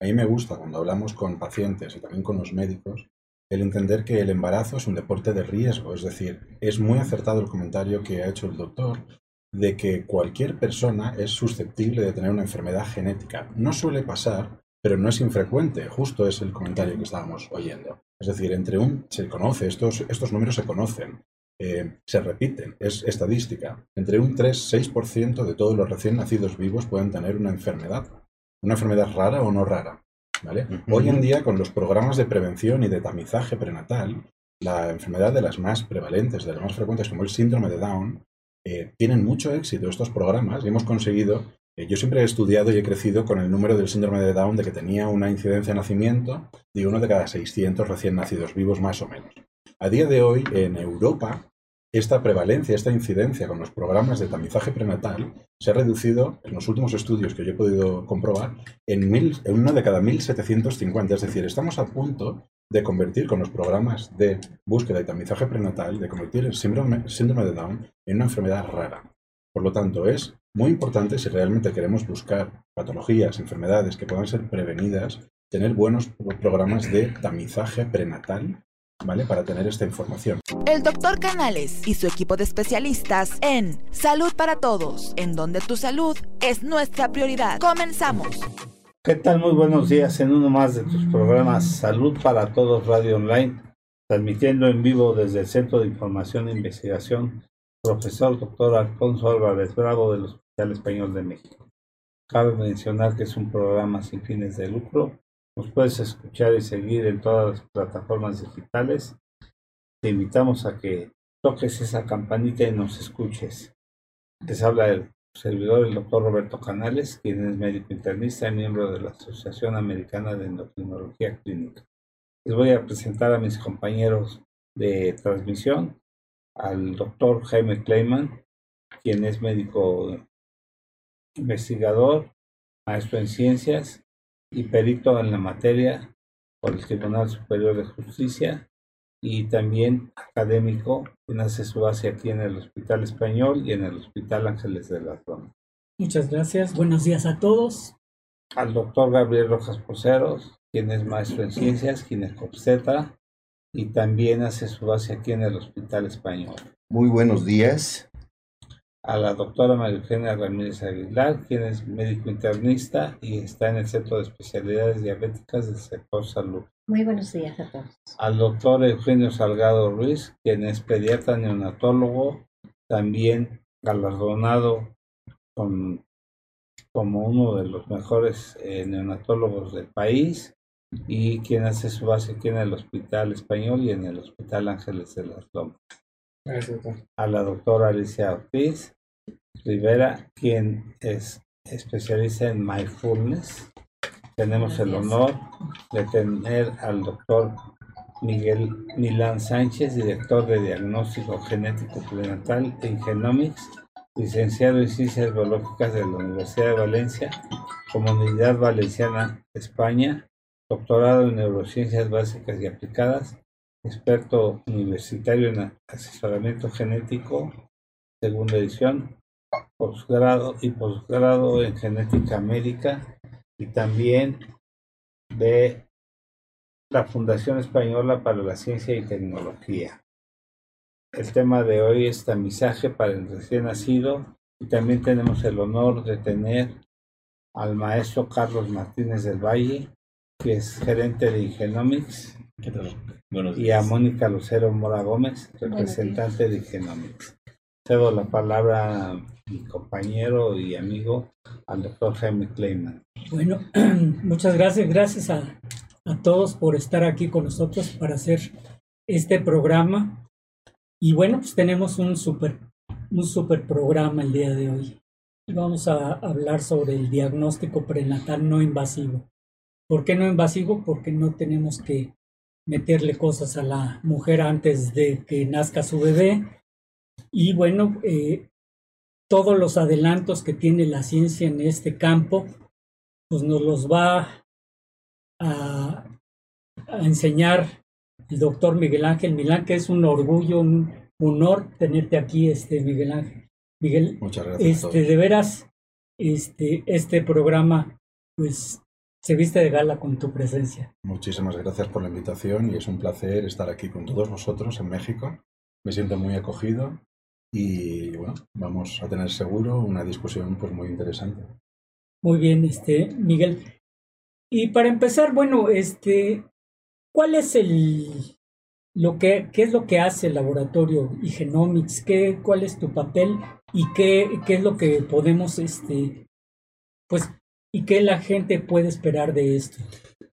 A mí me gusta cuando hablamos con pacientes y también con los médicos el entender que el embarazo es un deporte de riesgo, es decir, es muy acertado el comentario que ha hecho el doctor de que cualquier persona es susceptible de tener una enfermedad genética. No suele pasar, pero no es infrecuente, justo es el comentario que estábamos oyendo. Es decir, entre un, se conoce, estos, estos números se conocen, eh, se repiten, es estadística. Entre un 3-6% de todos los recién nacidos vivos pueden tener una enfermedad. Una enfermedad rara o no rara. ¿vale? Hoy en día, con los programas de prevención y de tamizaje prenatal, la enfermedad de las más prevalentes, de las más frecuentes, como el síndrome de Down, eh, tienen mucho éxito estos programas y hemos conseguido, eh, yo siempre he estudiado y he crecido con el número del síndrome de Down de que tenía una incidencia de nacimiento de uno de cada 600 recién nacidos vivos más o menos. A día de hoy, en Europa, esta prevalencia, esta incidencia con los programas de tamizaje prenatal se ha reducido, en los últimos estudios que yo he podido comprobar, en, uno de cada 1.750. Es decir, estamos a punto de convertir con los programas de búsqueda y tamizaje prenatal, de convertir el síndrome, síndrome de Down en una enfermedad rara. Por lo tanto, es muy importante si realmente queremos buscar patologías, enfermedades que puedan ser prevenidas, tener buenos programas de tamizaje prenatal ¿vale? Para tener esta información. El doctor Canales y su equipo de especialistas en Salud para Todos, en donde tu salud es nuestra prioridad. Comenzamos. ¿Qué tal? Muy buenos días en uno más de tus programas Salud para Todos Radio Online, transmitiendo en vivo desde el Centro de Información e Investigación, profesor doctor Alfonso Álvarez Bravo del Hospital Español de México. Cabe mencionar que es un programa sin fines de lucro nos puedes escuchar y seguir en todas las plataformas digitales. Te invitamos a que toques esa campanita y nos escuches. Les habla el servidor, el doctor Roberto Canales, quien es médico internista y miembro de la Asociación Americana de Endocrinología Clínica. Les voy a presentar a mis compañeros de transmisión, al doctor Jaime Kleiman, quien es médico investigador, maestro en ciencias y perito en la materia por el Tribunal Superior de Justicia y también académico, que hace su base aquí en el Hospital Español y en el Hospital Ángeles de la Zona. Muchas gracias. Buenos días a todos. Al doctor Gabriel Rojas Poceros, quien es maestro en ciencias, quien es obstetra y también hace su base aquí en el Hospital Español. Muy buenos días a la doctora María Eugenia Ramírez Aguilar, quien es médico internista y está en el Centro de Especialidades Diabéticas del sector salud. Muy buenos días a todos. Al doctor Eugenio Salgado Ruiz, quien es pediatra neonatólogo, también galardonado con, como uno de los mejores eh, neonatólogos del país y quien hace su base aquí en el Hospital Español y en el Hospital Ángeles de las Lomas. Gracias, a la doctora Alicia Ortiz, Rivera, quien es especialista en mindfulness. Tenemos el honor de tener al doctor Miguel Milán Sánchez, director de diagnóstico genético prenatal en Genomics, licenciado en Ciencias Biológicas de la Universidad de Valencia, Comunidad Valenciana, España, doctorado en Neurociencias Básicas y Aplicadas, experto universitario en asesoramiento genético, segunda edición, posgrado y posgrado en genética médica y también de la Fundación Española para la Ciencia y Tecnología. El tema de hoy es tamizaje para el recién nacido y también tenemos el honor de tener al maestro Carlos Martínez del Valle, que es gerente de Genomics, y a Mónica Lucero Mora Gómez, representante de Genomics. Cedo la palabra a mi compañero y amigo, al doctor Jaime Kleiman. Bueno, muchas gracias. Gracias a, a todos por estar aquí con nosotros para hacer este programa. Y bueno, pues tenemos un super, un super programa el día de hoy. Vamos a hablar sobre el diagnóstico prenatal no invasivo. ¿Por qué no invasivo? Porque no tenemos que meterle cosas a la mujer antes de que nazca su bebé y bueno, eh, todos los adelantos que tiene la ciencia en este campo, pues nos los va a, enseñar el doctor Miguel Ángel Milán, que es un orgullo, un honor tenerte aquí, este Miguel Ángel. Miguel, Muchas gracias. Este, de veras, este, este programa, pues se viste de gala con tu presencia. Muchísimas gracias por la invitación y es un placer estar aquí con todos vosotros en México. Me siento muy acogido y bueno, vamos a tener seguro una discusión pues muy interesante. Muy bien, este Miguel. Y para empezar, bueno, este ¿cuál es el lo que qué es lo que hace el laboratorio Igenomics? ¿Qué cuál es tu papel y qué qué es lo que podemos este pues y qué la gente puede esperar de esto?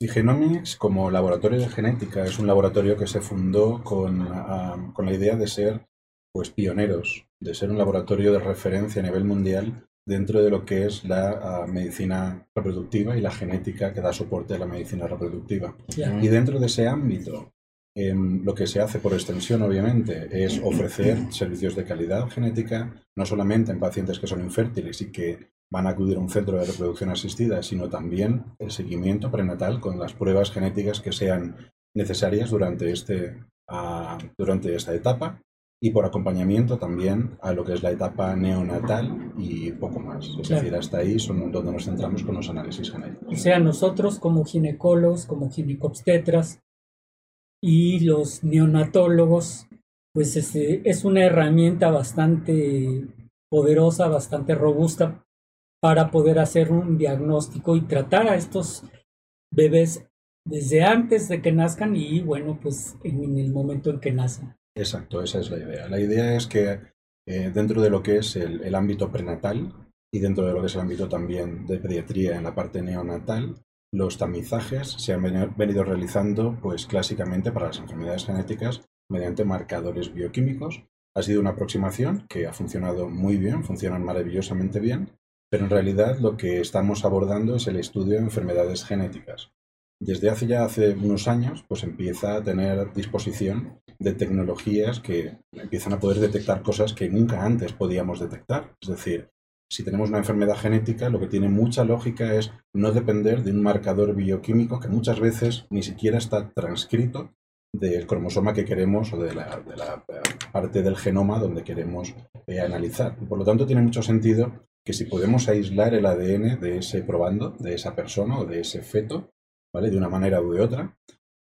Igenomics, como laboratorio de genética, es un laboratorio que se fundó con, ah, con la idea de ser pues pioneros, de ser un laboratorio de referencia a nivel mundial dentro de lo que es la ah, medicina reproductiva y la genética que da soporte a la medicina reproductiva. Y dentro de ese ámbito, em, lo que se hace por extensión, obviamente, es ofrecer servicios de calidad genética, no solamente en pacientes que son infértiles y que van a acudir a un centro de reproducción asistida, sino también el seguimiento prenatal con las pruebas genéticas que sean necesarias durante, este, ah, durante esta etapa y por acompañamiento también a lo que es la etapa neonatal y poco más. Es decir, hasta ahí son donde nos centramos con los análisis genéticos. O sea, nosotros como ginecólogos, como ginecobstetras y los neonatólogos, pues es, este, es una herramienta bastante poderosa, bastante robusta para poder hacer un diagnóstico y tratar a estos bebés desde antes de que nazcan y bueno, pues en el momento en que nacen. Exacto, esa es la idea. La idea es que eh, dentro de lo que es el, ámbito prenatal y dentro de lo que es el ámbito también de pediatría en la parte neonatal, los tamizajes se han venido realizando pues clásicamente para las enfermedades genéticas mediante marcadores bioquímicos. Ha sido una aproximación que ha funcionado muy bien, funcionan maravillosamente bien, pero en realidad lo que estamos abordando es el estudio de enfermedades genéticas desde hace ya hace unos años, pues empieza a tener disposición de tecnologías que empiezan a poder detectar cosas que nunca antes podíamos detectar. Es decir, si tenemos una enfermedad genética, lo que tiene mucha lógica es no depender de un marcador bioquímico que muchas veces ni siquiera está transcrito del cromosoma que queremos o de la, parte del genoma donde queremos eh, analizar. Por lo tanto, tiene mucho sentido que si podemos aislar el ADN de ese probando, de esa persona o de ese feto, de una manera u de otra,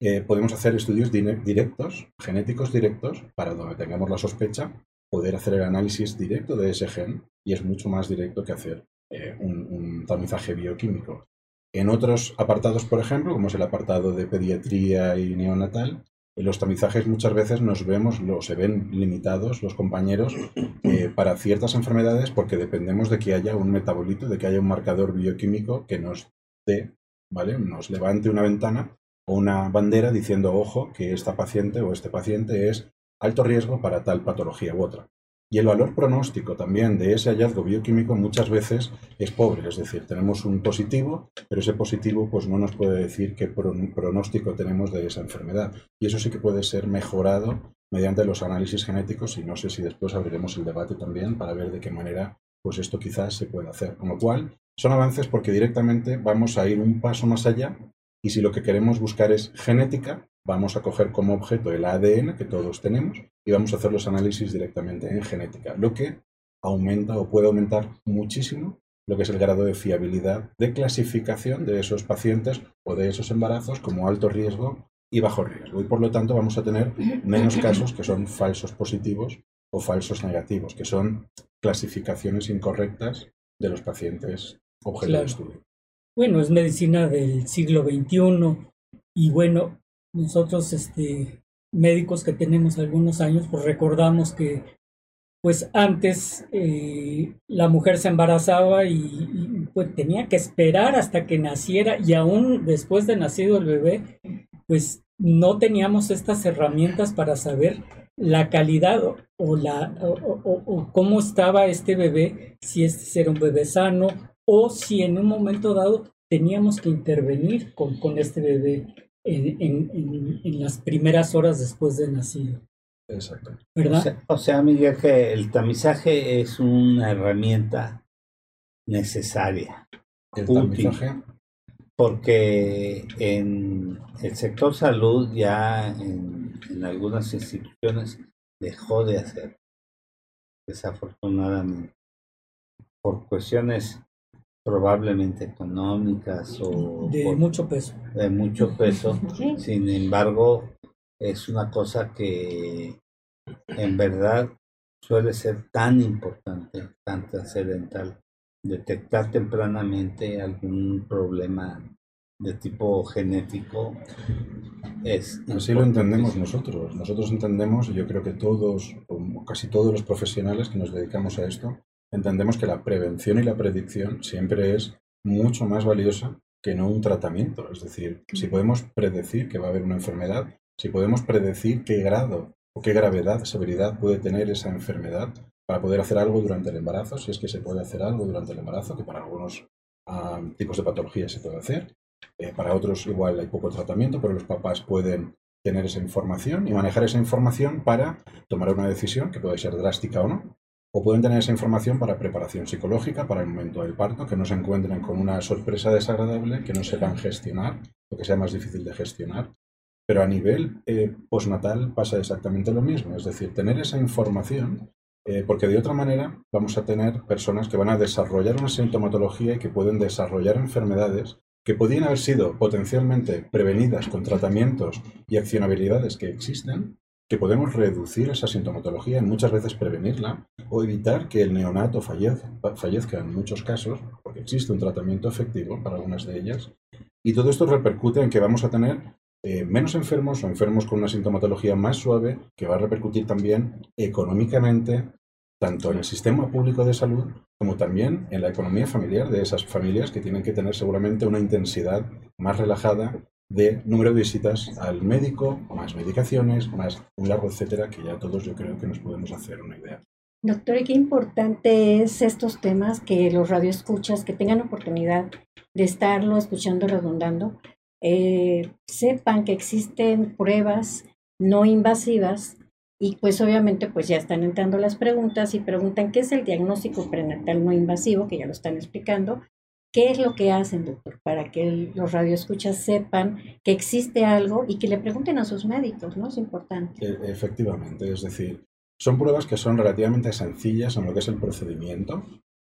eh, podemos hacer estudios directos, genéticos directos, para donde tengamos la sospecha, poder hacer el análisis directo de ese gen y es mucho más directo que hacer eh, un, tamizaje bioquímico. En otros apartados, por ejemplo, como es el apartado de pediatría y neonatal, en los tamizajes muchas veces nos vemos, lo, se ven limitados los compañeros eh, para ciertas enfermedades porque dependemos de que haya un metabolito, de que haya un marcador bioquímico que nos dé ¿vale? Nos levante una ventana o una bandera diciendo, ojo, que esta paciente o este paciente es alto riesgo para tal patología u otra. Y el valor pronóstico también de ese hallazgo bioquímico muchas veces es pobre, es decir, tenemos un positivo, pero ese positivo pues no nos puede decir qué pronóstico tenemos de esa enfermedad. Y eso sí que puede ser mejorado mediante los análisis genéticos y no sé si después abriremos el debate también para ver de qué manera pues esto quizás se puede hacer. Con lo cual, son avances porque directamente vamos a ir un paso más allá y si lo que queremos buscar es genética, vamos a coger como objeto el ADN que todos tenemos y vamos a hacer los análisis directamente en genética, lo que aumenta o puede aumentar muchísimo lo que es el grado de fiabilidad de clasificación de esos pacientes o de esos embarazos como alto riesgo y bajo riesgo. Y por lo tanto vamos a tener menos casos que son falsos positivos o falsos negativos, que son clasificaciones incorrectas de los pacientes objeto de estudio. Bueno, es medicina del siglo XXI y bueno, nosotros este, médicos que tenemos algunos años, pues recordamos que pues antes eh, la mujer se embarazaba y, pues tenía que esperar hasta que naciera y aún después de nacido el bebé, pues no teníamos estas herramientas para saber la calidad o, la, o, cómo estaba este bebé, si este era un bebé sano o si en un momento dado teníamos que intervenir con, con este bebé en, en, las primeras horas después de nacido. Exacto. ¿Verdad? O sea, Miguel, que el tamizaje es una herramienta necesaria. El tamizaje. Porque en el sector salud ya en en algunas instituciones dejó de hacer, desafortunadamente, por cuestiones probablemente económicas o de mucho peso. De mucho peso. Sin embargo, es una cosa que en verdad suele ser tan importante, tan trascendental, detectar tempranamente algún problema de tipo genético es así lo entendemos nosotros nosotros entendemos y yo creo que todos o casi todos los profesionales que nos dedicamos a esto entendemos que la prevención y la predicción siempre es mucho más valiosa que no un tratamiento. Es decir si podemos predecir que va a haber una enfermedad si podemos predecir qué grado o qué gravedad severidad puede tener esa enfermedad para poder hacer algo durante el embarazo si es que se puede hacer algo durante el embarazo que para algunos tipos de patologías se puede hacer. Eh, para otros igual hay poco tratamiento, pero los papás pueden tener esa información y manejar esa información para tomar una decisión que puede ser drástica o no. O pueden tener esa información para preparación psicológica, para el momento del parto, que no se encuentren con una sorpresa desagradable, que no sepan gestionar, o que sea más difícil de gestionar. Pero a nivel eh, postnatal pasa exactamente lo mismo, es decir, tener esa información, eh, porque de otra manera vamos a tener personas que van a desarrollar una sintomatología y que pueden desarrollar enfermedades que podían haber sido potencialmente prevenidas con tratamientos y accionabilidades que existen, que podemos reducir esa sintomatología y muchas veces prevenirla o evitar que el neonato fallezca, en muchos casos, porque existe un tratamiento efectivo para algunas de ellas. Y todo esto repercute en que vamos a tener eh, menos enfermos o enfermos con una sintomatología más suave, que va a repercutir también económicamente tanto en el sistema público de salud como también en la economía familiar de esas familias que tienen que tener seguramente una intensidad más relajada de número de visitas al médico, más medicaciones, más un largo etcétera, que ya todos yo creo que nos podemos hacer una idea. Doctor, qué importante es estos temas que los radioescuchas que tengan oportunidad de estarlo escuchando redundando, eh, sepan que existen pruebas no invasivas y pues obviamente pues ya están entrando las preguntas y preguntan qué es el diagnóstico prenatal no invasivo, que ya lo están explicando. ¿Qué es lo que hacen, doctor? Para que los radioescuchas sepan que existe algo y que le pregunten a sus médicos, ¿no? Es importante. E, efectivamente, es decir, son pruebas que son relativamente sencillas en lo que es el procedimiento,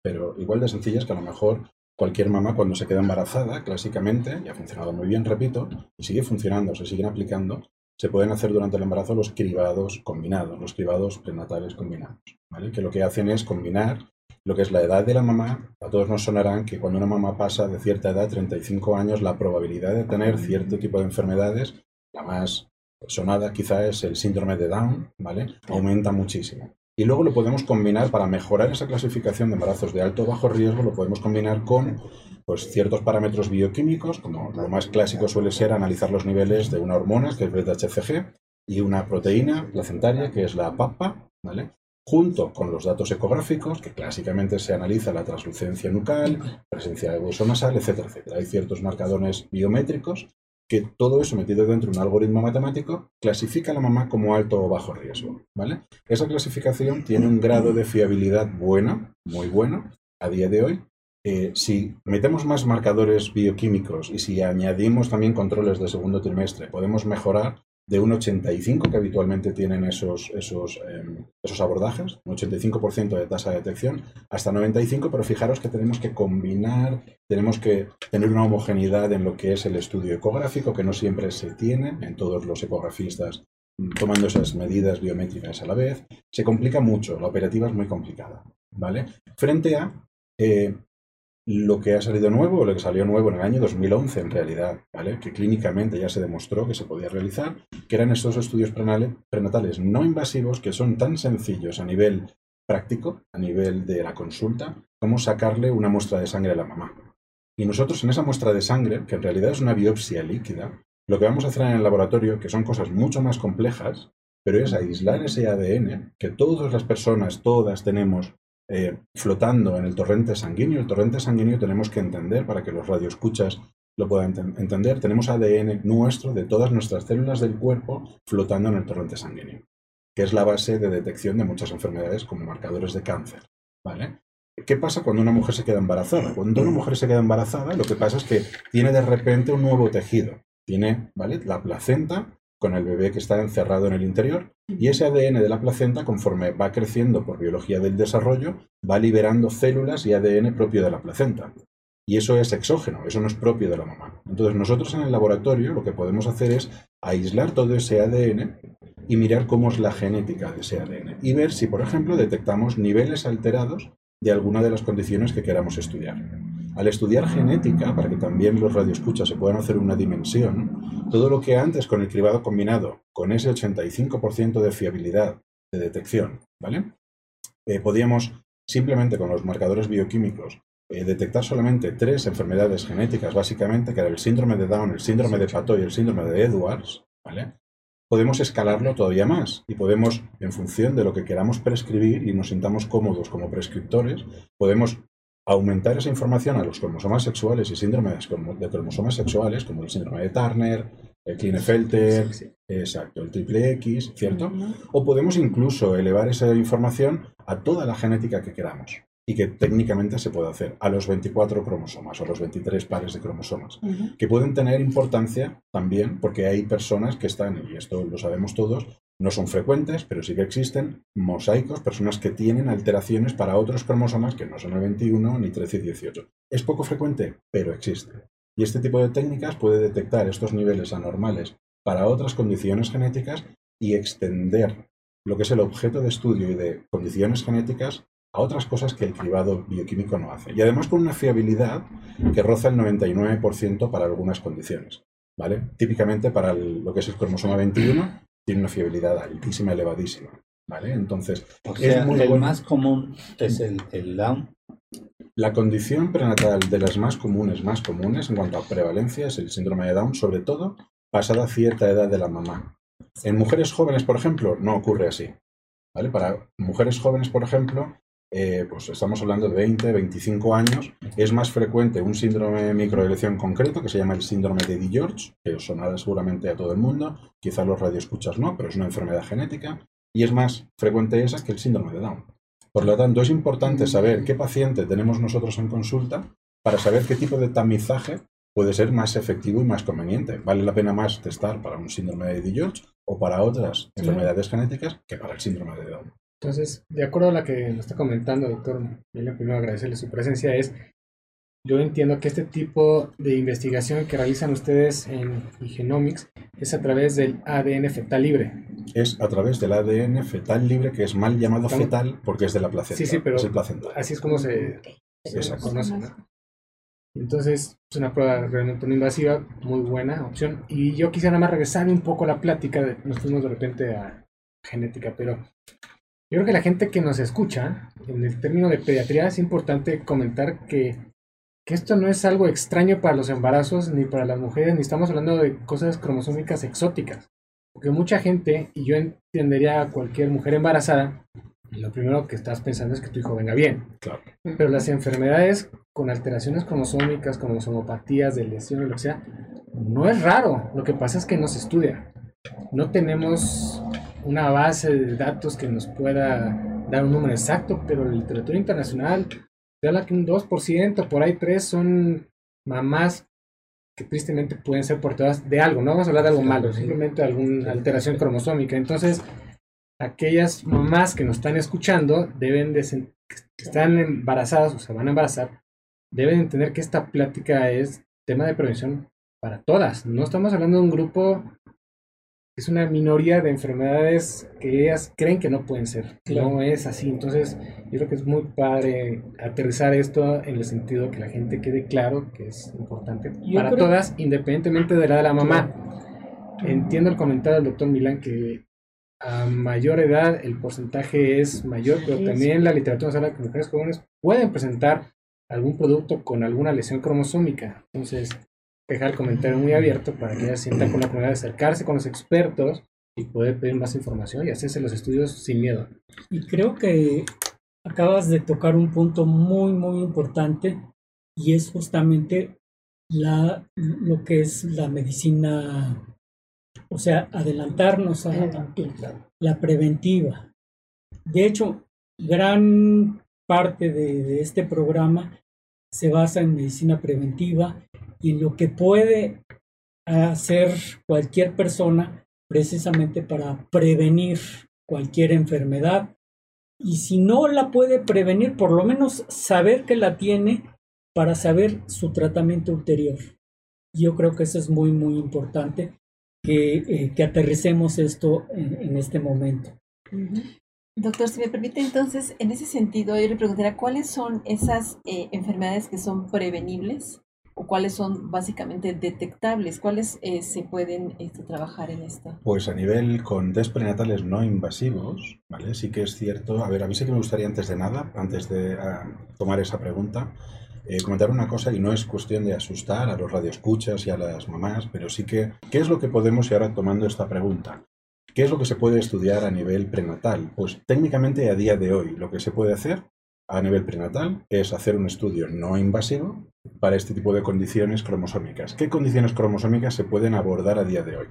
pero igual de sencillas que a lo mejor cualquier mamá cuando se queda embarazada, clásicamente, y ha funcionado muy bien, repito, y sigue funcionando, se siguen aplicando, se pueden hacer durante el embarazo los cribados combinados, los cribados prenatales combinados, ¿vale? que lo que hacen es combinar lo que es la edad de la mamá. A todos nos sonarán que cuando una mamá pasa de cierta edad, 35 años, la probabilidad de tener cierto tipo de enfermedades, la más sonada quizá es el síndrome de Down, ¿vale? aumenta muchísimo. Y luego lo podemos combinar para mejorar esa clasificación de embarazos de alto o bajo riesgo, lo podemos combinar con pues, ciertos parámetros bioquímicos, como lo más clásico suele ser analizar los niveles de una hormona, que es beta-HCG, y una proteína placentaria, que es la PAPA, ¿vale? Junto con los datos ecográficos, que clásicamente se analiza la translucencia nucal, presencia de hueso nasal, etcétera, etcétera. Hay ciertos marcadores biométricos que todo eso metido dentro de un algoritmo matemático clasifica a la mamá como alto o bajo riesgo, ¿vale? Esa clasificación tiene un grado de fiabilidad bueno, muy bueno, a día de hoy. Eh, si metemos más marcadores bioquímicos y si añadimos también controles de segundo trimestre, podemos mejorar de un 85 que habitualmente tienen esos, esos, em, esos abordajes, un 85% de tasa de detección, hasta 95, pero fijaros que tenemos que combinar, tenemos que tener una homogeneidad en lo que es el estudio ecográfico, que no siempre se tiene en todos los ecografistas mm, tomando esas medidas biométricas a la vez. Se complica mucho, la operativa es muy complicada, ¿vale? Frente a eh, lo que ha salido nuevo, lo que salió nuevo en el año 2011 en realidad, ¿vale? que clínicamente ya se demostró que se podía realizar, que eran estos estudios prenatales no invasivos que son tan sencillos a nivel práctico, a nivel de la consulta, como sacarle una muestra de sangre a la mamá. Y nosotros en esa muestra de sangre, que en realidad es una biopsia líquida, lo que vamos a hacer en el laboratorio, que son cosas mucho más complejas, pero es aislar ese ADN que todas las personas, todas tenemos eh, flotando en el torrente sanguíneo. El torrente sanguíneo tenemos que entender, para que los radioescuchas lo puedan entender, tenemos ADN nuestro de todas nuestras células del cuerpo flotando en el torrente sanguíneo, que es la base de detección de muchas enfermedades como marcadores de cáncer. ¿vale? ¿Qué pasa cuando una mujer se queda embarazada? Cuando una mujer se queda embarazada, lo que pasa es que tiene de repente un nuevo tejido. Tiene ¿vale? la placenta con el bebé que está encerrado en el interior y ese ADN de la placenta, conforme va creciendo por biología del desarrollo, va liberando células y ADN propio de la placenta. Y eso es exógeno, eso no es propio de la mamá. Entonces nosotros en el laboratorio lo que podemos hacer es aislar todo ese ADN y mirar cómo es la genética de ese ADN y ver si, por ejemplo, detectamos niveles alterados de alguna de las condiciones que queramos estudiar. Al estudiar genética, para que también los radioescuchas se puedan hacer una dimensión, todo lo que antes con el cribado combinado, con ese 85% de fiabilidad de detección, ¿vale? Eh, podíamos simplemente con los marcadores bioquímicos eh, detectar solamente tres enfermedades genéticas, básicamente, que era el síndrome de Down, el síndrome de Pato y el síndrome de Edwards, ¿vale? Podemos escalarlo todavía más y podemos, en función de lo que queramos prescribir y nos sintamos cómodos como prescriptores, podemos aumentar esa información a los cromosomas sexuales y síndromes de cromosomas sexuales, como el síndrome de Turner, el Klinefelter, exacto, el triple X, ¿cierto? O podemos incluso elevar esa información a toda la genética que queramos y que técnicamente se puede hacer a los 24 cromosomas o los 23 pares de cromosomas, que pueden tener importancia también porque hay personas que están, y esto lo sabemos todos, no son frecuentes, pero sí que existen mosaicos, personas que tienen alteraciones para otros cromosomas que no son el 21 ni 13 y 18. Es poco frecuente, pero existe. Y este tipo de técnicas puede detectar estos niveles anormales para otras condiciones genéticas y extender lo que es el objeto de estudio y de condiciones genéticas a otras cosas que el cribado bioquímico no hace. Y además con una fiabilidad que roza el 99% para algunas condiciones. ¿vale? Típicamente para lo que es el cromosoma 21 tiene una fiabilidad altísima, elevadísima. ¿vale? Entonces, es muy el más común es el, el Down. La condición prenatal de las más comunes, más comunes en cuanto a prevalencia es el síndrome de Down, sobre todo pasada cierta edad de la mamá. En mujeres jóvenes, por ejemplo, no ocurre así. ¿vale? Para mujeres jóvenes, por ejemplo, eh, pues estamos hablando de 20, 25 años, es más frecuente un síndrome de microelección concreto que se llama el síndrome de Di-George, que os sonará seguramente a todo el mundo, quizás los radioescuchas no, pero es una enfermedad genética, y es más frecuente esa que el síndrome de Down. Por lo tanto, es importante saber qué paciente tenemos nosotros en consulta para saber qué tipo de tamizaje puede ser más efectivo y más conveniente. Vale la pena más testar para un síndrome de Di-George o para otras enfermedades genéticas que para el síndrome de Down. Entonces, de acuerdo a lo que nos está comentando, doctor, yo primero agradecerle su presencia, es, yo entiendo que este tipo de investigación que realizan ustedes en Genomics es a través del ADN fetal libre. Es a través del ADN fetal libre, que es mal llamado fetal porque es de la placenta. Sí, sí, pero es el placenta. así es como se, conoce, ¿no? Entonces, es una prueba realmente no invasiva, muy buena opción. Y yo quisiera nada más regresar un poco a la plática, nos fuimos de repente a genética, pero yo creo que la gente que nos escucha, en el término de pediatría, es importante comentar que, que, esto no es algo extraño para los embarazos ni para las mujeres, ni estamos hablando de cosas cromosómicas exóticas. Porque mucha gente, y yo entendería a cualquier mujer embarazada, lo primero que estás pensando es que tu hijo venga bien. Claro. Pero las enfermedades con alteraciones cromosómicas, como somopatías de lesión o lo que sea, no es raro. Lo que pasa es que no se estudia. No tenemos una base de datos que nos pueda dar un número exacto, pero la literatura internacional te habla que un 2%, por ahí 3 son mamás que tristemente pueden ser portadoras de algo, no vamos a hablar de algo malo, simplemente de alguna alteración cromosómica. Entonces, aquellas mamás que nos están escuchando deben de, que están embarazadas o se van a embarazar, deben entender que esta plática es tema de prevención para todas. No estamos hablando de un grupo es una minoría de enfermedades que ellas creen que no pueden ser. No es así. Entonces, yo creo que es muy padre aterrizar esto en el sentido que la gente quede claro que es importante para todas, independientemente de la de la mamá. Entiendo el comentario del doctor Milán que a mayor edad el porcentaje es mayor, pero también la literatura nos habla que mujeres jóvenes pueden presentar algún producto con alguna lesión cromosómica. Entonces, dejar el comentario muy abierto para que ella sienta con la oportunidad de acercarse con los expertos y poder pedir más información y hacerse los estudios sin miedo. Y creo que acabas de tocar un punto muy, muy importante y es justamente la, lo que es la medicina, o sea, adelantarnos a la preventiva. De hecho, gran parte de este programa se basa en medicina preventiva y lo que puede hacer cualquier persona precisamente para prevenir cualquier enfermedad. Y si no la puede prevenir, por lo menos saber que la tiene para saber su tratamiento ulterior. Yo creo que eso es muy, muy importante, que, eh, que aterricemos esto en, este momento. Doctor, si me permite entonces, en ese sentido, yo le preguntaría cuáles son esas eh, enfermedades que son prevenibles cuáles son básicamente detectables, cuáles eh, se pueden este, trabajar en esto. Pues a nivel con test prenatales no invasivos, ¿vale? Sí que es cierto. A ver, a mí sí que me gustaría antes de nada, antes de ah, tomar esa pregunta, eh, comentar una cosa y no es cuestión de asustar a los radioescuchas y a las mamás, pero sí que, ¿qué es lo que podemos, y ahora tomando esta pregunta, ¿qué es lo que se puede estudiar a nivel prenatal? Pues técnicamente a día de hoy lo que se puede hacer a nivel prenatal es hacer un estudio no invasivo para este tipo de condiciones cromosómicas. ¿Qué condiciones cromosómicas se pueden abordar a día de hoy?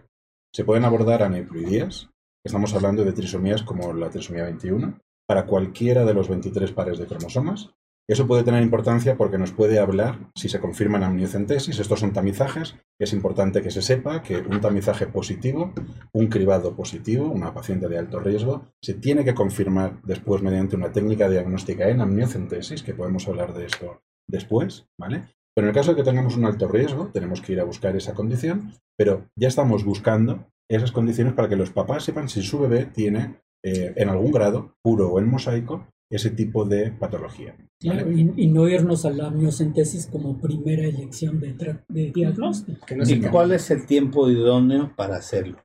Se pueden abordar aneuploidías, estamos hablando de trisomías como la trisomía 21, para cualquiera de los 23 pares de cromosomas. Eso puede tener importancia porque nos puede hablar si se confirman amniocentesis. Estos son tamizajes. Es importante que se sepa que un tamizaje positivo, un cribado positivo, una paciente de alto riesgo, se tiene que confirmar después mediante una técnica diagnóstica en amniocentesis, que podemos hablar de esto después, ¿vale? Pero en el caso de que tengamos un alto riesgo, tenemos que ir a buscar esa condición, pero ya estamos buscando esas condiciones para que los papás sepan si su bebé tiene eh, en algún grado, puro o en mosaico, ese tipo de patología. ¿vale? Claro, y, y no irnos a la amniocentesis como primera elección de, diagnóstico. No ¿Y cuál es el tiempo idóneo para hacerlo?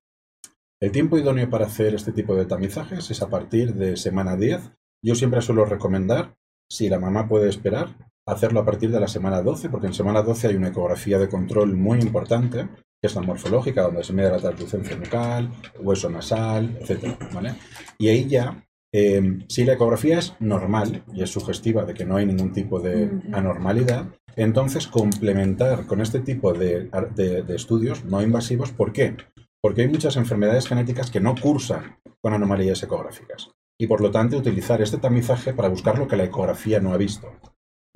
El tiempo idóneo para hacer este tipo de tamizajes es a partir de semana 10. Yo siempre suelo recomendar, si la mamá puede esperar, hacerlo a partir de la semana 12, porque en semana 12 hay una ecografía de control muy importante, que es la morfológica, donde se mide la translucencia nucal, hueso nasal, etc. ¿vale? Y ahí ya, eh, si la ecografía es normal y es sugestiva de que no hay ningún tipo de Ujú. anormalidad, entonces complementar con este tipo de, de- de estudios no invasivos, ¿por qué? Porque hay muchas enfermedades genéticas que no cursan con anomalías ecográficas. Y por lo tanto, utilizar este tamizaje para buscar lo que la ecografía no ha visto.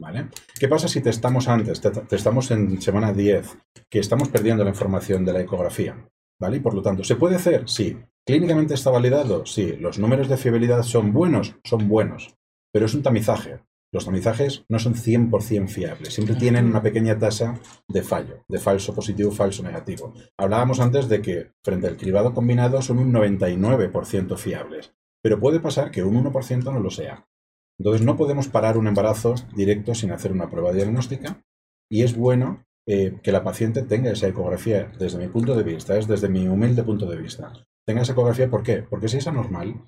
¿Vale? ¿Qué pasa si testamos antes? Te- Testamos en semana 10, que estamos perdiendo la información de la ecografía. ¿Vale? Y por lo tanto, ¿se puede hacer? Sí. ¿Clínicamente está validado? Sí. ¿Los números de fiabilidad son buenos? Son buenos. Pero es un tamizaje. Los tamizajes no son 100% fiables. Siempre tienen una pequeña tasa de fallo, de falso positivo, falso negativo. Hablábamos antes de que frente al cribado combinado son un 99% fiables. Pero puede pasar que un 1% no lo sea. Entonces no podemos parar un embarazo directo sin hacer una prueba diagnóstica y es bueno eh, que la paciente tenga esa ecografía desde mi punto de vista, es desde mi humilde punto de vista. Tenga esa ecografía, ¿por qué? Porque si es anormal,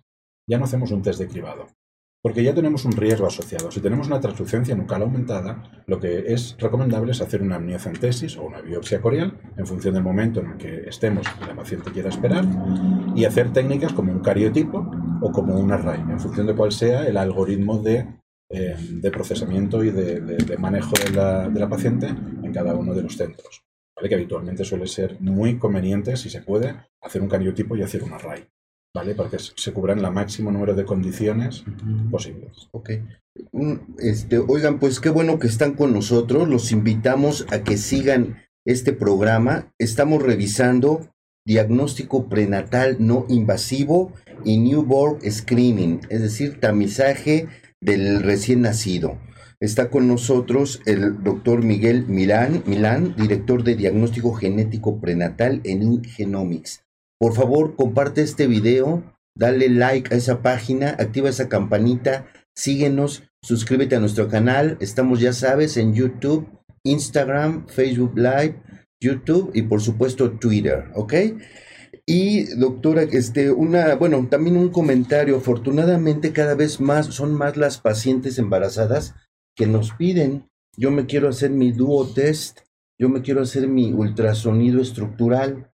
ya no hacemos un test de cribado. Porque ya tenemos un riesgo asociado. Si tenemos una translucencia nucal aumentada, lo que es recomendable es hacer una amniocentesis o una biopsia corial en función del momento en el que estemos y la paciente quiera esperar y hacer técnicas como un cariotipo o como un array, en función de cuál sea el algoritmo de, eh, procesamiento y de, manejo de la paciente en cada uno de los centros. ¿Vale? Que habitualmente suele ser muy conveniente, si se puede, hacer un cariotipo y hacer un array. ¿vale? Para que se cubran el máximo número de condiciones posibles. Ok. Mm, Este, oigan, pues qué bueno que están con nosotros. Los invitamos a que sigan este programa. Estamos revisando diagnóstico prenatal no invasivo y newborn screening, es decir, tamizaje del recién nacido. Está con nosotros el doctor Miguel Milán, director de diagnóstico genético prenatal en Ingenomics. Por favor, comparte este video, dale like a esa página, activa esa campanita, síguenos, suscríbete a nuestro canal. Estamos, ya sabes, en YouTube, Instagram, Facebook Live, YouTube y por supuesto Twitter, ¿ok? Y doctora, este, una, bueno, también un comentario. Afortunadamente, cada vez más son más las pacientes embarazadas que nos piden. Yo me quiero hacer mi duo test, yo me quiero hacer mi ultrasonido estructural.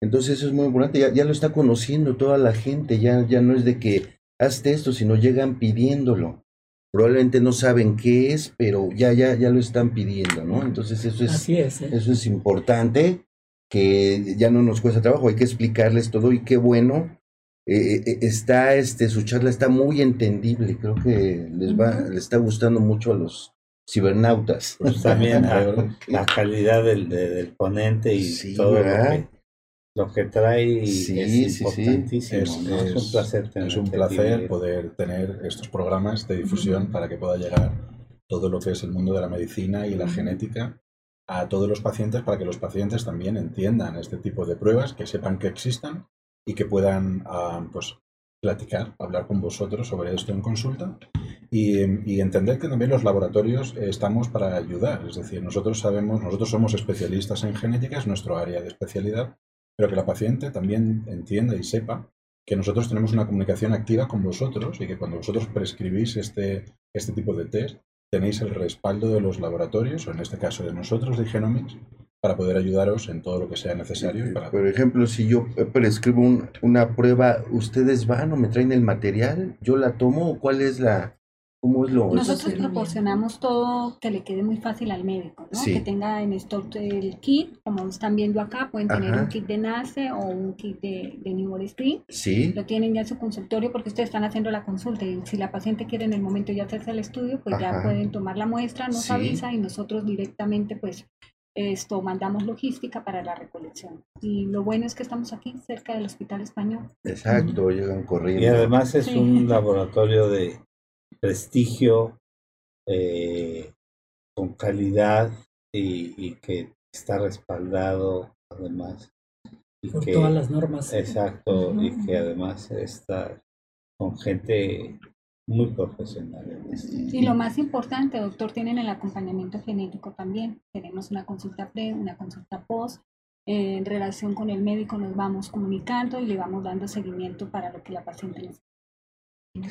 Entonces eso es muy importante, ya, ya lo está conociendo toda la gente, ya, ya no es de que hazte esto, sino llegan pidiéndolo. Probablemente no saben qué es, pero ya, ya, ya lo están pidiendo, ¿no? Entonces eso es, Así es. ¿eh? eso es importante, que ya no nos cuesta trabajo, hay que explicarles todo y qué bueno. Eh, eh, está, este, su charla está muy entendible, creo que les va, les está gustando mucho a los cibernautas. Pues también la, la calidad del, de- del ponente y Sí, todo lo que, lo que trae Sí, es sí, sí. importantísimo. Es, ¿no? Es es- un placer tener es un placer poder tener estos programas de difusión para que pueda llegar todo lo que es el mundo de la medicina y la genética a todos los pacientes para que los pacientes también entiendan este tipo de pruebas, que sepan que existan y que puedan pues, platicar, hablar con vosotros sobre esto en consulta y, y, entender que también los laboratorios estamos para ayudar. Es decir, nosotros sabemos, nosotros somos especialistas en genética, es nuestro área de especialidad, pero que la paciente también entienda y sepa que nosotros tenemos una comunicación activa con vosotros y que cuando vosotros prescribís este, este tipo de test, tenéis el respaldo de los laboratorios, o en este caso de nosotros, de Genomics, para poder ayudaros en todo lo que sea necesario. Para... Por ejemplo, si yo prescribo una prueba, ¿ustedes van o me traen el material? ¿Yo la tomo? ¿Cuál es la, nosotros proporcionamos todo que le quede muy fácil al médico, ¿no? Que tenga en stock el kit, como están viendo acá, pueden tener un kit de NACE o un kit de, de New Screen. Sí. Lo tienen ya en su consultorio porque ustedes están haciendo la consulta y si la paciente quiere en el momento ya hacerse el estudio, pues ya pueden tomar la muestra, nos avisa y nosotros directamente pues esto mandamos logística para la recolección. Y lo bueno es que estamos aquí cerca del Hospital Español. Exacto, llegan corriendo. Y además es un laboratorio de prestigio, eh, con calidad y, que está respaldado además. Y Por todas las normas. Exacto, y que además está con gente muy profesional. Y lo más importante, doctor, tienen el acompañamiento genético también. Tenemos una consulta pre, una consulta post. en relación con el médico nos vamos comunicando y le vamos dando seguimiento para lo que la paciente necesita.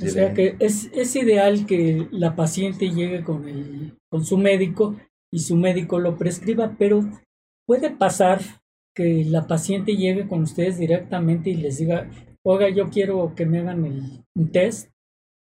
O sea que es, es ideal que la paciente llegue con, el, con su médico y su médico lo prescriba, pero puede pasar que la paciente llegue con ustedes directamente y les diga, oiga, yo quiero que me hagan el, un test.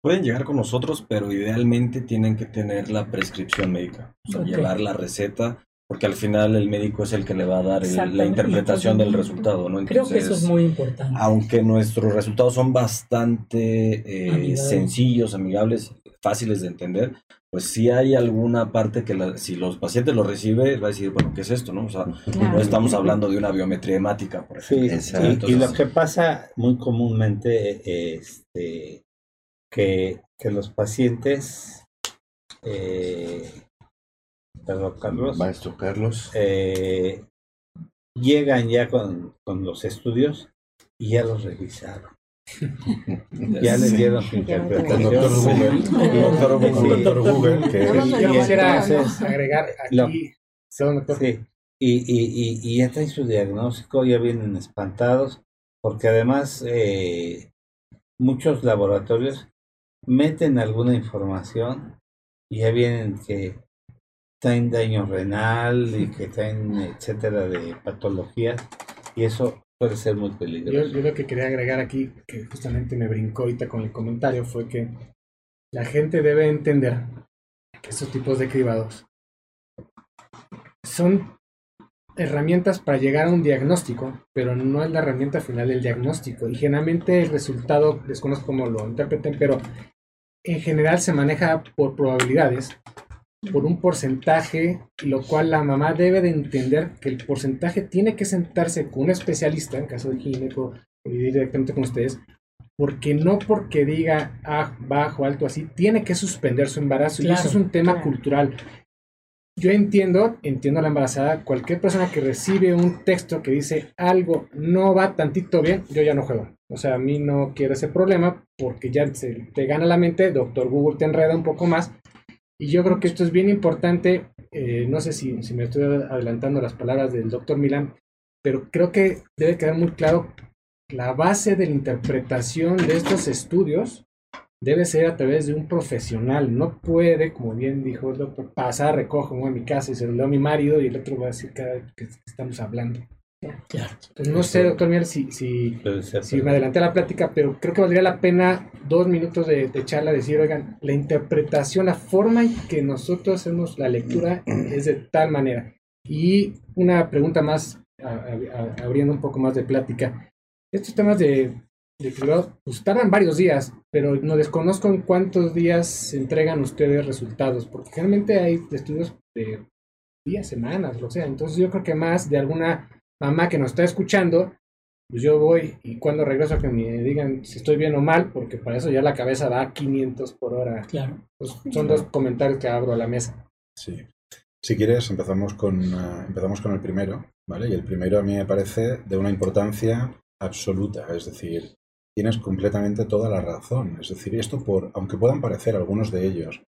Pueden llegar con nosotros, pero idealmente tienen que tener la prescripción médica, o sea, llevar la receta porque al final el médico es el que le va a dar la interpretación del resultado, ¿no? Creo que eso es muy importante. Aunque nuestros resultados son bastante eh, sencillos, amigables, fáciles de entender, pues si hay alguna parte que si los pacientes lo reciben, va a decir, bueno, ¿qué es esto? No, o sea, no estamos hablando de una biometría hemática, por ejemplo. Sí, y, lo que pasa muy comúnmente, este, que, que los pacientes eh, perdón, Carlos. Maestro Carlos. Eh, llegan ya con, con, los estudios y ya los revisaron. ya les dieron su interpretación. Doctor Google, doctor Google, que yo quisiera agregar aquí. Sí, y, y, y, y ya traen su diagnóstico, ya vienen espantados, porque además eh, muchos laboratorios meten alguna información y ya vienen que en daño renal y que en etcétera de patologías y eso puede ser muy peligroso. Yo, lo que quería agregar aquí, que justamente me brincó ahorita con el comentario, fue que la gente debe entender que estos tipos de cribados son herramientas para llegar a un diagnóstico, pero no es la herramienta final del diagnóstico. Y generalmente el resultado, desconozco cómo lo interpreten, pero en general se maneja por probabilidades por un porcentaje, lo cual la mamá debe de entender que el porcentaje tiene que sentarse con un especialista, en caso de gineco, y directamente con ustedes, porque no porque diga ah, bajo, alto, así, tiene que suspender su embarazo. y eso es un tema cultural. Yo entiendo, entiendo a la embarazada, cualquier persona que recibe un texto que dice algo no va tantito bien, yo ya no juego. O sea, a mí no quiero ese problema porque ya se te gana la mente, doctor Google te enreda un poco más y yo creo que esto es bien importante, eh, no sé si, si, me estoy adelantando las palabras del doctor Milán, pero creo que debe quedar muy claro la base de la interpretación de estos estudios debe ser a través de un profesional. No puede, como bien dijo el doctor, pasar, recojo en mi casa y se lo leo a mi marido y el otro va a decir cada vez que estamos hablando. no sé, doctor Miel, si, si, si, me adelanté a la plática, pero creo que valdría la pena dos minutos de, charla decir, oigan, la interpretación, la forma en que nosotros hacemos la lectura es de tal manera. Y una pregunta más, abriendo un poco más de plática. Estos temas de, de pues tardan varios días, pero no desconozco en cuántos días se entregan ustedes resultados, porque generalmente hay estudios de días, semanas, lo sea. Entonces yo creo que más de alguna mamá que nos está escuchando pues yo voy y cuando regreso a que me digan si estoy bien o mal, porque para eso ya la cabeza da 500 por hora. Claro. Pues son dos comentarios que abro a la mesa. Sí. Si quieres, empezamos con, uh, empezamos con el primero, ¿vale? Y el primero a mí me parece de una importancia absoluta, es decir, tienes completamente toda la razón. Es decir, esto por, aunque puedan parecer algunos de ellos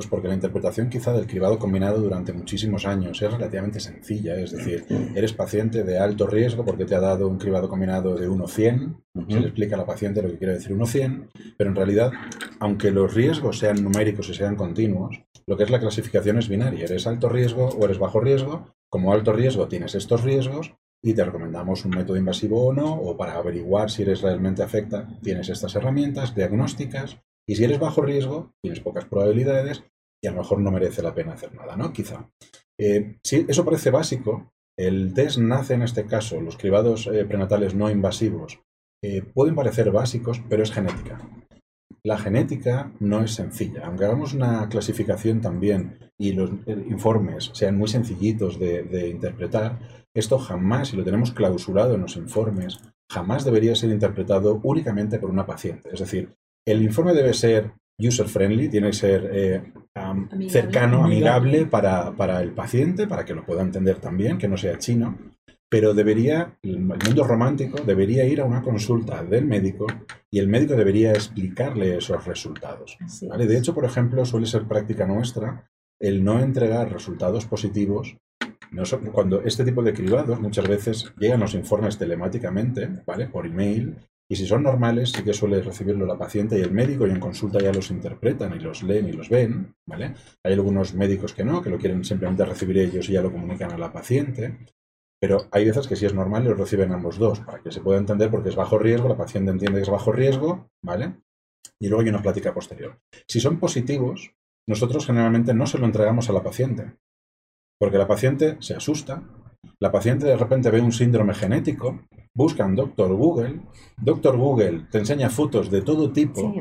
pues porque la interpretación quizá del cribado combinado durante muchísimos años es relativamente sencilla, es decir, eres paciente de alto riesgo porque te ha dado un cribado combinado de 1-100, se le explica a la paciente lo que quiere decir 1-100, pero en realidad, aunque los riesgos sean numéricos y sean continuos, lo que es la clasificación es binaria, eres alto riesgo o eres bajo riesgo, como alto riesgo tienes estos riesgos y te recomendamos un método invasivo o no, o para averiguar si eres realmente afecta, tienes estas herramientas diagnósticas y si eres bajo riesgo, tienes pocas probabilidades y a lo mejor no merece la pena hacer nada, ¿no? Quizá. Eh, si eso parece básico, el test nace en este caso, los cribados eh, prenatales no invasivos, eh, pueden parecer básicos, pero es genética. La genética no es sencilla. Aunque hagamos una clasificación también y los informes sean muy sencillitos de, de interpretar, esto jamás, si lo tenemos clausurado en los informes, jamás debería ser interpretado únicamente por una paciente. Es decir, el informe debe ser user-friendly, tiene que ser eh, cercano, amigable para, para, el paciente, para que lo pueda entender también, que no sea chino, pero debería, el mundo romántico debería ir a una consulta del médico y el médico debería explicarle esos resultados. De hecho, por ejemplo, suele ser práctica nuestra el no entregar resultados positivos. cuando este tipo de cribados muchas veces llegan los informes telemáticamente, ¿vale? Por email, y si son normales, sí que suele recibirlo la paciente y el médico, y en consulta ya los interpretan y los leen y los ven, ¿vale? Hay algunos médicos que no, que lo quieren simplemente recibir ellos y ya lo comunican a la paciente. Pero hay veces que si es normal lo reciben ambos dos, para que se pueda entender porque es bajo riesgo, la paciente entiende que es bajo riesgo, ¿vale? Y luego hay una plática posterior. Si son positivos, nosotros generalmente no se lo entregamos a la paciente, porque la paciente se asusta, la paciente de repente ve un síndrome genético, buscan Doctor Google, Doctor Google te enseña fotos de todo tipo,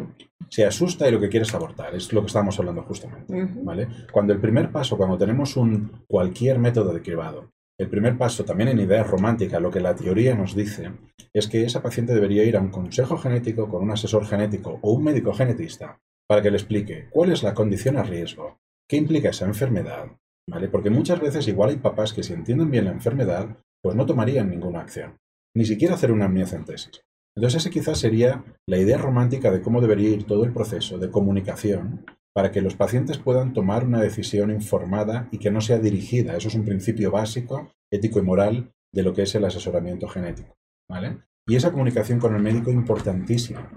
se asusta y lo que quiere es abortar, es lo que estamos hablando justamente, ¿vale? Cuando el primer paso, cuando tenemos un cualquier método de cribado, el primer paso también en ideas románticas, lo que la teoría nos dice, es que esa paciente debería ir a un consejo genético con un asesor genético o un médico genetista para que le explique cuál es la condición a riesgo, qué implica esa enfermedad, ¿vale? Porque muchas veces igual hay papás que si entienden bien la enfermedad, pues no tomarían ninguna acción ni siquiera hacer una amniocentesis. Entonces esa quizás sería la idea romántica de cómo debería ir todo el proceso de comunicación para que los pacientes puedan tomar una decisión informada y que no sea dirigida. Eso es un principio básico, ético y moral de lo que es el asesoramiento genético. ¿vale? Y esa comunicación con el médico importantísima,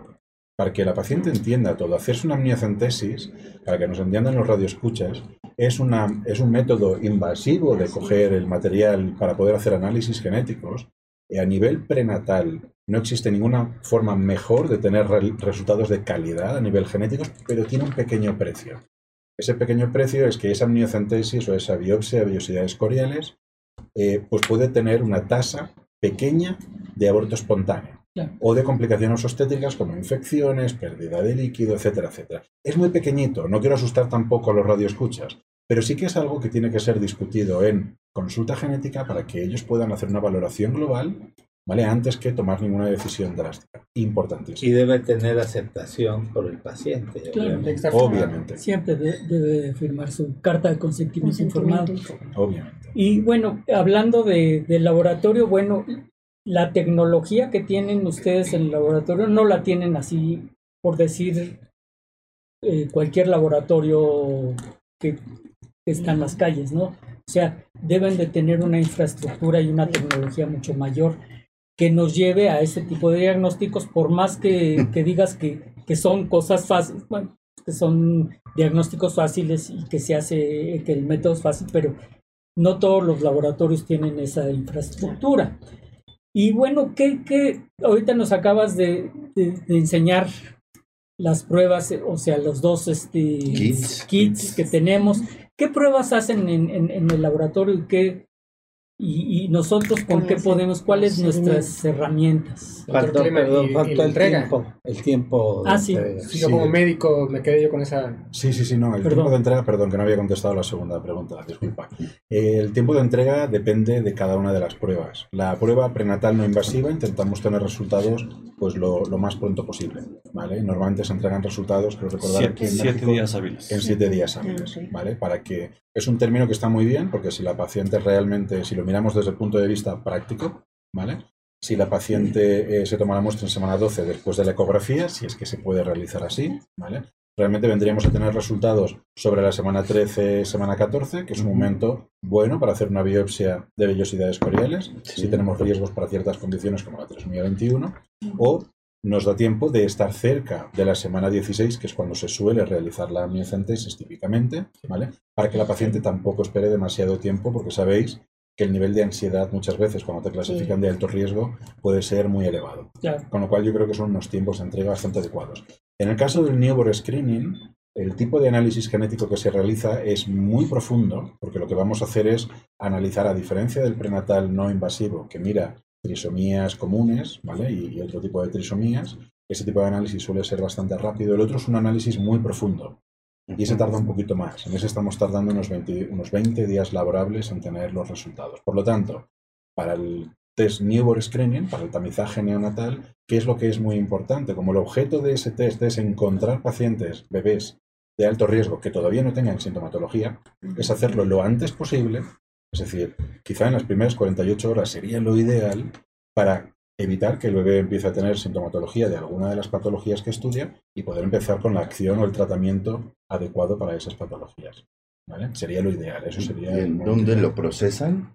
para que la paciente entienda todo. Hacerse una amniocentesis, para que nos entiendan los radioescuchas, es, una, es un método invasivo de coger el material para poder hacer análisis genéticos a nivel prenatal no existe ninguna forma mejor de tener resultados de calidad a nivel genético, pero tiene un pequeño precio. Ese pequeño precio es que esa amniocentesis o esa biopsia de vellosidades coriales eh, pues puede tener una tasa pequeña de aborto espontáneo o de complicaciones obstétricas como infecciones, pérdida de líquido, etcétera, etcétera. Es muy pequeñito, no quiero asustar tampoco a los radioescuchas, pero sí que es algo que tiene que ser discutido en consulta genética para que ellos puedan hacer una valoración global, ¿vale? Antes que tomar ninguna decisión drástica. Importantísimo. Y debe tener aceptación por el paciente. obviamente. Siempre debe firmar su carta de consentimiento informado. Obviamente. Y bueno, hablando de, del laboratorio, bueno, la tecnología que tienen ustedes en el laboratorio no la tienen así, por decir, eh, cualquier laboratorio que está en las calles, ¿no? O sea, deben de tener una infraestructura y una tecnología mucho mayor que nos lleve a ese tipo de diagnósticos, por más que, digas que, que, son cosas fáciles, bueno, que son diagnósticos fáciles y que se hace, que el método es fácil, pero no todos los laboratorios tienen esa infraestructura. Y bueno, ¿qué, qué ahorita nos acabas de, enseñar las pruebas, o sea, los dos este, kits que tenemos? ¿Qué pruebas hacen en, el laboratorio y qué, y, nosotros con qué podemos, cuáles nuestras herramientas. Faltó, perdón, faltó el tiempo. El tiempo. Ah, sí. Yo como médico me quedé yo con esa. Sí, sí, sí, no. El tiempo de entrega, perdón, que no había contestado la segunda pregunta, disculpa. El tiempo de entrega depende de cada una de las pruebas. La prueba prenatal no invasiva intentamos tener resultados pues lo, lo más pronto posible, ¿vale? Normalmente se entregan resultados, creo recordar siete, siete días hábiles. En siete días hábiles, ¿vale? Para que es un término que está muy bien, porque si la paciente realmente, si lo miramos desde el punto de vista práctico, ¿vale? Si la paciente eh, se toma la muestra en semana 12 después de la ecografía, si es que se puede realizar así, ¿vale? Realmente vendríamos a tener resultados sobre la semana 13, semana 14, que es un momento bueno para hacer una biopsia de vellosidades coriales, si tenemos riesgos para ciertas condiciones como la trisomía 21, o nos da tiempo de estar cerca de la semana 16, que es cuando se suele realizar la miocentesis típicamente, ¿vale? Para que la paciente tampoco espere demasiado tiempo, porque sabéis que el nivel de ansiedad muchas veces cuando te clasifican de alto riesgo puede ser muy elevado. Con lo cual yo creo que son unos tiempos de entrega bastante adecuados. En el caso del newborn screening, el tipo de análisis genético que se realiza es muy profundo, porque lo que vamos a hacer es analizar, a diferencia del prenatal no invasivo, que mira trisomías comunes, ¿vale? Y, otro tipo de trisomías, ese tipo de análisis suele ser bastante rápido. El otro es un análisis muy profundo, y ese tarda un poquito más. En ese estamos tardando unos 20, unos 20 días laborables en tener los resultados. Por lo tanto, para el test Newborn Screening, para el tamizaje neonatal, ¿qué es lo que es muy importante? Como el objeto de ese test es encontrar pacientes, bebés de alto riesgo que todavía no tengan sintomatología, es hacerlo lo antes posible, es decir, quizá en las primeras 48 horas sería lo ideal para evitar que el bebé empiece a tener sintomatología de alguna de las patologías que estudia y poder empezar con la acción o el tratamiento adecuado para esas patologías. ¿vale? Sería lo ideal, eso sería... ¿En dónde lo procesan?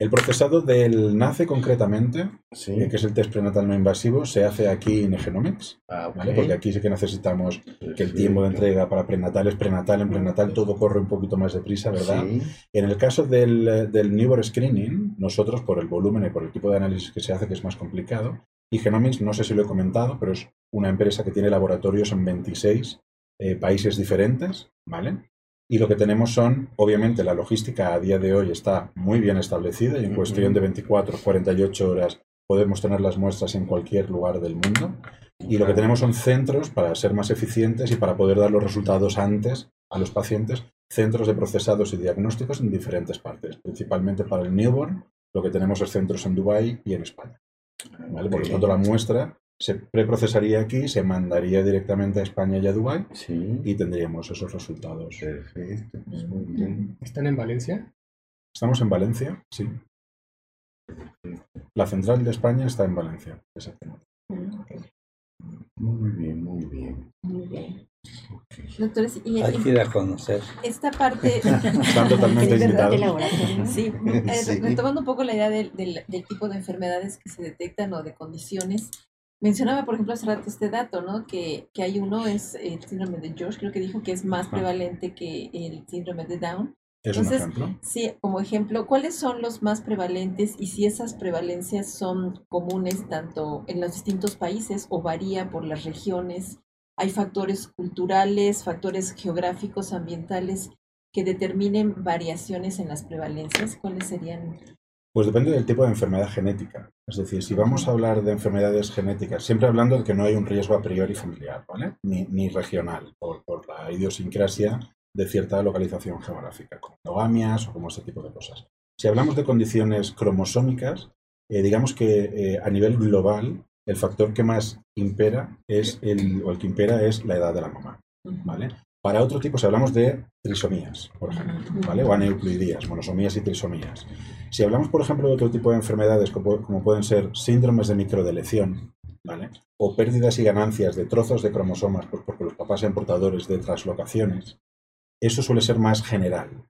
El procesado del NACE concretamente, eh, que es el test prenatal no invasivo, se hace aquí en Genomics, ah, porque aquí sí que necesitamos que el tiempo de entrega para prenatal es prenatal, en prenatal todo corre un poquito más deprisa, ¿verdad? En el caso del, del newborn screening, nosotros por el volumen y por el tipo de análisis que se hace, que es más complicado, y Genomics, no sé si lo he comentado, pero es una empresa que tiene laboratorios en 26 eh, países diferentes, ¿vale? Y lo que tenemos son, obviamente, la logística a día de hoy está muy bien establecida y en cuestión de 24, 48 horas podemos tener las muestras en cualquier lugar del mundo. Y lo que tenemos son centros para ser más eficientes y para poder dar los resultados antes a los pacientes, centros de procesados y diagnósticos en diferentes partes, principalmente para el newborn. Lo que tenemos es centros en Dubái y en España. ¿vale? Por lo tanto, la muestra se preprocesaría aquí, se mandaría directamente a España y a Dubái y tendríamos esos resultados. Perfecto, pues muy bien. ¿Están en Valencia? Estamos en Valencia, sí. La central de España está en Valencia, exactamente. Muy bien, muy bien. Muy bien. Doctores, y, Hay que ir a conocer. Esta parte. Están totalmente invitados. Sí, eh, retomando un poco la idea del, del, del, tipo de enfermedades que se detectan o de condiciones. Mencionaba, por ejemplo, hace rato este dato, ¿no? Que, que hay uno, es el síndrome de George, creo que dijo que es más prevalente que el síndrome de Down. ¿Es Entonces, un ejemplo? Sí, como ejemplo, ¿cuáles son los más prevalentes y si esas prevalencias son comunes tanto en los distintos países o varía por las regiones? ¿Hay factores culturales, factores geográficos, ambientales que determinen variaciones en las prevalencias? ¿Cuáles serían? Pues depende del tipo de enfermedad genética. Es decir, si vamos a hablar de enfermedades genéticas, siempre hablando de que no hay un riesgo a priori familiar, ¿vale? Ni, regional, por, la idiosincrasia de cierta localización geográfica, como endogamias o como ese tipo de cosas. Si hablamos de condiciones cromosómicas, eh, digamos que eh, a nivel global el factor que más impera es el, o el que impera es la edad de la mamá, ¿vale? Para otro tipo, si hablamos de trisomías, por ejemplo, ¿vale? o aneuploidías, monosomías y trisomías. Si hablamos, por ejemplo, de otro tipo de enfermedades como, pueden ser síndromes de microdelección, ¿vale? o pérdidas y ganancias de trozos de cromosomas pues porque los papás sean portadores de traslocaciones, eso suele ser más general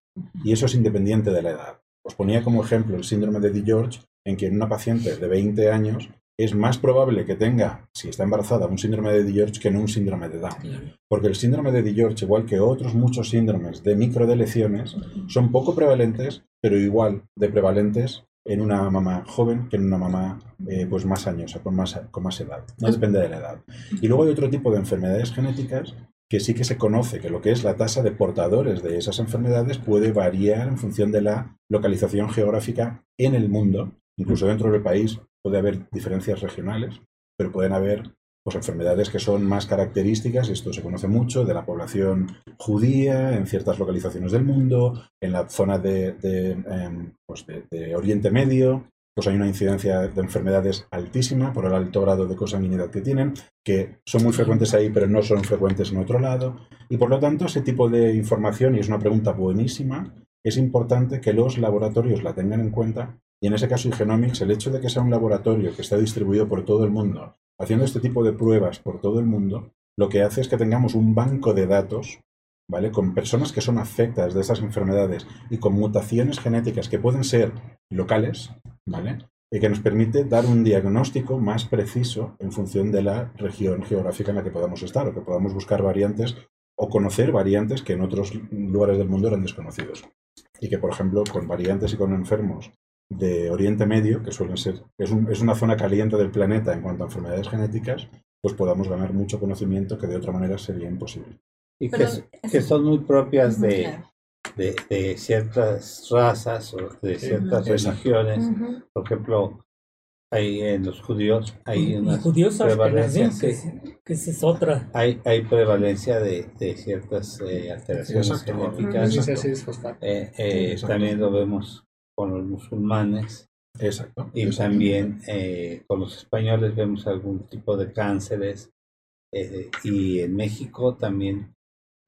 y eso es independiente de la edad. Os ponía como ejemplo el síndrome de DiGeorge, en que en una paciente de 20 años es más probable que tenga, si está embarazada, un síndrome de DiGeorge que no un síndrome de Down. Porque el síndrome de DiGeorge, igual que otros muchos síndromes de microdelecciones, son poco prevalentes, pero igual de prevalentes en una mamá joven que en una mamá eh, pues más añosa, con más, con más edad. No depende de la edad. Y luego hay otro tipo de enfermedades genéticas que sí que se conoce que lo que es la tasa de portadores de esas enfermedades puede variar en función de la localización geográfica en el mundo. Incluso dentro del país puede haber diferencias regionales, pero pueden haber pues, enfermedades que son más características, esto se conoce mucho, de la población judía en ciertas localizaciones del mundo, en la zona de, em, pues, de Oriente Medio, pues hay una incidencia de enfermedades altísima por el alto grado de cosanguinidad que tienen, que son muy frecuentes ahí, pero no son frecuentes en otro lado. Y por lo tanto, ese tipo de información, y es una pregunta buenísima, es importante que los laboratorios la tengan en cuenta. Y en ese caso, Genomics, el hecho de que sea un laboratorio que está distribuido por todo el mundo, haciendo este tipo de pruebas por todo el mundo, lo que hace es que tengamos un banco de datos ¿vale? Con personas que son afectadas de esas enfermedades y con mutaciones genéticas que pueden ser locales, ¿vale? Y que nos permite dar un diagnóstico más preciso en función de la región geográfica en la que podamos estar o que podamos buscar variantes o conocer variantes que en otros lugares del mundo eran desconocidos. Y que, por ejemplo, con variantes y con enfermos de Oriente Medio, que suelen ser, es, es una zona caliente del planeta en cuanto a enfermedades genéticas, pues podamos ganar mucho conocimiento que de otra manera sería imposible. Y que, son muy propias de, de, ciertas razas o de ciertas religiones. Por ejemplo, hay en los judíos hay una prevalencia que, es otra. Hay, hay prevalencia de, de ciertas eh, alteraciones genéticas. Eh, eh, también lo vemos con los musulmanes. Exacto. Y también con los españoles vemos algún tipo de cánceres. y en México también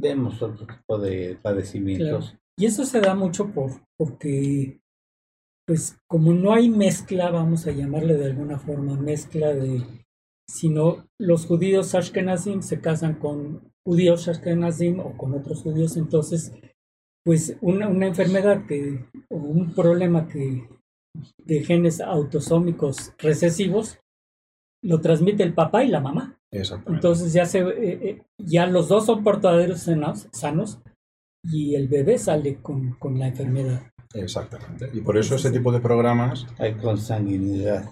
vemos otro tipo de padecimientos. Y eso se da mucho por porque, pues, como no hay mezcla, vamos a llamarle de alguna forma, mezcla de, sino los judíos ashkenazim se casan con judíos ashkenazim o con otros judíos, entonces, pues, una, una enfermedad que, o un problema que de genes autosómicos recesivos, lo transmite el papá y la mamá. Entonces ya, se, eh, eh, ya los dos son portadores sanos, y el bebé sale con, con, la enfermedad. Exactamente. Y por eso ese tipo de programas... Hay consanguinidad.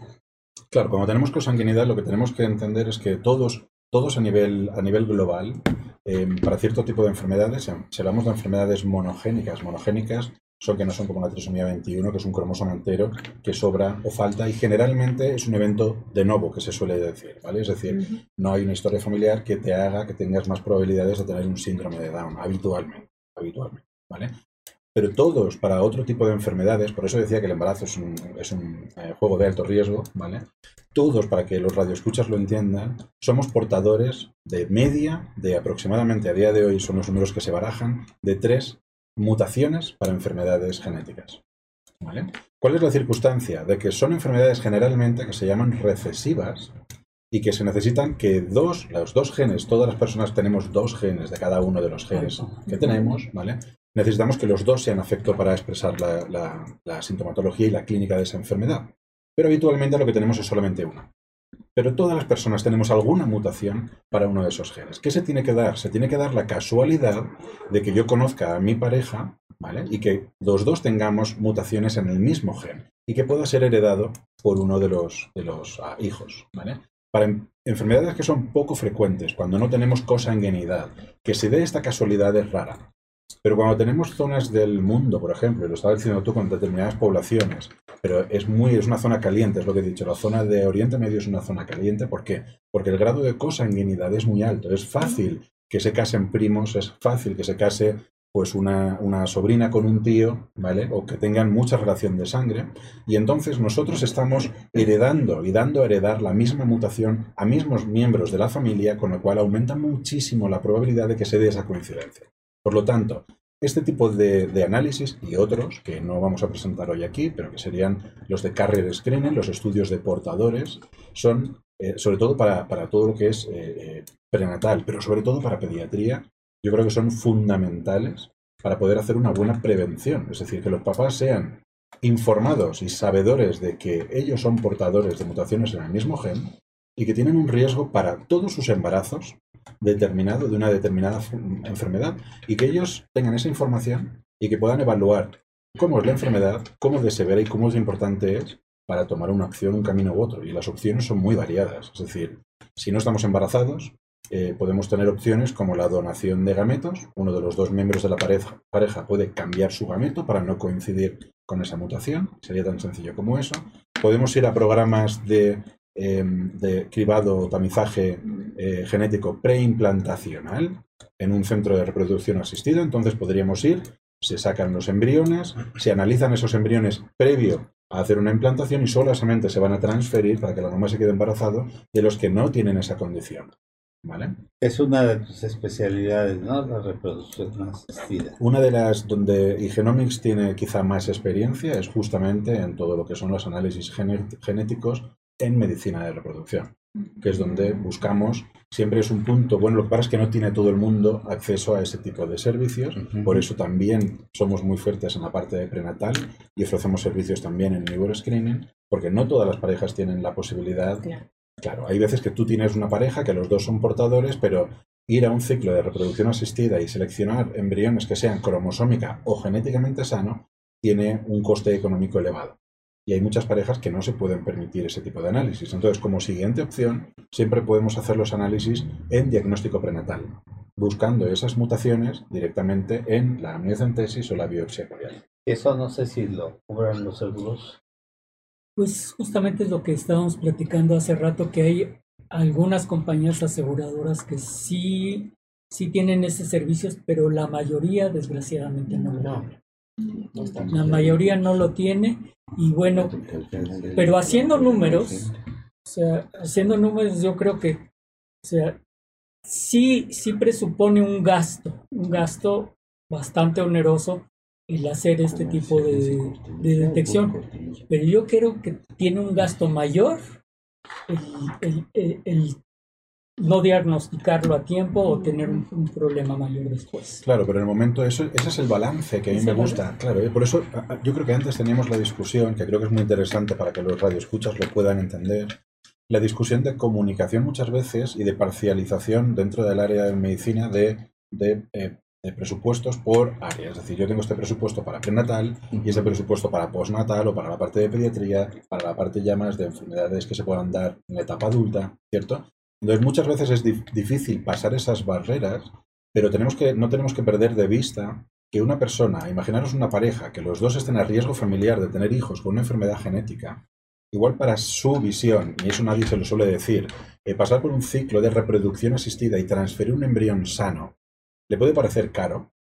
Claro, cuando tenemos consanguinidad lo que tenemos que entender es que todos, todos a, nivel, a nivel global, em, para cierto tipo de enfermedades, si hablamos de enfermedades monogénicas, monogénicas son que no son como la trisomía 21, que es un cromosoma entero que sobra o falta y generalmente es un evento de nuevo que se suele decir, ¿vale? Es decir, no hay una historia familiar que te haga que tengas más probabilidades de tener un síndrome de Down habitualmente, habitualmente, ¿vale? Pero todos para otro tipo de enfermedades, por eso decía que el embarazo es un, es un eh, juego de alto riesgo, ¿vale? Todos, para que los radioescuchas lo entiendan, somos portadores de media, de aproximadamente a día de hoy son los números que se barajan, de tres mutaciones para enfermedades genéticas. ¿Cuál es la circunstancia? De que son enfermedades generalmente que se llaman recesivas y que se necesitan que dos, los dos genes, todas las personas tenemos dos genes de cada uno de los genes que tenemos, ¿vale? Necesitamos que los dos sean afecto para expresar la, sintomatología y la clínica de esa enfermedad. Pero habitualmente lo que tenemos es solamente uno. Pero todas las personas tenemos alguna mutación para uno de esos genes. ¿Qué se tiene que dar? Se tiene que dar la casualidad de que yo conozca a mi pareja, ¿vale? Y que los dos tengamos mutaciones en el mismo gen y que pueda ser heredado por uno de los, de los ah, hijos, ¿vale? Para enfermedades que son poco frecuentes, cuando no tenemos cosanguinidad, que se dé esta casualidad es rara. Pero cuando tenemos zonas del mundo, por ejemplo, y lo estaba diciendo tú con determinadas poblaciones, pero es muy, es una zona caliente, es lo que he dicho. La zona de Oriente Medio es una zona caliente, ¿por qué? Porque el grado de cosanguinidad es muy alto. Es fácil que se casen primos, es fácil que se case pues una, una, sobrina con un tío, ¿vale? O que tengan mucha relación de sangre. Y entonces nosotros estamos heredando y dando a heredar la misma mutación a mismos miembros de la familia, con lo cual aumenta muchísimo la probabilidad de que se dé esa coincidencia. Por lo tanto, este tipo de, análisis y otros que no vamos a presentar hoy aquí, pero que serían los de carrier screening, los estudios de portadores, son eh, sobre todo para, todo lo que es eh, eh, prenatal, pero sobre todo para pediatría, yo creo que son fundamentales para poder hacer una buena prevención. Es decir, que los papás sean informados y sabedores de que ellos son portadores de mutaciones en el mismo gen y que tienen un riesgo para todos sus embarazos determinado de una determinada enfermedad y que ellos tengan esa información y que puedan evaluar cómo es la enfermedad, cómo de severa y cómo de importante es para tomar una acción, un camino u otro. Y las opciones son muy variadas. Es decir, si no estamos embarazados, eh, podemos tener opciones como la donación de gametos. Uno de los dos miembros de la pareja, pareja puede cambiar su gameto para no coincidir con esa mutación. Sería tan sencillo como eso. Podemos ir a programas de, em, de cribado o tamizaje eh, genético preimplantacional en un centro de reproducción asistida. Entonces podríamos ir, se sacan los embriones, se analizan esos embriones previo a hacer una implantación y solamente se van a transferir para que la mamá se quede embarazado de los que no tienen esa condición. ¿Vale? Es una de tus especialidades, ¿no? La reproducción asistida. Una de las donde Igenomics tiene quizá más experiencia es justamente en todo lo que son los análisis genéticos en medicina de reproducción, que es donde buscamos, siempre es un punto, bueno, lo que pasa es que no tiene todo el mundo acceso a ese tipo de servicios, por eso también somos muy fuertes en la parte de prenatal y ofrecemos servicios también en newborn screening, porque no todas las parejas tienen la posibilidad. Claro, hay veces que tú tienes una pareja que los dos son portadores, pero ir a un ciclo de reproducción asistida y seleccionar embriones que sean cromosómica o genéticamente sano tiene un coste económico elevado. Y hay muchas parejas que no se pueden permitir ese tipo de análisis. Entonces, como siguiente opción, siempre podemos hacer los análisis en diagnóstico prenatal, buscando esas mutaciones directamente en la amniocentesis o la biopsia corial. Eso no sé si lo cubren los seguros. Pues justamente es lo que estábamos platicando hace rato, que hay algunas compañías aseguradoras que sí, sí tienen ese servicio, pero la mayoría desgraciadamente no lo tiene. La mayoría no lo tiene y bueno, pero haciendo números, o sea, haciendo números yo creo que, o sea, sí, sí presupone un gasto, un gasto bastante oneroso el hacer este tipo de, detección. Pero yo creo que tiene un gasto mayor el, no diagnosticarlo a tiempo o tener un, problema mayor después. Claro, pero en el momento eso, ese es el balance que a mí me gusta. Claro, ¿eh? por eso yo creo que antes teníamos la discusión, que creo que es muy interesante para que los radioescuchas lo puedan entender, la discusión de comunicación muchas veces y de parcialización dentro del área de medicina de, de eh, de presupuestos por área. Es decir, yo tengo este presupuesto para prenatal y este presupuesto para postnatal o para la parte de pediatría, para la parte ya más de enfermedades que se puedan dar en la etapa adulta, ¿cierto? Entonces muchas veces es difícil pasar esas barreras, pero tenemos que, no tenemos que perder de vista que una persona, imaginaros una pareja, que los dos estén a riesgo familiar de tener hijos con una enfermedad genética, igual para su visión, y eso nadie se lo suele decir, eh, pasar por un ciclo de reproducción asistida y transferir un embrión sano le puede parecer caro,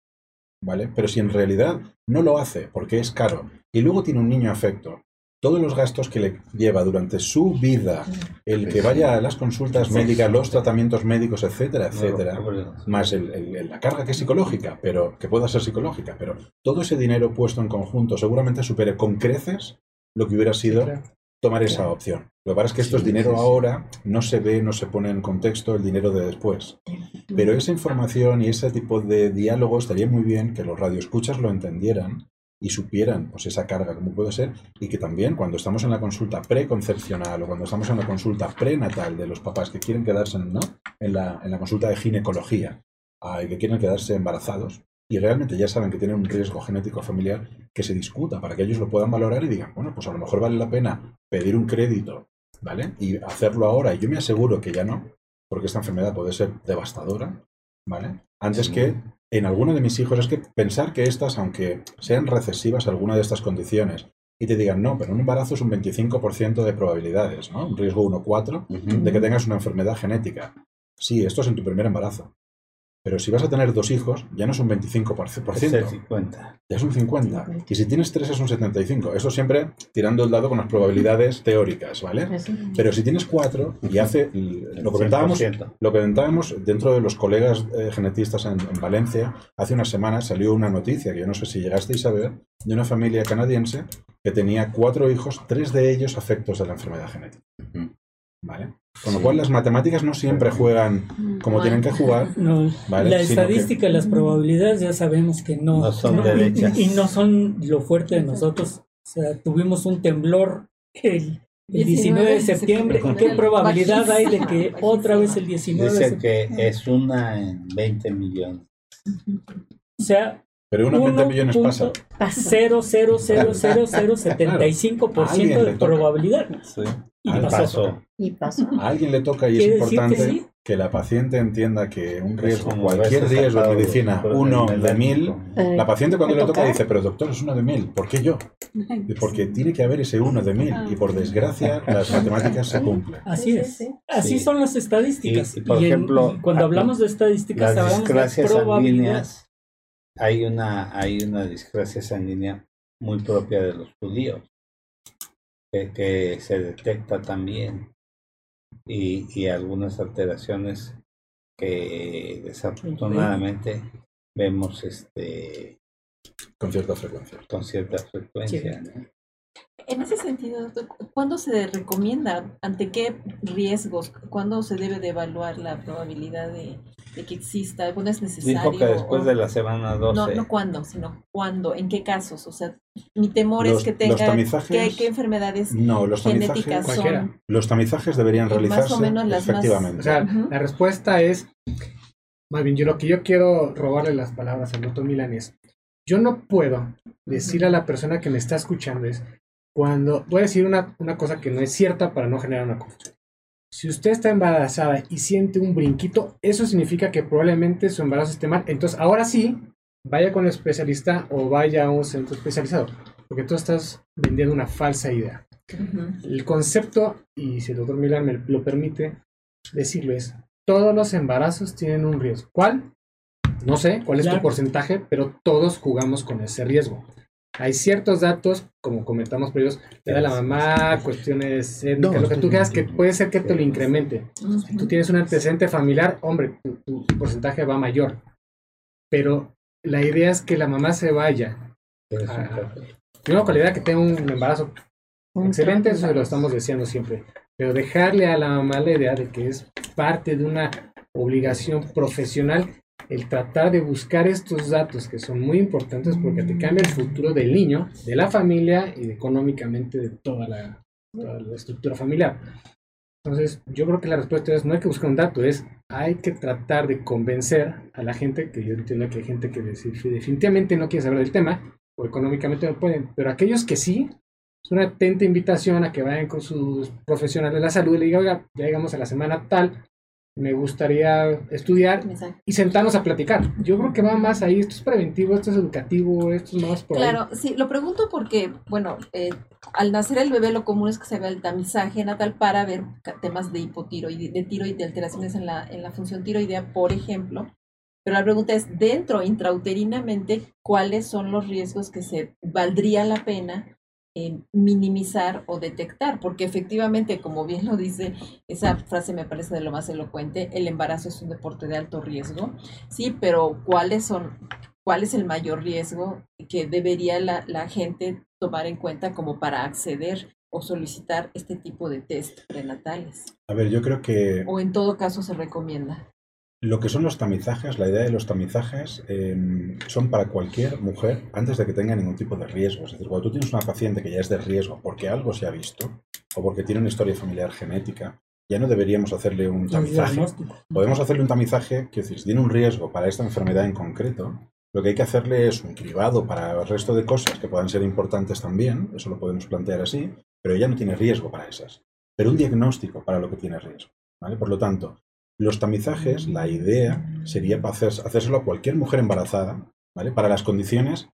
¿vale? Pero si en realidad no lo hace porque es caro y luego tiene un niño afecto, todos los gastos que le lleva durante su vida, el que vaya a las consultas médicas, los tratamientos médicos, etcétera, etcétera, más la carga que es psicológica, pero que pueda ser psicológica, pero todo ese dinero puesto en conjunto seguramente supere con creces lo que hubiera sido tomar esa opción. Lo que pasa es que esto es dinero ahora, no se ve, no se pone en contexto el dinero de después. Pero esa información y ese tipo de diálogo estaría muy bien que los radioescuchas lo entendieran y supieran pues esa carga como puede ser y que también cuando estamos en la consulta preconcepcional o cuando estamos en la consulta prenatal de los papás que quieren quedarse ¿no? en, la, en la consulta de ginecología ah, y que quieren quedarse embarazados, y realmente ya saben que tienen un riesgo genético familiar, que se discuta para que ellos lo puedan valorar y digan, bueno, pues a lo mejor vale la pena pedir un crédito, ¿vale? Y hacerlo ahora. Y yo me aseguro que ya no, porque esta enfermedad puede ser devastadora, ¿vale? Antes que en alguno de mis hijos es que pensar que estas, aunque sean recesivas alguna de estas condiciones, y te digan, no, pero un embarazo es un 25% de probabilidades, ¿no? Un riesgo 1,4 de que tengas una enfermedad genética. Sí, esto es en tu primer embarazo. Pero si vas a tener dos hijos, ya no es un 25%. Es el 50. Ya es un 50. Y si tienes tres es un 75. Eso siempre tirando el dado con las probabilidades teóricas, ¿vale? Pero si tienes cuatro y hace... Lo comentábamos, lo comentábamos dentro de los colegas eh, genetistas en, Valencia, hace unas semanas salió una noticia que yo no sé si llegasteis a ver, de una familia canadiense que tenía cuatro hijos, tres de ellos afectos de la enfermedad genética. ¿Vale? Con lo cual las matemáticas no siempre juegan como tienen que jugar. La estadística y las probabilidades ya sabemos que no, son y, no son lo fuerte de nosotros. O sea, tuvimos un temblor el, 19 de septiembre. ¿Qué probabilidad hay de que otra vez el 19 de septiembre? que es una en 20 millones. O sea, pero unos 20 millones pasa. 0,00075% de probabilidad. Y pasó. Y pasó. A alguien le toca y es importante sí. que la paciente entienda que un riesgo, cualquier riesgo sacado medicina, uno de mil, Eh, la paciente cuando ¿me le toca toca? dice, pero doctor, es uno de mil, ¿por qué yo? Y Porque tiene que haber ese uno de mil y por desgracia las matemáticas se cumplen. Así Sí, es. sí, sí. Así Sí. son las estadísticas. Y- y, por en- ejemplo, cuando hablamos de estadísticas, Las hablamos de hay una, hay una sanguínea muy propia de los judíos, que, que se detecta también, y, y algunas alteraciones que desafortunadamente vemos este Con cierta frecuencia. con cierta frecuencia. ¿no? En ese sentido, ¿cuándo se recomienda? ¿Ante qué riesgos? ¿Cuándo se debe de evaluar la probabilidad de, de que exista? ¿Cuándo es necesario? Dijo que después o- de la semana 12. No, no cuándo, sino cuándo, en qué casos. O sea, mi temor es que tenga qué, qué enfermedades No, los genéticas tamizajes, son. Cualquiera. los tamizajes deberían Más o realizarse menos las más- efectivamente. O sea, la respuesta es, más bien, yo lo que yo quiero robarle las palabras al doctor Milan es, yo no puedo decir a la persona que me está escuchando es, cuando, voy a decir una, una cosa que no es cierta para no generar una confusión. Si usted está embarazada y siente un brinquito, eso significa que probablemente su embarazo esté mal. Entonces, ahora sí, vaya con el especialista o vaya a un centro especializado, porque tú estás vendiendo una falsa idea. El concepto, y si el doctor Milan me lo permite decirlo, es todos los embarazos tienen un riesgo. ¿Cuál? No sé cuál es Claro. tu porcentaje, pero todos jugamos con ese riesgo. Hay ciertos datos, como comentamos previos, te da la mamá, cuestiones étnicas, No, lo que tú quieras, que puede ser que te lo incremente. Si tú tienes un antecedente familiar, hombre, tu, tu porcentaje va mayor. Pero la idea es que la mamá se vaya. Caso. Primero con la idea que tenga un embarazo excelente, eso lo estamos deseando siempre. Pero dejarle a la mamá la idea de que es parte de una obligación profesional el tratar de buscar estos datos que son muy importantes porque te cambia el futuro del niño, de la familia y económicamente de toda la, toda la estructura familiar. Entonces, yo creo que la respuesta es no hay que buscar un dato, es hay que tratar de convencer a la gente, que yo entiendo que hay gente que definitivamente no quiere saber del tema, o económicamente no pueden, pero aquellos que sí, es una atenta invitación a que vayan con sus profesionales de la salud y le digan, oiga, ya llegamos a la semana tal, me gustaría estudiar Exacto. y sentarnos a platicar. Yo creo que va más ahí, esto es preventivo, esto es educativo, esto es más por ahí. Claro, sí, lo pregunto porque, bueno, eh, al nacer el bebé lo común es que se vea el tamizaje natal para ver temas de hipotiroide, de tiroide, de alteraciones en la, en la función tiroidea, por ejemplo. Pero la pregunta es, dentro, intrauterinamente, ¿cuáles son los riesgos que se valdría la pena eh, minimizar o detectar? Porque efectivamente, como bien lo dice, esa frase me parece de lo más elocuente, el embarazo es un deporte de alto riesgo, sí, pero ¿cuáles son cuál es el mayor riesgo que debería la, la gente tomar en cuenta como para acceder o solicitar este tipo de test prenatales. A ver, yo creo que O en todo caso se recomienda. Lo que son los tamizajes, la idea de los tamizajes eh, son para cualquier mujer antes de que tenga ningún tipo de riesgo. Es decir, cuando tú tienes una paciente que ya es de riesgo porque algo se ha visto o porque tiene una historia familiar genética, ya no deberíamos hacerle un tamizaje. Podemos hacerle un tamizaje que si tiene un riesgo para esta enfermedad en concreto, lo que hay que hacerle es un cribado para el resto de cosas que puedan ser importantes también, eso lo podemos plantear así, pero ella no tiene riesgo para esas. Pero un diagnóstico para lo que tiene riesgo. ¿vale? Por lo tanto, los tamizajes, la idea sería hacérselo a cualquier mujer embarazada, ¿vale? para las condiciones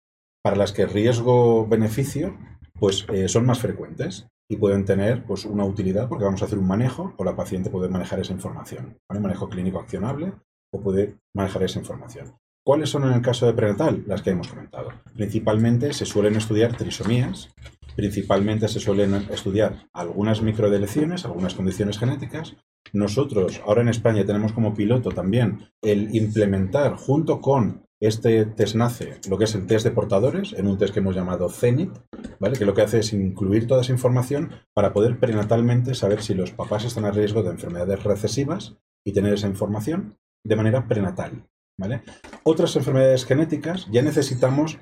para las que riesgo-beneficio pues, eh, son más frecuentes y pueden tener pues, una utilidad porque vamos a hacer un manejo o la paciente puede manejar esa información. manejo clínico accionable o puede manejar esa información. ¿Cuáles son en el caso de prenatal? Las que hemos comentado. Principalmente se suelen estudiar trisomías, principalmente se suelen estudiar algunas microdeleciones, algunas condiciones genéticas. Nosotros ahora en España tenemos como piloto también el implementar junto con este test nace lo que es el test de portadores en un test que hemos llamado CENIT, ¿vale? que lo que hace es incluir toda esa información para poder prenatalmente saber si los papás están a riesgo de enfermedades recesivas y tener esa información de manera prenatal. ¿vale? Otras enfermedades genéticas ya necesitamos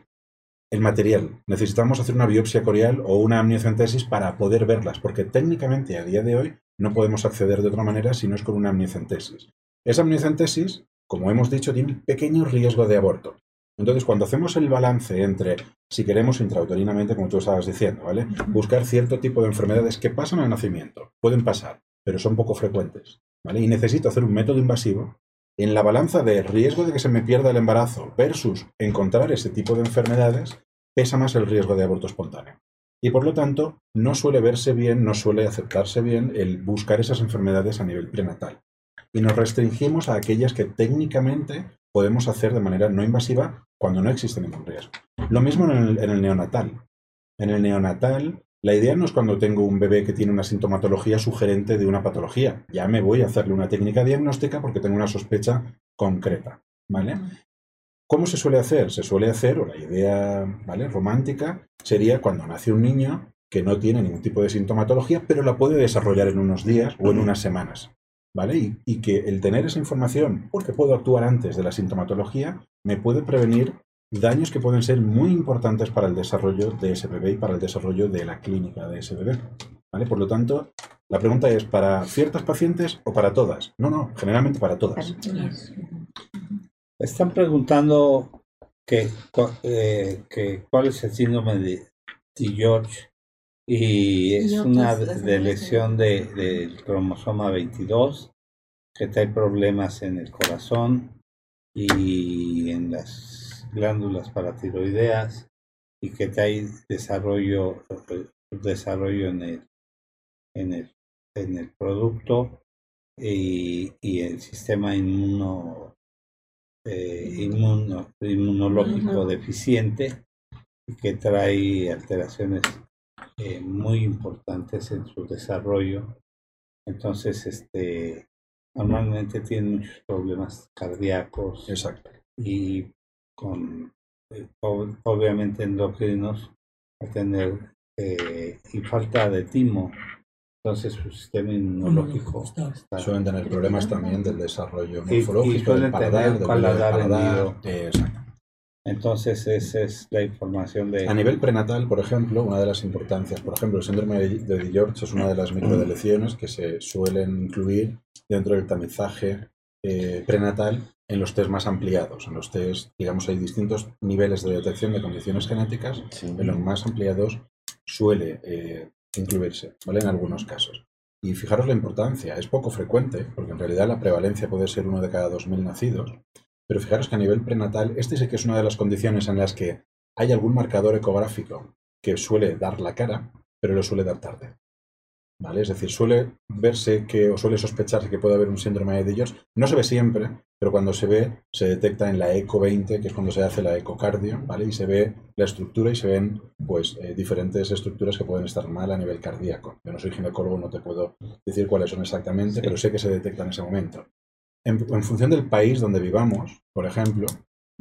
el material, necesitamos hacer una biopsia corial o una amniocentesis para poder verlas, porque técnicamente a día de hoy no podemos acceder de otra manera si no es con una amniocentesis. Esa amniocentesis, como hemos dicho, tiene un pequeño riesgo de aborto, Entonces, cuando hacemos el balance entre, si queremos intrauterinamente, como tú estabas diciendo, ¿vale? Buscar cierto tipo de enfermedades que pasan al nacimiento, pueden pasar, pero son poco frecuentes, ¿vale? Y necesito hacer un método invasivo en la balanza de riesgo de que se me pierda el embarazo versus encontrar ese tipo de enfermedades, pesa más el riesgo de aborto espontáneo. Y por lo tanto, no suele verse bien, no suele aceptarse bien el buscar esas enfermedades a nivel prenatal. Y nos restringimos a aquellas que técnicamente podemos hacer de manera no invasiva cuando no existe ningún riesgo. Lo mismo en el, neonatal. En el neonatal, la idea no es cuando tengo un bebé que tiene una sintomatología sugerente de una patología. Ya me voy a hacerle una técnica diagnóstica porque tengo una sospecha concreta. ¿Vale? ¿Cómo se suele hacer? Se suele hacer, o la idea ¿vale? romántica, sería cuando nace un niño que no tiene ningún tipo de sintomatología, pero la puede desarrollar en unos días o en unas semanas. ¿Vale? Y, y que el tener esa información, porque puedo actuar antes de la sintomatología, me puede prevenir daños que pueden ser muy importantes para el desarrollo de ese bebé y para el desarrollo de la clínica de ese bebé. ¿Vale? Por lo tanto, la pregunta es, ¿para ciertas pacientes o para todas? No, no, generalmente para todas. Están preguntando que, eh, que cuál es el síndrome de, George y es una de lesión del de cromosoma 22 que trae problemas en el corazón y en las glándulas paratiroideas y que trae desarrollo desarrollo en el en el en el producto y, y el sistema inmuno eh, inmunológico deficiente y que trae alteraciones eh, muy importantes en su desarrollo. Entonces, este, normalmente tiene muchos problemas cardíacos. Exacto. Y con, eh, obviamente, endocrinos, a tener y falta de timo entonces su sistema inmunológico suelen tener problemas también del desarrollo morfológico, del paladar, del paladar, Entonces esa es la información de... A nivel prenatal, por ejemplo, una de las importancias, por ejemplo, el síndrome de George es una de las microdeleciones que se suelen incluir dentro del tamizaje eh, prenatal en los test más ampliados. En los test, digamos, hay distintos niveles de detección de condiciones genéticas. En los más ampliados suele eh, incluirse, ¿vale? En algunos casos. Y fijaros la importancia, es poco frecuente, porque en realidad la prevalencia puede ser uno de cada 2.000 nacidos, pero fijaros que a nivel prenatal, este sí que es una de las condiciones en las que hay algún marcador ecográfico que suele dar la cara, pero lo suele dar tarde. ¿Vale? Es decir, suele verse que, o suele sospecharse que puede haber un síndrome de ellos. No se ve siempre, pero cuando se ve, se detecta en la eco 20, que es cuando se hace la ecocardio, ¿vale? Y se ve la estructura y se ven, pues, eh, diferentes estructuras que pueden estar mal a nivel cardíaco. Yo no soy ginecólogo, no te puedo decir cuáles son exactamente, pero sé que se detecta en ese momento. En, función del país donde vivamos, por ejemplo,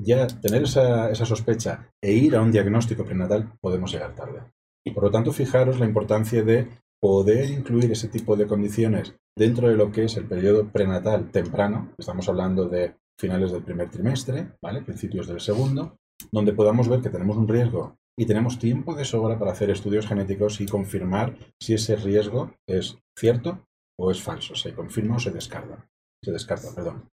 ya tener esa, esa sospecha e ir a un diagnóstico prenatal podemos llegar tarde. Y por lo tanto, fijaros la importancia de poder incluir ese tipo de condiciones dentro de lo que es el periodo prenatal temprano, estamos hablando de finales del primer trimestre, ¿vale? principios del segundo, donde podamos ver que tenemos un riesgo y tenemos tiempo de sobra para hacer estudios genéticos y confirmar si ese riesgo es cierto o es falso, se confirma o se descarta. Se descarta, perdón.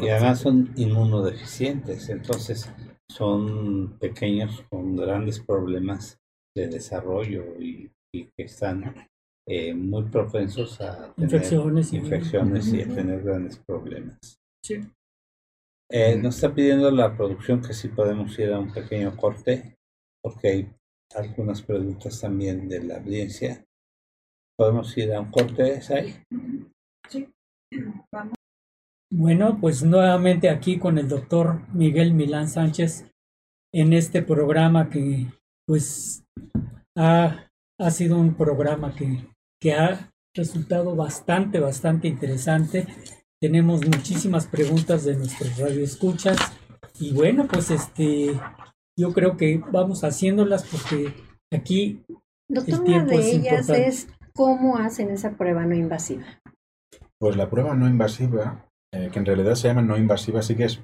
Y además son inmunodeficientes, entonces son pequeños con grandes problemas de desarrollo y y que están eh, muy propensos a tener infecciones, y, a tener grandes problemas. Sí. Eh, nos está pidiendo la producción que si podemos ir a un pequeño corte, porque hay algunas preguntas también de la audiencia. ¿Podemos ir a un corte, ahí? Sí, vamos. Bueno, pues nuevamente aquí con el doctor Miguel Milán Sánchez en este programa que pues ha ha sido un programa que, que ha resultado bastante, bastante interesante. Tenemos muchísimas preguntas de nuestros radioescuchas y bueno, pues este, yo creo que vamos haciéndolas porque aquí Doctor, una de ellas es cómo hacen esa prueba no invasiva. Pues la prueba no invasiva, eh, que en realidad se llama no invasiva, sí que es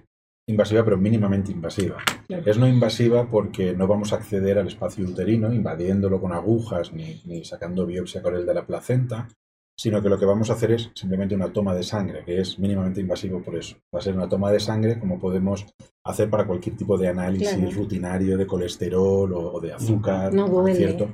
invasiva pero mínimamente invasiva. Es no invasiva porque no vamos a acceder al espacio uterino invadiéndolo con agujas ni, ni sacando biopsia con el de la placenta, sino que lo que vamos a hacer es simplemente una toma de sangre, que es mínimamente invasivo por eso. Va a ser una toma de sangre como podemos hacer para cualquier tipo de análisis rutinario de colesterol o, de azúcar, ¿cierto?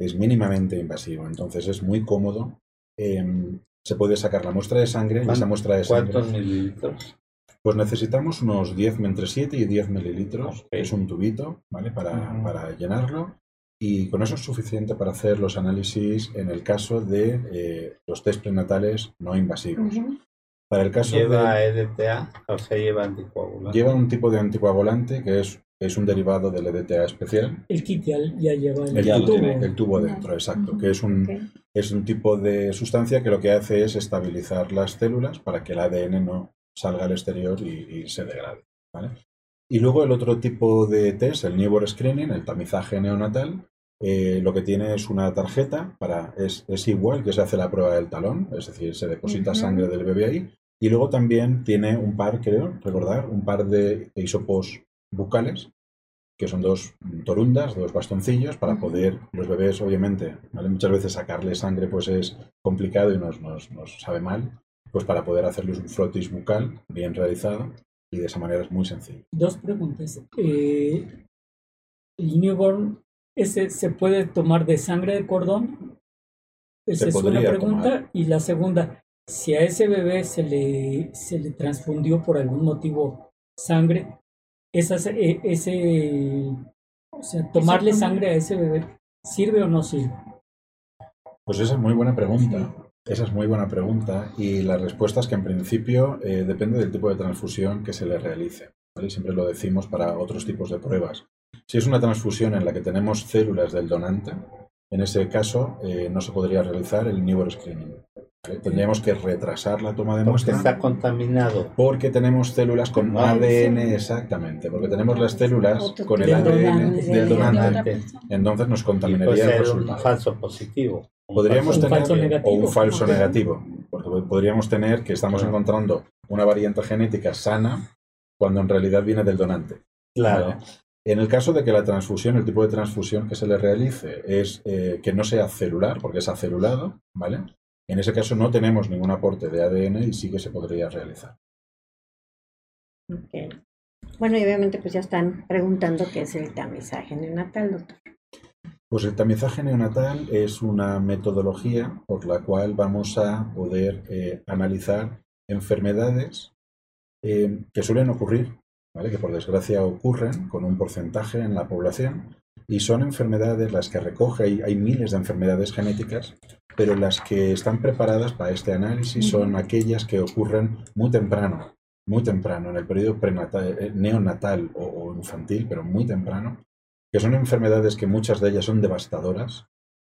Es mínimamente invasivo, entonces es muy cómodo. Em, se puede sacar la muestra de sangre y esa muestra de sangre. ¿Cuántos mililitros? Pues necesitamos unos 10, entre 7 y 10 mililitros, es un tubito, ¿vale? Para, para, llenarlo. Y con eso es suficiente para hacer los análisis en el caso de eh, los test prenatales no invasivos. Para el caso ¿Lleva EDTA o sea, lleva anticoagulante? Lleva un tipo de anticoagulante que es, es un derivado del EDTA especial. El kit ya, lleva el, tubo. el tubo dentro, exacto, que es un, es un tipo de sustancia que lo que hace es estabilizar las células para que el ADN no salga al exterior y, se degrade. Y luego el otro tipo de test, el newborn screening, el tamizaje neonatal, eh, lo que tiene es una tarjeta, para, es, igual que se hace la prueba del talón, es decir, se deposita sangre del bebé ahí, y luego también tiene un par, creo, recordar, un par de hisopos bucales, que son dos torundas, dos bastoncillos, para poder, los bebés obviamente, muchas veces sacarle sangre pues es complicado y nos, nos, nos sabe mal, pues para poder hacerles un frotis bucal bien realizado y de esa manera es muy sencillo. Dos preguntas. Eh, ¿El newborn ese se puede tomar de sangre de cordón? Esa es una pregunta. Y la segunda, si a ese bebé se le, se le transfundió por algún motivo sangre, esa, e, ese, o sea, tomarle sangre a ese bebé, ¿sirve o no sirve? Pues esa es muy buena pregunta. Esa es muy buena pregunta y la respuesta es que en principio eh, depende del tipo de transfusión que se le realice. Siempre lo decimos para otros tipos de pruebas. Si es una transfusión en la que tenemos células del donante, en ese caso eh, no se podría realizar el newborn screening. Tendríamos que retrasar la toma de muestra. Porque está contaminado. Porque tenemos células con ADN, exactamente. Porque tenemos las células con el ADN del donante. Entonces nos contaminaría el resultado. Un falso positivo. Podríamos tener o un falso negativo, porque podríamos tener que estamos encontrando una variante genética sana cuando en realidad viene del donante. Claro. En el caso de que la transfusión, el tipo de transfusión que se le realice es eh, que no sea celular, porque es acelulado, ¿vale? En ese caso no tenemos ningún aporte de ADN y sí que se podría realizar. Okay. Bueno, y obviamente pues ya están preguntando qué es el tamizaje neonatal, doctor. Pues el tamizaje neonatal es una metodología por la cual vamos a poder eh, analizar enfermedades eh, que suelen ocurrir, ¿vale? que por desgracia ocurren con un porcentaje en la población y son enfermedades las que recoge, hay, hay miles de enfermedades genéticas, pero las que están preparadas para este análisis son aquellas que ocurren muy temprano, muy temprano, en el periodo prenatal, eh, neonatal o infantil, pero muy temprano, que son enfermedades que muchas de ellas son devastadoras,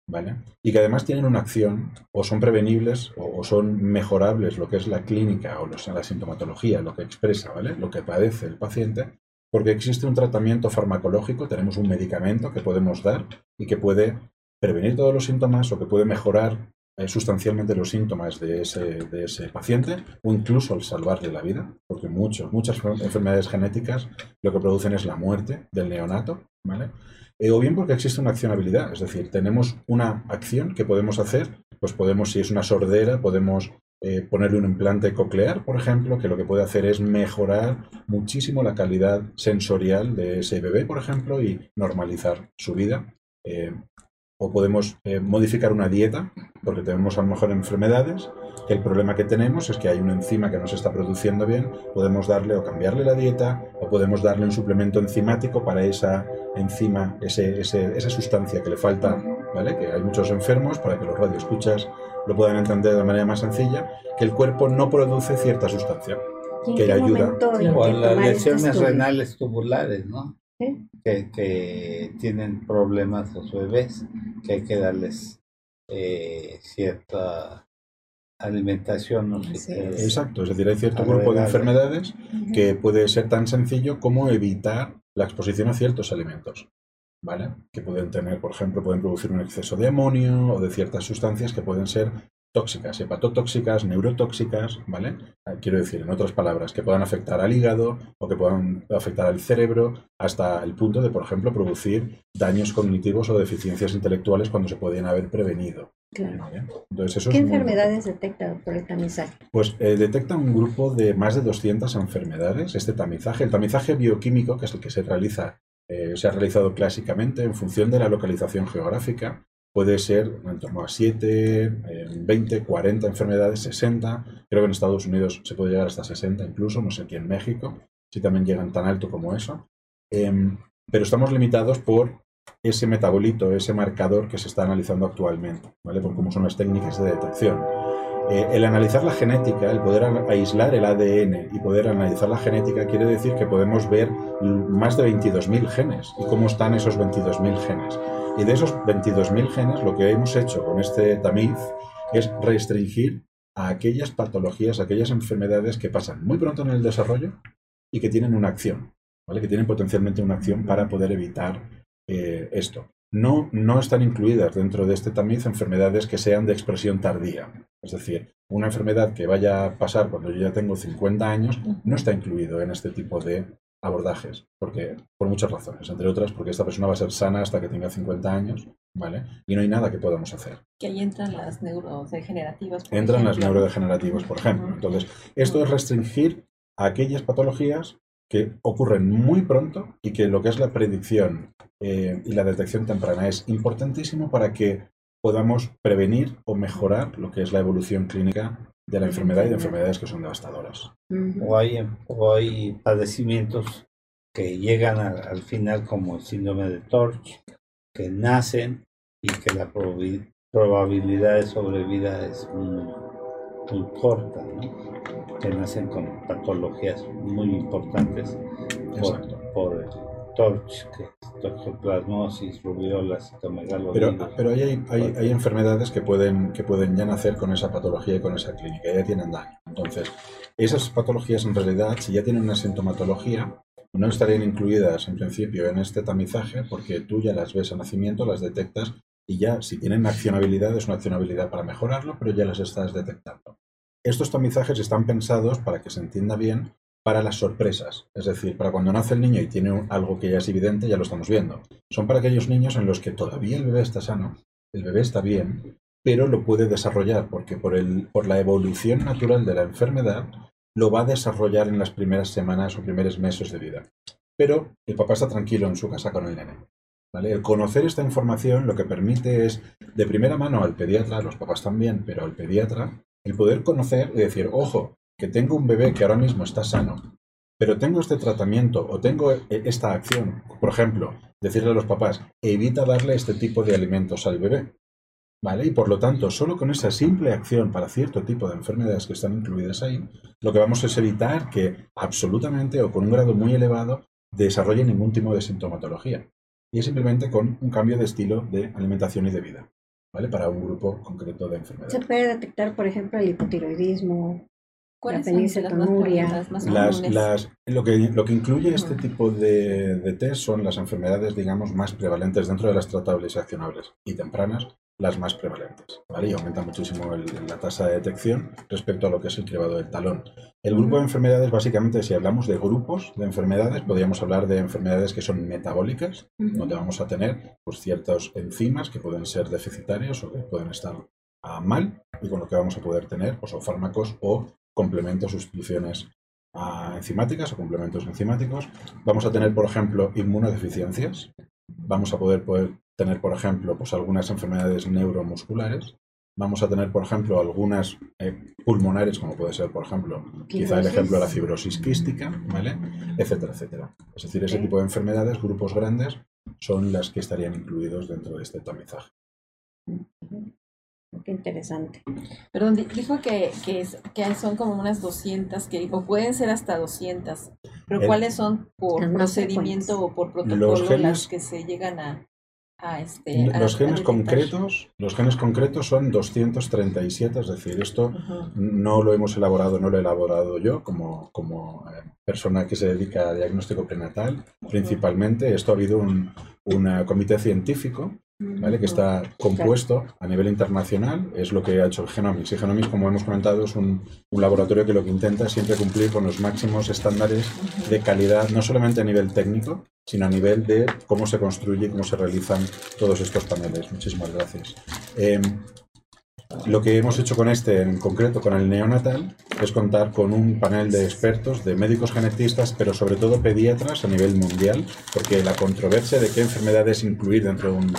¿vale? Y que además tienen una acción, o son prevenibles, o, son mejorables lo que es la clínica o la sintomatología, lo que expresa, ¿vale? Lo que padece el paciente, porque existe un tratamiento farmacológico, tenemos un medicamento que podemos dar y que puede prevenir todos los síntomas o que puede mejorar eh, sustancialmente los síntomas de ese, de ese paciente o incluso al salvarle la vida, porque muchas enfermedades genéticas lo que producen es la muerte del neonato, ¿vale? Eh, o bien porque existe una accionabilidad, es decir, tenemos una acción que podemos hacer, pues podemos, si es una sordera, podemos eh, ponerle un implante coclear, por ejemplo, que lo que puede hacer es mejorar muchísimo la calidad sensorial de ese bebé, por ejemplo, y normalizar su vida o podemos eh, modificar una dieta, porque tenemos a lo mejor enfermedades, que el problema que tenemos es que hay una enzima que no se está produciendo bien, podemos darle o cambiarle la dieta, o podemos darle un suplemento enzimático para esa enzima, ese, esa sustancia que le falta, ¿vale? Que hay muchos enfermos, para que los radioescuchas lo puedan entender de manera más sencilla, que el cuerpo no produce cierta sustancia que le ayuda. O las lesiones renales tubulares, ¿no? que, tienen problemas los bebés, que hay que darles eh, cierta alimentación. Exacto, es decir, hay cierto grupo de enfermedades que puede ser tan sencillo como evitar la exposición a ciertos alimentos. ¿Vale? Que pueden tener, por ejemplo, pueden producir un exceso de amonio o de ciertas sustancias que pueden ser tóxicas, hepatotóxicas, neurotóxicas, ¿vale? Ah, quiero decir, en otras palabras, que puedan afectar al hígado o que puedan afectar al cerebro hasta el punto de, por ejemplo, producir daños cognitivos o deficiencias intelectuales cuando se podían haber prevenido. Claro. Entonces, ¿Qué enfermedades detecta por el tamizaje? Pues eh, detecta un grupo de más de 200 enfermedades, este tamizaje. El tamizaje bioquímico, que es el que se realiza, eh, se ha realizado clásicamente en función de la localización geográfica, puede ser en torno a 7, 20, 40 enfermedades, 60. Creo que en Estados Unidos se puede llegar hasta 60 incluso, no sé aquí en México, si también llegan tan alto como eso. Em, pero estamos limitados por ese metabolito, ese marcador que se está analizando actualmente, ¿vale? Por cómo son las técnicas de detección. Eh, el analizar la genética, el poder aislar el ADN y poder analizar la genética quiere decir que podemos ver más de 22.000 genes y cómo están esos 22.000 genes. Y de esos 22.000 genes, lo que hemos hecho con este tamiz es restringir a aquellas patologías, aquellas enfermedades que pasan muy pronto en el desarrollo y que tienen una acción, ¿vale? que tienen potencialmente una acción para poder evitar eh, esto. No, no están incluidas dentro de este tamiz enfermedades que sean de expresión tardía. Es decir, una enfermedad que vaya a pasar cuando yo ya tengo 50 años no está incluido en este tipo de abordajes, porque por muchas razones, entre otras porque esta persona va a ser sana hasta que tenga 50 años, ¿vale? Y no hay nada que podamos hacer. Que ahí entran las neurodegenerativas. entran las neurodegenerativas, por ejemplo. Entonces, esto es restringir a aquellas patologías que ocurren muy pronto y que lo que es la predicción eh, y la detección temprana es importantísimo para que podamos prevenir o mejorar lo que es la evolución clínica de la enfermedad y de enfermedades que son devastadoras. O hay, o hay padecimientos que llegan al final como el síndrome de Torch, que nacen y que la probabilidad de sobrevida es muy, corta, que nacen con patologías muy importantes por, por Torch, que es toxoplasmosis, rubiola, Pero, pero hay, hay, hay, enfermedades que pueden, que pueden ya nacer con esa patología y con esa clínica, ya tienen daño. Entonces, esas patologías en realidad, si ya tienen una sintomatología, no estarían incluidas en principio en este tamizaje porque tú ya las ves a nacimiento, las detectas y ya si tienen accionabilidad es una accionabilidad para mejorarlo, pero ya las estás detectando. Estos tamizajes están pensados para que se entienda bien para las sorpresas. Es decir, para cuando nace el niño y tiene algo que ya es evidente, ya lo estamos viendo. Son para aquellos niños en los que todavía el bebé está sano, el bebé está bien, pero lo puede desarrollar porque por, el, por la evolución natural de la enfermedad lo va a desarrollar en las primeras semanas o primeros meses de vida. Pero el papá está tranquilo en su casa con el nene. El conocer esta información lo que permite es, de primera mano al pediatra, los papás también, pero al pediatra, el poder conocer y decir, ojo, que tengo un bebé que ahora mismo está sano, pero tengo este tratamiento o tengo e, esta acción, por ejemplo, decirle a los papás, evita darle este tipo de alimentos al bebé. ¿Vale? Y por lo tanto, solo con esa simple acción para cierto tipo de enfermedades que están incluidas ahí, lo que vamos es evitar que absolutamente o con un grado muy elevado desarrolle ningún tipo de sintomatología. Y es simplemente con un cambio de estilo de alimentación y de vida, ¿vale? Para un grupo concreto de enfermedades. Se puede detectar, por ejemplo, el hipotiroidismo, ¿Cuáles son las más las, lo, que, lo que incluye este tipo de, de, test son las enfermedades, digamos, más prevalentes dentro de las tratables y accionables y tempranas, las más prevalentes. ¿vale? Y aumenta muchísimo la tasa de detección respecto a lo que es el cribado del talón. El grupo de enfermedades, básicamente, si hablamos de grupos de enfermedades, podríamos hablar de enfermedades que son metabólicas, donde vamos a tener pues, ciertas enzimas que pueden ser deficitarios o que pueden estar a mal y con lo que vamos a poder tener pues, o fármacos o complementos, sustituciones enzimáticas o complementos enzimáticos. Vamos a tener, por ejemplo, inmunodeficiencias. Vamos a poder, poder tener, por ejemplo, pues algunas enfermedades neuromusculares. Vamos a tener, por ejemplo, algunas eh, pulmonares, como puede ser, por ejemplo, quizá el ejemplo de la fibrosis quística, ¿vale? Etcétera, etcétera. Es decir, ese tipo de enfermedades, grupos grandes, son las que estarían incluidos dentro de este tamizaje. Qué interesante. Perdón, dijo que, que, es, que son como unas 200, que, o pueden ser hasta 200. Pero ¿cuáles son por procedimiento o por protocolo las que se llegan a, a este, los genes concretos los genes concretos son 237 es decir esto no lo hemos elaborado no lo he elaborado yo como, como eh, persona que se dedica a diagnóstico prenatal principalmente esto ha habido un, un comité científico ¿vale? que está compuesto a nivel internacional, es lo que ha hecho el Genomics. Y Genomics, como hemos comentado, es un, un laboratorio que lo que intenta es siempre cumplir con los máximos estándares de calidad, no solamente a nivel técnico, sino a nivel de cómo se construye y cómo se realizan todos estos paneles. Muchísimas gracias. Em, lo que hemos hecho con este, en concreto con el neonatal, es contar con un panel de expertos, de médicos genetistas, pero sobre todo pediatras a nivel mundial, porque la controversia de qué enfermedades incluir dentro de un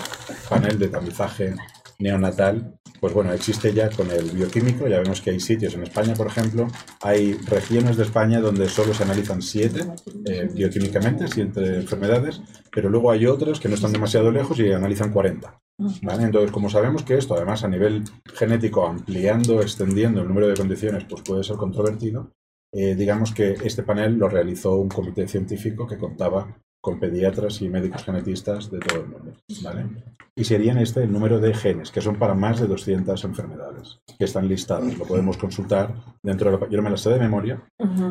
panel de tamizaje neonatal, pues bueno, existe ya con el bioquímico, ya vemos que hay sitios en España, por ejemplo, hay regiones de España donde solo se analizan siete eh, bioquímicamente, siete enfermedades, pero luego hay otras que no están demasiado lejos y analizan 40. Entonces, como sabemos que esto, además, a nivel genético, ampliando, extendiendo el número de condiciones, pues puede ser controvertido, eh, digamos que este panel lo realizó un comité científico que contaba con pediatras y médicos genetistas de todo el mundo. ¿vale? Y serían este el número de genes, que son para más de 200 enfermedades, que están listadas. Lo podemos consultar dentro de la... Yo no me las sé de memoria,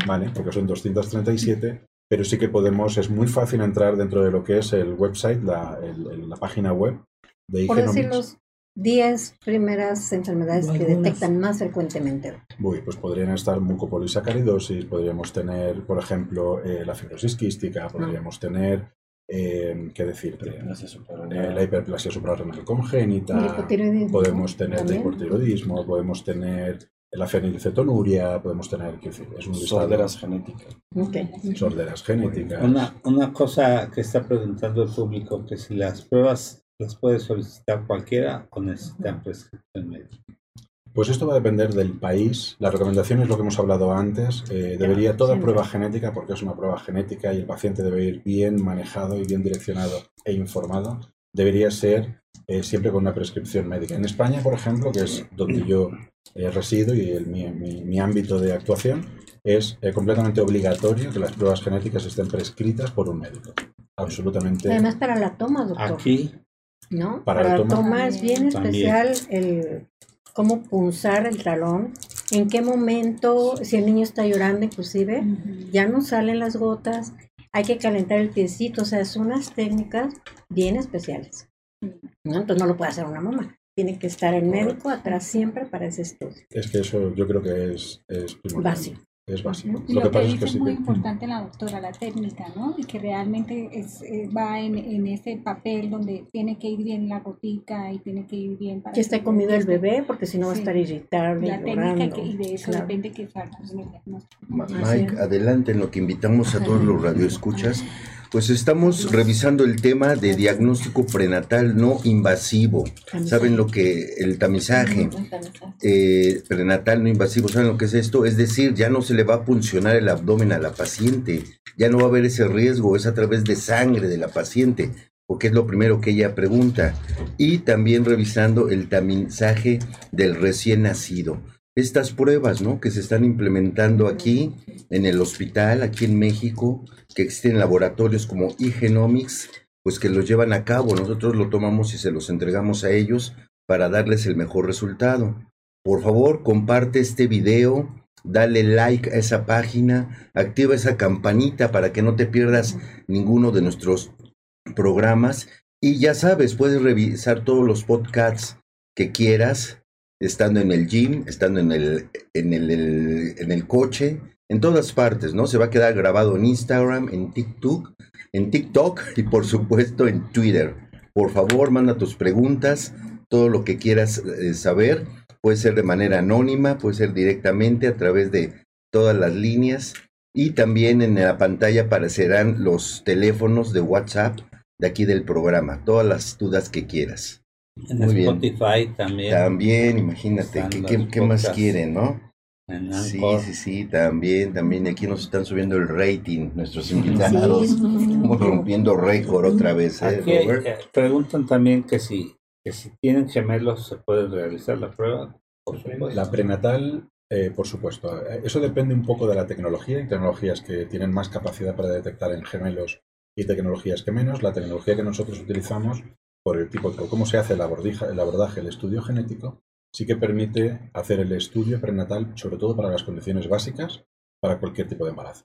¿vale? porque son 237, pero sí que podemos, es muy fácil entrar dentro de lo que es el website, la, la página web de Por decir los 10 primeras enfermedades que detectan más frecuentemente. Uy, pues podrían estar mucopolisacaridosis, podríamos tener, por ejemplo, eh, la fibrosis quística, ah. podríamos tener, eh, ¿qué decirte? Eh, la hiperplasia suprarrenal congénita, podemos tener el hipotiroidismo, podemos tener la fenilcetonuria, podemos tener, ¿qué decir? Es un Sorderas genéticas. Okay. Sorderas genéticas. Una, una cosa que está preguntando el público, que si las pruebas ¿Las puede solicitar cualquiera o necesitan prescripción médica? Pues esto va a depender del país. La recomendación es lo que hemos hablado antes. Eh, debería toda prueba genética, porque es una prueba genética y el paciente debe ir bien manejado y bien direccionado e informado, debería ser eh, siempre con una prescripción médica. En España, por ejemplo, que es donde yo eh, resido y el, mi, mi, ámbito de actuación, es completamente obligatorio que las pruebas genéticas estén prescritas por un médico. Absolutamente. Además, para la toma, doctor. Aquí ¿no? Para, tomar es bien especial el cómo punzar el talón, en qué momento, si el niño está llorando inclusive, ya no salen las gotas, hay que calentar el piecito, o sea, son unas técnicas bien especiales. ¿no? Entonces no lo puede hacer una mamá. Tiene que estar el médico atrás siempre para ese estudio. Es que eso yo creo que es, es básico es básico. Lo, que, pasa es, que muy importante la doctora, la técnica, ¿no? Y que realmente es, eh, va en, en, ese papel donde tiene que ir bien la gotica y tiene que ir bien para... Que esté comido el bebé, porque si no va a estar irritable. La técnica que, y de eso depende que salga. Mike, adelante en lo que invitamos a todos los radioescuchas. Pues estamos revisando el tema de diagnóstico prenatal no invasivo. ¿Saben lo que el tamizaje. Eh, prenatal no invasivo? ¿Saben lo que es esto? Es decir, ya no se le va a puncionar el abdomen a la paciente, ya no va a haber ese riesgo, es a través de sangre de la paciente, porque es lo primero que ella pregunta. Y también revisando el tamizaje del recién nacido estas pruebas, ¿no? Que se están implementando aquí en el hospital, aquí en México, que existen laboratorios como eGenomics, pues que los llevan a cabo. Nosotros lo tomamos y se los entregamos a ellos para darles el mejor resultado. Por favor, comparte este video, dale like a esa página, activa esa campanita para que no te pierdas ninguno de nuestros programas. Y ya sabes, puedes revisar todos los podcasts que quieras estando en el gym, estando en el, en el, en el coche, en todas partes, ¿no? Se va a quedar grabado en Instagram, en TikTok, en TikTok y por supuesto en Twitter. Por favor, manda tus preguntas, todo lo que quieras eh, saber. Puede ser de manera anónima, puede ser directamente a través de todas las líneas. Y también en la pantalla aparecerán los teléfonos de WhatsApp de aquí del programa, todas las dudas que quieras. En Spotify también. También, imagínate, ¿qué, más quieren, no? sí, sí, sí, también, también aquí nos están subiendo el rating, nuestros invitados. Estamos rompiendo récord otra vez, ¿eh, eh, preguntan también que si, que si tienen gemelos se puede realizar la prueba. La prenatal, eh, por supuesto. Eso depende un poco de la tecnología. Hay tecnologías que tienen más capacidad para detectar en gemelos y tecnologías que menos. La tecnología que nosotros utilizamos por el tipo, por cómo se hace el abordaje, el el estudio genético, sí que permite hacer el estudio prenatal, sobre todo para las condiciones básicas, para cualquier tipo de embarazo.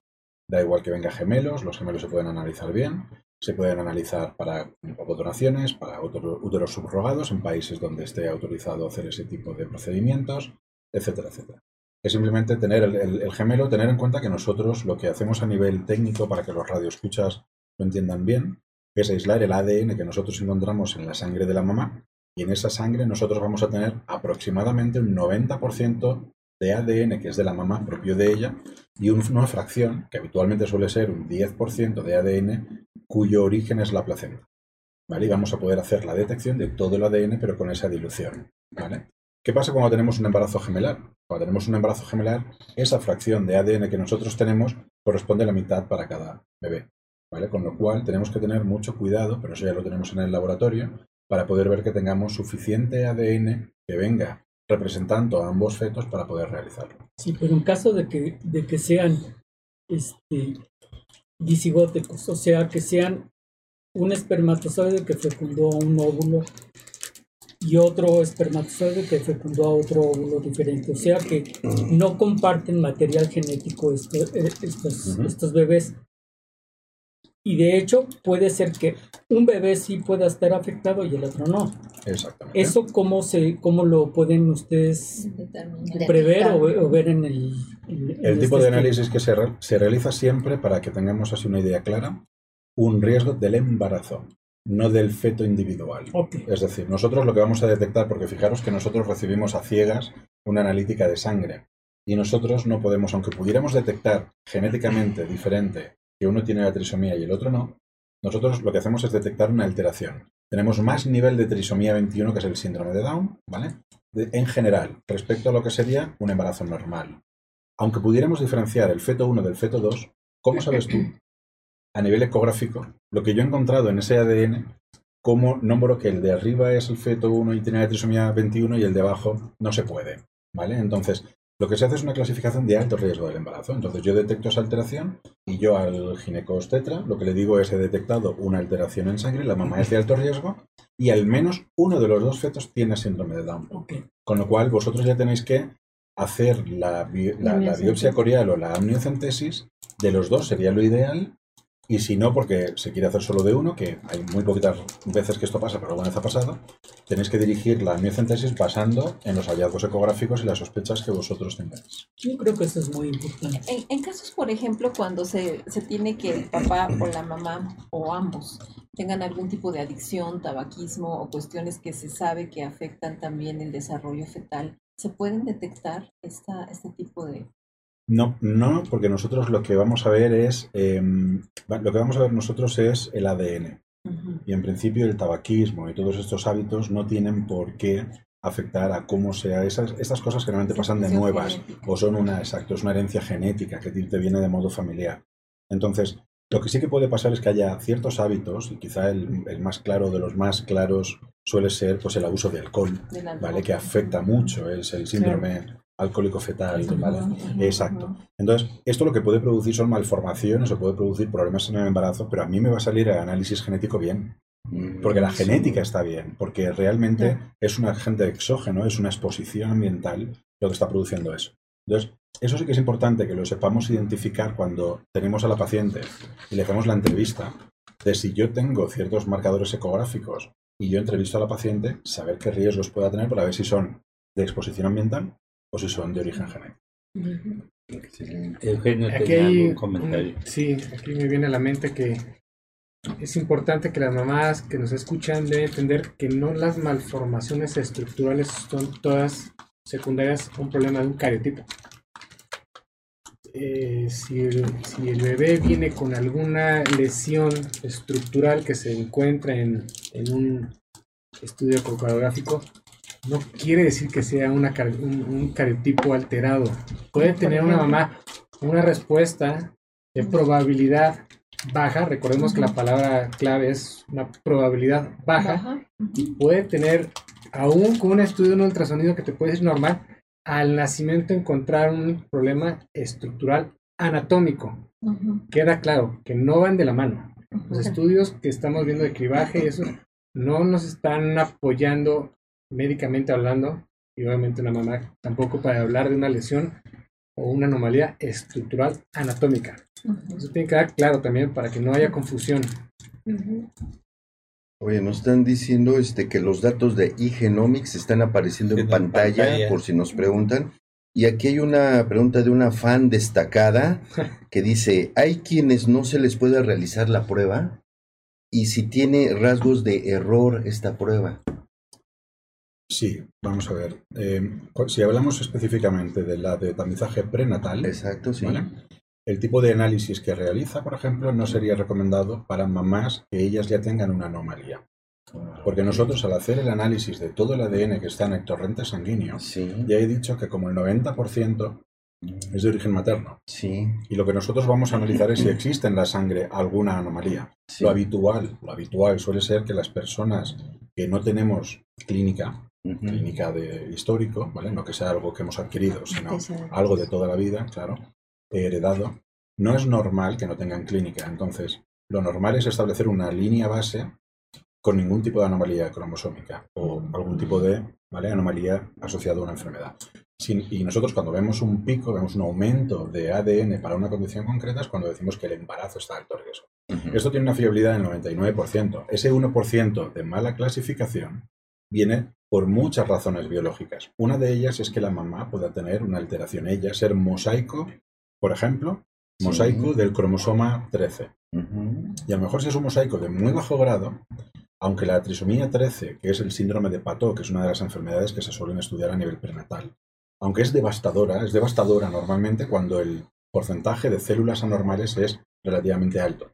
Da igual que venga gemelos, los gemelos se pueden analizar bien. se pueden analizar para donaciones, para úteros subrogados en países donde esté autorizado hacer ese tipo de procedimientos, etcétera, etcétera. Es simplemente tener el, gemelo, tener en cuenta que nosotros lo que hacemos a nivel técnico para que los radioescuchas lo entiendan bien, es aislar el ADN que nosotros encontramos en la sangre de la mamá y en esa sangre nosotros vamos a tener aproximadamente un 90% de ADN que es de la mamá propio de ella y una fracción que habitualmente suele ser un 10% de ADN cuyo origen es la placenta. ¿Vale? Y vamos a poder hacer la detección de todo el ADN pero con esa dilución. ¿vale? ¿Qué pasa cuando tenemos un embarazo gemelar? Cuando tenemos un embarazo gemelar, esa fracción de ADN que nosotros tenemos corresponde a la mitad para cada bebé. ¿Vale? Con lo cual tenemos que tener mucho cuidado, pero eso ya lo tenemos en el laboratorio, para poder ver que tengamos suficiente ADN que venga representando a ambos fetos para poder realizarlo. Sí, pero en caso de que, de que sean este, disigóticos, o sea, que sean un espermatozoide que fecundó a un óvulo y otro espermatozoide que fecundó a otro óvulo diferente. O sea que no comparten material genético estos, eh, estos, estos bebés. Y de hecho puede ser que un bebé sí pueda estar afectado y el otro no. Exactamente. ¿Eso cómo, se, cómo lo pueden ustedes prever o, ver en el... el tipo de este análisis que se, se realiza siempre, para que tengamos así una idea clara, un riesgo del embarazo no del feto individual. Es decir, nosotros lo que vamos a detectar, porque fijaros que nosotros recibimos a ciegas una analítica de sangre y nosotros no podemos, aunque pudiéramos detectar genéticamente diferente que uno tiene la trisomía y el otro no, nosotros lo que hacemos es detectar una alteración. Tenemos más nivel de trisomía 21, que es el síndrome de Down, ¿vale? en general, respecto a lo que sería un embarazo normal. Aunque pudiéramos diferenciar el feto 1 del feto 2, ¿cómo sabes tú a nivel ecográfico lo que yo he encontrado en ese ADN? ¿Cómo nombro que el de arriba es el feto 1 y tiene la trisomía 21 y el de abajo no se puede? ¿Vale? Entonces, lo que se hace es una clasificación de alto riesgo del embarazo. Entonces yo detecto esa alteración y yo al ginecostetra lo que le digo es he detectado una alteración en sangre, la mamá es de alto riesgo y al menos uno de los dos fetos tiene síndrome de Down. Con lo cual vosotros ya tenéis que hacer la, la biopsia corial o la amniocentesis de los dos sería lo ideal y si no, porque se quiere hacer solo de uno, que hay muy poquitas veces que esto pasa, pero alguna vez ha pasado, tenéis que dirigir la amniocentesis basando en los hallazgos ecográficos y las sospechas que vosotros tengáis. Yo creo que eso es muy importante. En, casos, por ejemplo, cuando se, se, tiene que el papá o la mamá o ambos tengan algún tipo de adicción, tabaquismo o cuestiones que se sabe que afectan también el desarrollo fetal, ¿se pueden detectar esta, este tipo de no, no, porque nosotros lo que vamos a ver es, em, lo que vamos a ver nosotros es el ADN. Y en principio el tabaquismo y todos estos hábitos no tienen por qué afectar a cómo sea esas, estas cosas que realmente pasan de nuevas o son una, exacto, es una herencia genética que te viene de modo familiar. Entonces, lo que sí que puede pasar es que haya ciertos hábitos, y quizá el, el más claro de los más claros suele ser pues el abuso de alcohol, ¿vale? Que afecta mucho, es el síndrome alcohólico fetal, ¿vale? Exacto. Entonces, esto lo que puede producir son malformaciones o puede producir problemas en el embarazo, pero a mí me va a salir el análisis genético bien. Mm, porque la genética está bien, porque realmente es un agente exógeno, es una exposición ambiental lo que está produciendo eso. Entonces, eso sí que es importante que lo sepamos identificar cuando tenemos a la paciente y le hacemos la entrevista de si yo tengo ciertos marcadores ecográficos y yo entrevisto a la paciente, saber qué riesgos pueda tener para ver si son de exposición ambiental o si son de origen genético. Eugenio aquí un comentario. sí, aquí me viene a la mente que es importante que las mamás que nos escuchan deben entender que no las malformaciones estructurales son todas secundarias a un problema de un cariotipo. Eh, si, el, si, el, bebé viene con alguna lesión estructural que se encuentra en, en un estudio ecografíco, no quiere decir que sea una, un, un cariotipo alterado. Puede tener una mamá una respuesta de probabilidad baja, recordemos que la palabra clave es una probabilidad baja, y puede tener, aún con un estudio de un ultrasonido que te puede decir normal, al nacimiento encontrar un problema estructural anatómico. Queda claro que no van de la mano. Los estudios que estamos viendo de cribaje y eso no nos están apoyando médicamente hablando, y obviamente una mamá tampoco para hablar de una lesión o una anomalía estructural anatómica. Eso tiene que quedar claro también para que no haya confusión. Oye, nos están diciendo este, que los datos de eGenomics están apareciendo en pantalla, por si nos preguntan. Y aquí hay una pregunta de una fan destacada que dice, ¿hay quienes no se les puede realizar la prueba? Y si tiene rasgos de error esta prueba. Sí, vamos a ver. Eh, si hablamos específicamente de la de tamizaje prenatal, Exacto, sí. el tipo de análisis que realiza, por ejemplo, no sería recomendado para mamás que ellas ya tengan una anomalía. Porque nosotros al hacer el análisis de todo el ADN que está en el torrente sanguíneo, ya he dicho que como el 90% es de origen materno. Sí. Y lo que nosotros vamos a analizar es si existe en la sangre alguna anomalía. Lo habitual, lo habitual suele ser que las personas que no tenemos clínica, clínica de histórico, ¿vale? No que sea algo que hemos adquirido, sino algo de toda la vida, claro, heredado. No es normal que no tengan clínica. Entonces, lo normal es establecer una línea base con ningún tipo de anomalía cromosómica o algún tipo de ¿vale? anomalía asociada a una enfermedad. y nosotros cuando vemos un pico, vemos un aumento de ADN para una condición concreta, es cuando decimos que el embarazo está alto riesgo. Esto tiene una fiabilidad del 99%. Ese 1% de mala clasificación viene por muchas razones biológicas. Una de ellas es que la mamá pueda tener una alteración, ella ser mosaico, por ejemplo, mosaico del cromosoma 13. Y a lo mejor si es un mosaico de muy bajo grado, aunque la trisomía 13, que es el síndrome de Pato, que es una de las enfermedades que se suelen estudiar a nivel prenatal, aunque es devastadora, es devastadora normalmente cuando el porcentaje de células anormales es relativamente alto.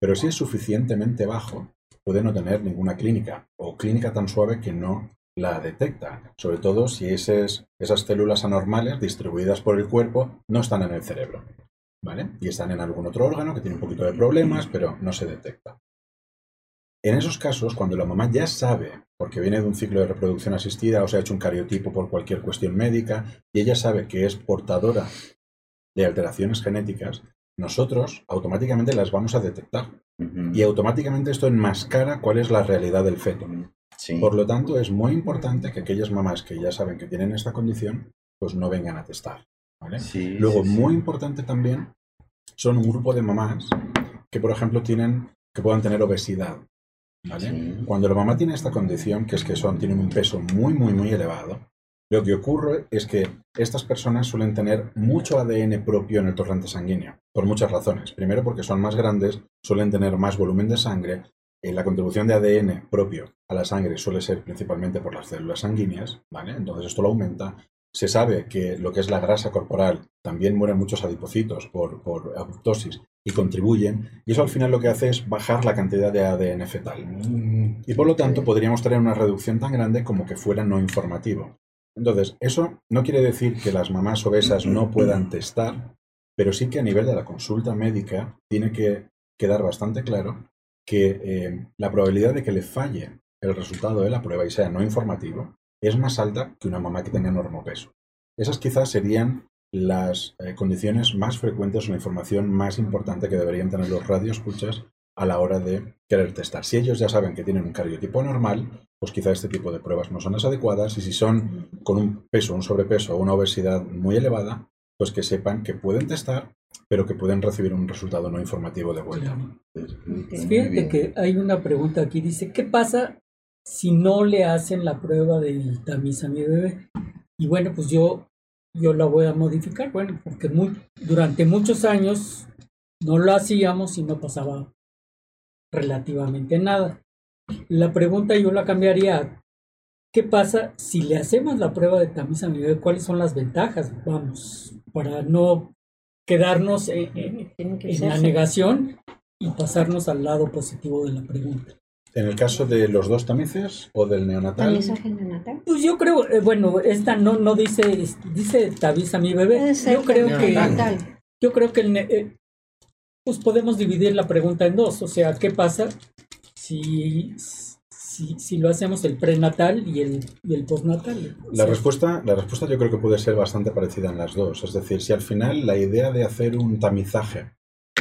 Pero si es suficientemente bajo, puede no tener ninguna clínica o clínica tan suave que no la detecta, sobre todo si esas, células anormales distribuidas por el cuerpo no están en el cerebro, ¿vale? Y están en algún otro órgano que tiene un poquito de problemas, pero no se detecta. En esos casos, cuando la mamá ya sabe, porque viene de un ciclo de reproducción asistida o se ha hecho un cariotipo por cualquier cuestión médica, y ella sabe que es portadora de alteraciones genéticas, nosotros automáticamente las vamos a detectar. Y automáticamente esto enmascara cuál es la realidad del feto. Por lo tanto, es muy importante que aquellas mamás que ya saben que tienen esta condición, pues no vengan a testar. Luego, muy importante también son un grupo de mamás que, por ejemplo, tienen, que puedan tener obesidad. Cuando la mamá tiene esta condición, que es que son, tienen un peso muy, muy, muy elevado, lo que ocurre es que estas personas suelen tener mucho ADN propio en el torrente sanguíneo, por muchas razones. Primero porque son más grandes, suelen tener más volumen de sangre, eh, la contribución de ADN propio a la sangre suele ser principalmente por las células sanguíneas, ¿vale? Entonces esto lo aumenta. Se sabe que lo que es la grasa corporal también mueren muchos adipocitos por, por apoptosis y contribuyen, y eso al final lo que hace es bajar la cantidad de ADN fetal. Y por lo tanto podríamos tener una reducción tan grande como que fuera no informativo. Entonces, eso no quiere decir que las mamás obesas no puedan testar, pero sí que a nivel de la consulta médica tiene que quedar bastante claro que eh, la probabilidad de que le falle el resultado de la prueba y sea no informativo es más alta que una mamá que tenga peso. Esas quizás serían las eh, condiciones más frecuentes o la información más importante que deberían tener los radioescuchas a la hora de querer testar. Si ellos ya saben que tienen un cardiotipo normal, pues quizá este tipo de pruebas no son las adecuadas y si son con un peso, un sobrepeso o una obesidad muy elevada, pues que sepan que pueden testar, pero que pueden recibir un resultado no informativo de vuelta. Fíjate que hay una pregunta aquí, dice, ¿qué pasa si no le hacen la prueba del tamiz a mi bebé? Y bueno, pues yo yo la voy a modificar, bueno, porque muy, durante muchos años no lo hacíamos y no pasaba relativamente nada. La pregunta yo la cambiaría ¿qué pasa si le hacemos la prueba de tamiz a mi bebé? ¿Cuáles son las ventajas? Vamos, para no quedarnos en la negación y pasarnos al lado positivo de la pregunta. En el caso de los dos tamices o del neonatal. neonatal? Pues yo creo, eh, bueno, esta no, no dice, dice tamiz a mi bebé. Yo creo que, yo creo que el, eh, pues podemos dividir la pregunta en dos. O sea, ¿qué pasa si, si, si lo hacemos el prenatal y el, y el postnatal? La respuesta, la respuesta yo creo que puede ser bastante parecida en las dos. Es decir, si al final la idea de hacer un tamizaje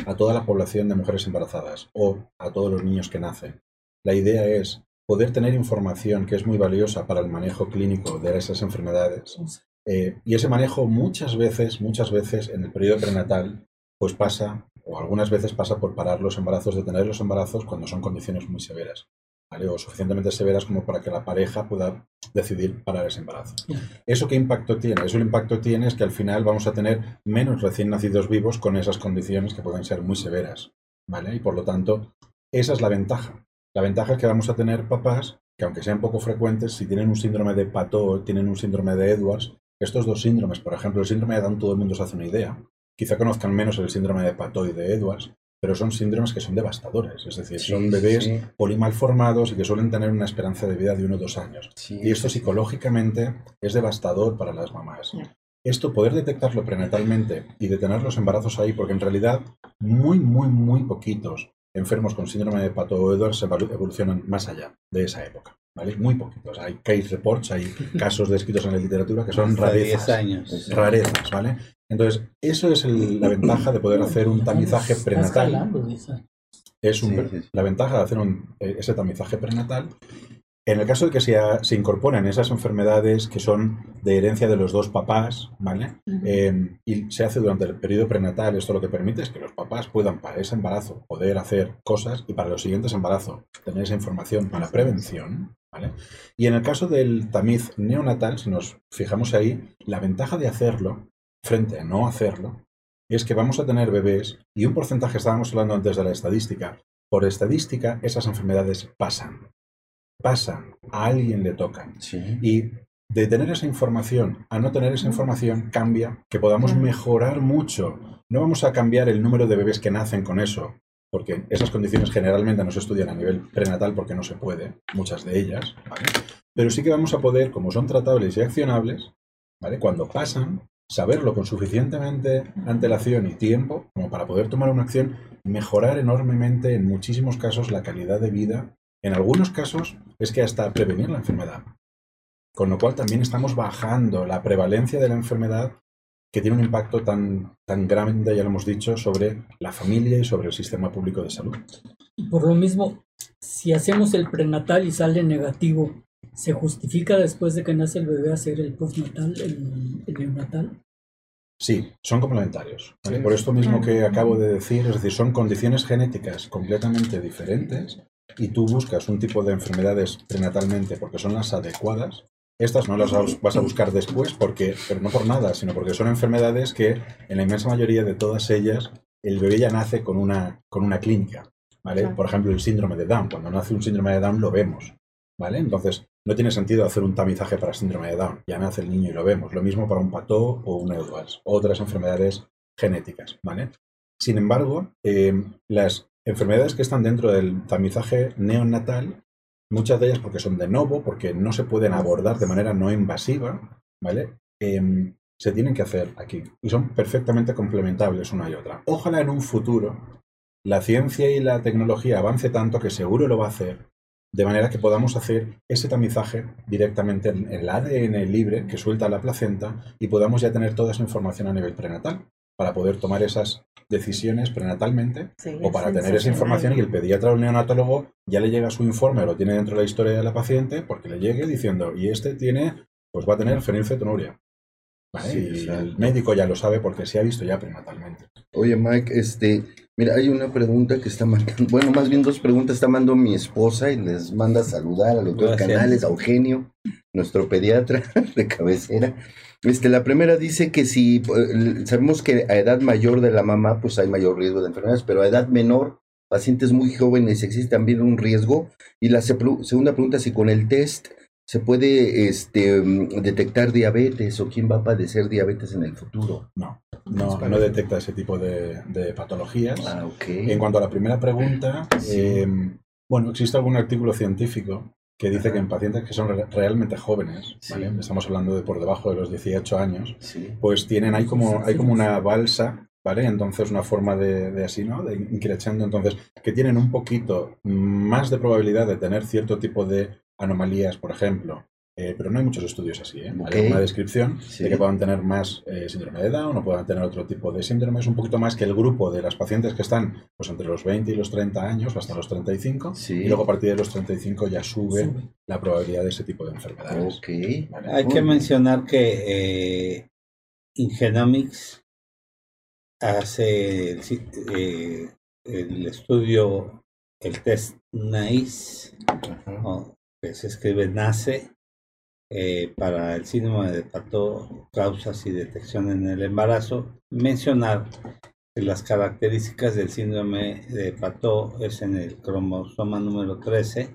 a toda la población de mujeres embarazadas o a todos los niños que nacen la idea es poder tener información que es muy valiosa para el manejo clínico de esas enfermedades. Eh, y ese manejo muchas veces, muchas veces en el periodo prenatal, pues pasa o algunas veces pasa por parar los embarazos, detener los embarazos cuando son condiciones muy severas. o suficientemente severas como para que la pareja pueda decidir parar ese embarazo. ¿Eso qué impacto tiene? Eso el impacto tiene es que al final vamos a tener menos recién nacidos vivos con esas condiciones que pueden ser muy severas. ¿vale? Y por lo tanto, esa es la ventaja. La ventaja es que vamos a tener papás que aunque sean poco frecuentes, si tienen un síndrome de Pato, tienen un síndrome de Edwards, estos dos síndromes, por ejemplo, el síndrome de Down todo el mundo se hace una idea, quizá conozcan menos el síndrome de Pato y de Edwards, pero son síndromes que son devastadores, es decir, son bebés polimalformados y que suelen tener una esperanza de vida de uno o dos años. y esto psicológicamente es devastador para las mamás. Esto, poder detectarlo prenatalmente y detener los embarazos ahí, porque en realidad muy, muy, muy poquitos enfermos con síndrome de Pato Edwards evolucionan más allá de esa época. ¿vale? Muy poquitos. Hay case reports, hay casos descritos en la literatura que son rarezas. años. Rarezas, ¿vale? Entonces, eso es la ventaja de poder hacer un tamizaje prenatal. Es la ventaja de hacer eh, ese tamizaje prenatal en el caso de que se, se, incorporen esas enfermedades que son de herencia de los dos papás, ¿vale? Em, y se hace durante el periodo prenatal, esto lo que permite es que los papás puedan para ese embarazo poder hacer cosas y para los siguientes embarazos tener esa información para prevención, ¿vale? Y en el caso del tamiz neonatal, si nos fijamos ahí, la ventaja de hacerlo frente a no hacerlo es que vamos a tener bebés y un porcentaje, estábamos hablando antes de la estadística, por estadística esas enfermedades pasan pasan, a alguien le tocan. Y de tener esa información a no tener esa información cambia, que podamos mejorar mucho. No vamos a cambiar el número de bebés que nacen con eso, porque esas condiciones generalmente no se estudian a nivel prenatal porque no se puede, muchas de ellas, Pero sí que vamos a poder, como son tratables y accionables, ¿vale? Cuando pasan, saberlo con suficientemente antelación y tiempo como para poder tomar una acción, mejorar enormemente en muchísimos casos la calidad de vida en algunos casos es que hasta prevenir la enfermedad. Con lo cual también estamos bajando la prevalencia de la enfermedad que tiene un impacto tan, tan grande, ya lo hemos dicho, sobre la familia y sobre el sistema público de salud. Por lo mismo, si hacemos el prenatal y sale negativo, ¿se justifica después de que nace el bebé hacer el postnatal, el, neonatal? Sí, son complementarios. Por esto mismo que acabo de decir, es decir, son condiciones genéticas completamente diferentes y tú buscas un tipo de enfermedades prenatalmente porque son las adecuadas, estas no las vas a buscar después, porque, pero no por nada, sino porque son enfermedades que en la inmensa mayoría de todas ellas el bebé ya nace con una, con una clínica. ¿vale? Por ejemplo, el síndrome de Down. Cuando nace un síndrome de Down lo vemos. ¿Vale? Entonces, no tiene sentido hacer un tamizaje para síndrome de Down. Ya nace el niño y lo vemos. Lo mismo para un pató o un Edwards. Otras enfermedades genéticas. ¿vale? Sin embargo, eh, las enfermedades que están dentro del tamizaje neonatal, muchas de ellas porque son de novo, porque no se pueden abordar de manera no invasiva, ¿vale? Em, se tienen que hacer aquí y son perfectamente complementables una y otra. Ojalá en un futuro la ciencia y la tecnología avance tanto que seguro lo va a hacer, de manera que podamos hacer ese tamizaje directamente en el ADN libre que suelta la placenta y podamos ya tener toda esa información a nivel prenatal para poder tomar esas decisiones prenatalmente o para tener esa información y el pediatra o el neonatólogo ya le llega su informe, lo tiene dentro de la historia de la paciente porque le llegue diciendo, y este tiene, pues va a tener fenilcetonuria. y el médico ya lo sabe porque se ha visto ya prenatalmente. Oye, Mike, este, mira, hay una pregunta que está mandando, bueno, más bien dos preguntas está mandando mi esposa y les manda a saludar a los dos canales, a Eugenio, nuestro pediatra de cabecera. Este, la primera dice que si eh, sabemos que a edad mayor de la mamá, pues hay mayor riesgo de enfermedades, pero a edad menor, pacientes muy jóvenes, existe también un riesgo. Y la segunda pregunta, si con el test se puede este, mm, detectar diabetes o quién va a padecer diabetes en el futuro. No, no, no detecta ese tipo de, patologías. Ah, En cuanto a la primera pregunta, em, bueno, existe algún artículo científico que dice que en pacientes que son realmente jóvenes, estamos hablando de por debajo de los 18 años, pues tienen, hay como, hay como una balsa, ¿vale? Entonces una forma de, de así, ¿no? De increchando, entonces, que tienen un poquito más de probabilidad de tener cierto tipo de anomalías, por ejemplo, eh, pero no hay muchos estudios así. ¿eh? Hay una descripción de que puedan tener más eh, síndrome de Down o puedan tener otro tipo de síndromes, un poquito más que el grupo de las pacientes que están pues, entre los 20 y los 30 años o hasta los 35. Y luego a partir de los 35 ya sube, la probabilidad de ese tipo de enfermedades. Hay que mencionar que eh, Ingenomics hace el, el estudio, el test NICE, que se escribe NACE, eh, para el síndrome de Pato, causas y detección en el embarazo, mencionar que las características del síndrome de Pato es en el cromosoma número 13,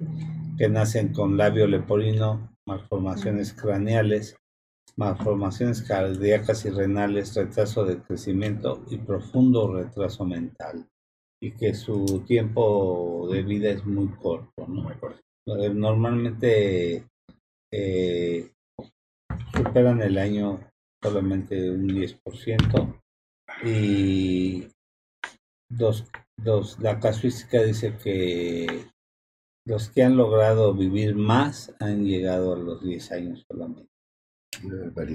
que nacen con labio leporino, malformaciones craneales, malformaciones cardíacas y renales, retraso de crecimiento y profundo retraso mental. Y que su tiempo de vida es muy corto. ¿no? Eh, normalmente eh, superan el año solamente un 10% y dos, dos, la casuística dice que los que han logrado vivir más han llegado a los 10 años solamente.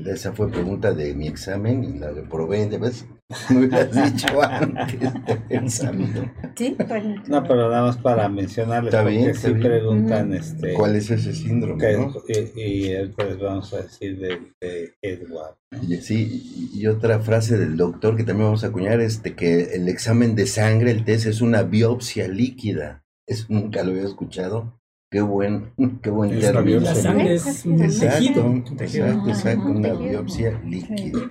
Esa fue pregunta de mi examen y la reprobé, ¿ves? Me hubieras dicho antes examen. Sí, pues, No, pero nada más para mencionarles, está bien, sí preguntan este, cuál es ese síndrome. y, y, vamos a decir de, Edward. sí, y otra frase del doctor que también vamos a acuñar, este, que el examen de sangre, el test, es una biopsia líquida. Eso nunca lo había escuchado. Qué buen, qué buen término. La sangre es un tejido. Exacto, exacto, una biopsia líquida.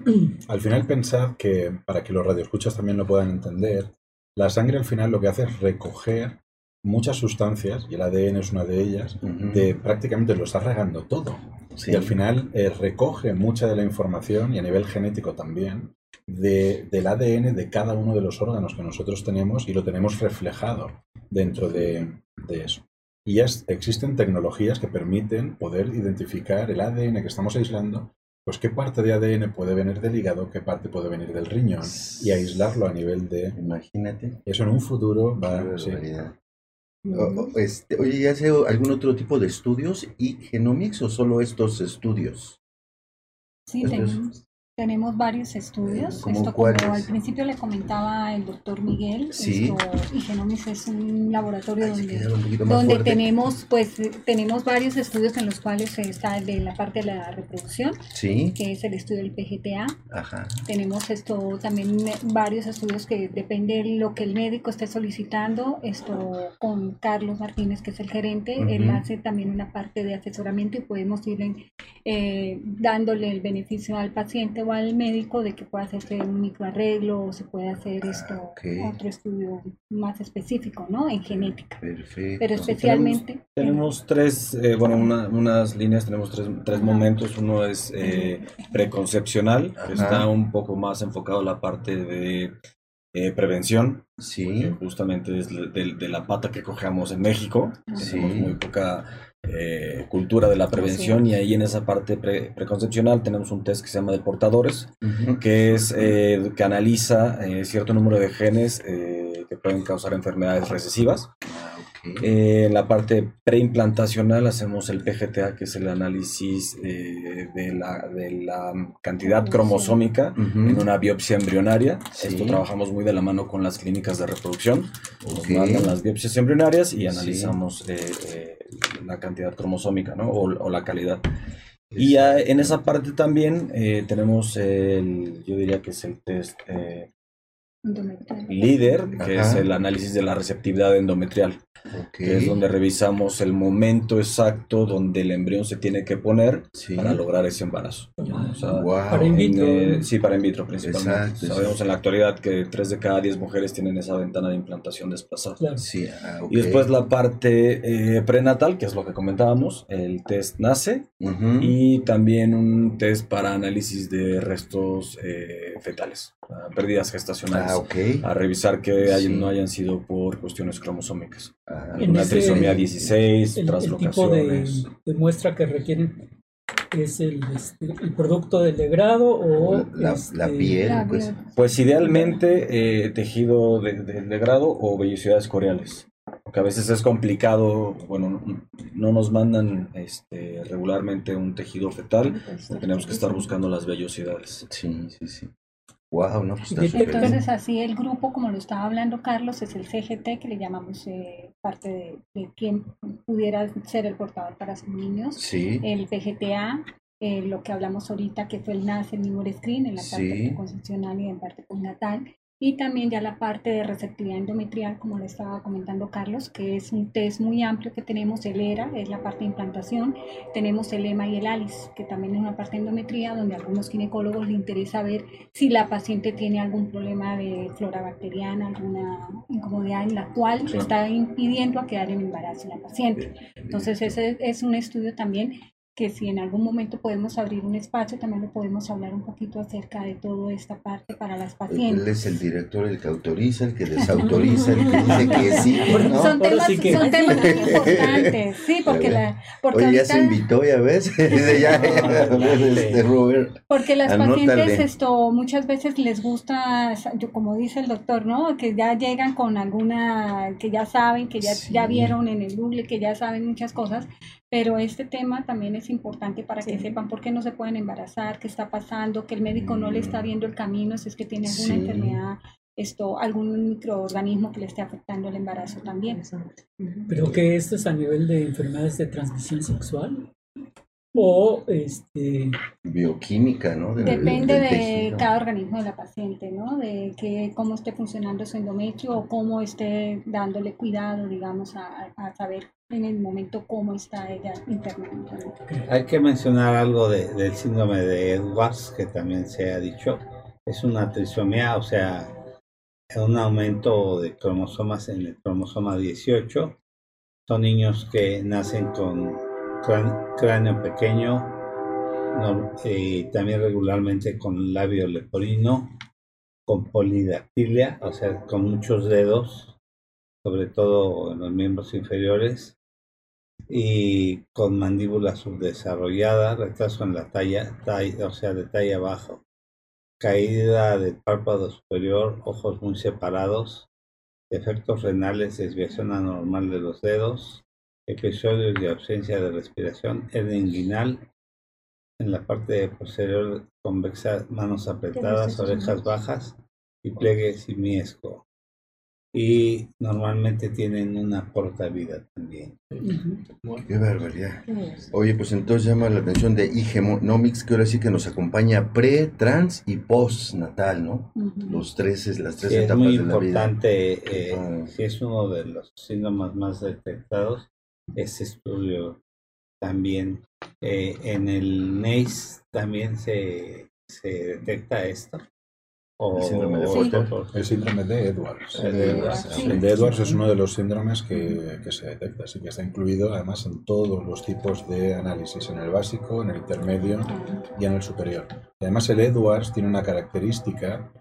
Al final pensad que, para que los radioescuchas también lo puedan entender, la sangre al final lo que hace es recoger muchas sustancias, y el ADN es una de ellas, de prácticamente lo está regando todo. Y al final eh, recoge mucha de la información, y a nivel genético también, de, del ADN de cada uno de los órganos que nosotros tenemos y lo tenemos reflejado dentro de, de eso. Y ya existen tecnologías que permiten poder identificar el ADN que estamos aislando, pues qué parte de ADN puede venir del hígado, qué parte puede venir del riñón, y aislarlo a nivel de... Imagínate. Eso en un futuro va... a Sí. este, oye, ¿ya hace algún otro tipo de estudios y genomics o solo estos estudios? Sí, tenemos. Tenemos varios estudios. esto como al principio le comentaba el doctor Miguel, ¿Sí? esto, es un laboratorio donde, donde tenemos pues tenemos varios estudios en los cuales está de la parte de la reproducción, ¿Sí? que es el estudio del PGTA. Ajá. Tenemos esto también varios estudios que depende de lo que el médico esté solicitando. Esto con Carlos Martínez, que es el gerente, él hace también una parte de asesoramiento y podemos ir eh, dándole el beneficio al paciente al médico de que pueda hacerse un microarreglo o se puede hacer ah, esto, otro estudio más específico, ¿no? En genética. Perfecto. Pero especialmente... Tenemos, tres, eh, bueno, unas líneas, tenemos tres, tres momentos. Uno es eh, preconcepcional, que está un poco más enfocado a la parte de eh, prevención. Sí. Justamente es de, la pata que cogemos en México. Sí. Tenemos muy poca eh, cultura de la prevención y ahí en esa parte preconcepcional tenemos un test que se llama de portadores, que es eh, que analiza eh, cierto número de genes que pueden causar enfermedades recesivas. En la parte preimplantacional hacemos el PGTA, que es el análisis de, la, de, la, cantidad cromosómica en una biopsia embrionaria. Esto trabajamos muy de la mano con las clínicas de reproducción. Nos mandan las biopsias embrionarias y analizamos la cantidad cromosómica, ¿no? O, la calidad. Y en esa parte también eh, tenemos el, yo diría que es el test eh, líder, que es el análisis de la receptividad endometrial que es donde revisamos el momento exacto donde el embrión se tiene que poner para lograr ese embarazo. Para in vitro. Eh, sí, para in vitro principalmente. Sabemos en la actualidad que 3 de cada 10 mujeres tienen esa ventana de implantación desplazada. Ah, y después la parte eh, prenatal, que es lo que comentábamos, el test nace y también un test para análisis de restos eh, fetales, pérdidas gestacionales. Ah, a revisar que no hayan sido por cuestiones cromosómicas. Ah, una trisomía 16, el, el tipo de, muestra que requieren es el, este, el producto del degrado o la, este, piel. Pues. pues idealmente eh, tejido del de degrado o vellosidades coreales. Porque a veces es complicado, bueno, no nos mandan este, regularmente un tejido fetal, tenemos que estar buscando las vellosidades. Sí, sí, sí. Wow, no, pues Entonces así el grupo, como lo estaba hablando Carlos, es el CGT, que le llamamos eh, parte de, de, quien pudiera ser el portador para sus niños. Sí. El PGTA, eh, lo que hablamos ahorita, que fue el NAS, el Memory Screen, en la parte concepcional y en parte postnatal. Y también ya la parte de receptividad endometrial, como le estaba comentando Carlos, que es un test muy amplio que tenemos, el ERA, es la parte de implantación, tenemos el EMA y el ALICE, que también es una parte de endometría, donde a algunos ginecólogos les interesa ver si la paciente tiene algún problema de flora bacteriana, alguna incomodidad en la cual está impidiendo a quedar en embarazo la paciente. Entonces ese es un estudio también que si en algún momento podemos abrir un espacio, también lo podemos hablar un poquito acerca de toda esta parte para las pacientes. Él es el director, el que autoriza, el que desautoriza, el que dice que sí. ¿no? Son temas, son temas muy importantes, sí, porque la... Porque Oye, ya se invitó, ya ves, ya, este, Robert, Porque las pacientes esto muchas veces les gusta, como dice el doctor, ¿no? Que ya llegan con alguna, que ya saben, que ya, ya vieron en el Google, que ya saben muchas cosas, pero este tema también es importante para que sepan por qué no se pueden embarazar, qué está pasando, que el médico no le está mm. viendo el camino si es que tiene alguna enfermedad, esto, algún microorganismo que le esté afectando el embarazo también. Pero que esto es a nivel de enfermedades de transmisión sexual o este bioquímica, ¿no? Depende de cada organismo de la paciente, ¿no? De que cómo esté funcionando su endometrio o cómo esté dándole cuidado, digamos, a, a saber en el momento cómo está ella internamente. Hay que mencionar algo de, del síndrome de Edwards, que también se ha dicho. Es una trisomía, o sea, un aumento de cromosomas en el cromosoma 18. Son niños que nacen con cráneo pequeño, y eh, también regularmente con labio leporino, con polidactilia, o sea, con muchos dedos, sobre todo en los miembros inferiores, y con mandíbula subdesarrollada, retraso en la talla, o sea, de talla bajo, caída del párpado superior, ojos muy separados, efectos renales, desviación anormal de los dedos, episodios de ausencia de respiración, hernia inguinal, en la parte posterior convexa, manos apretadas, orejas bajas y pliegue simiesco y normalmente tienen una corta vida también. Qué barbaridad. Oye, pues entonces llama la atención de Igemonomics, que ahora sí que nos acompaña pre, trans y postnatal, ¿no? Los tres, las tres etapas de la vida. Es muy importante, si es uno de los síntomas más detectados, ese estudio también. Eh, en el NACE también se, se detecta esto el síndrome de El síndrome de Edwards. El de Edwards, es uno de los síndromes que, que, se detecta, así que está incluido además en todos los tipos de análisis, en el básico, en el intermedio y en el superior. además el Edwards tiene una característica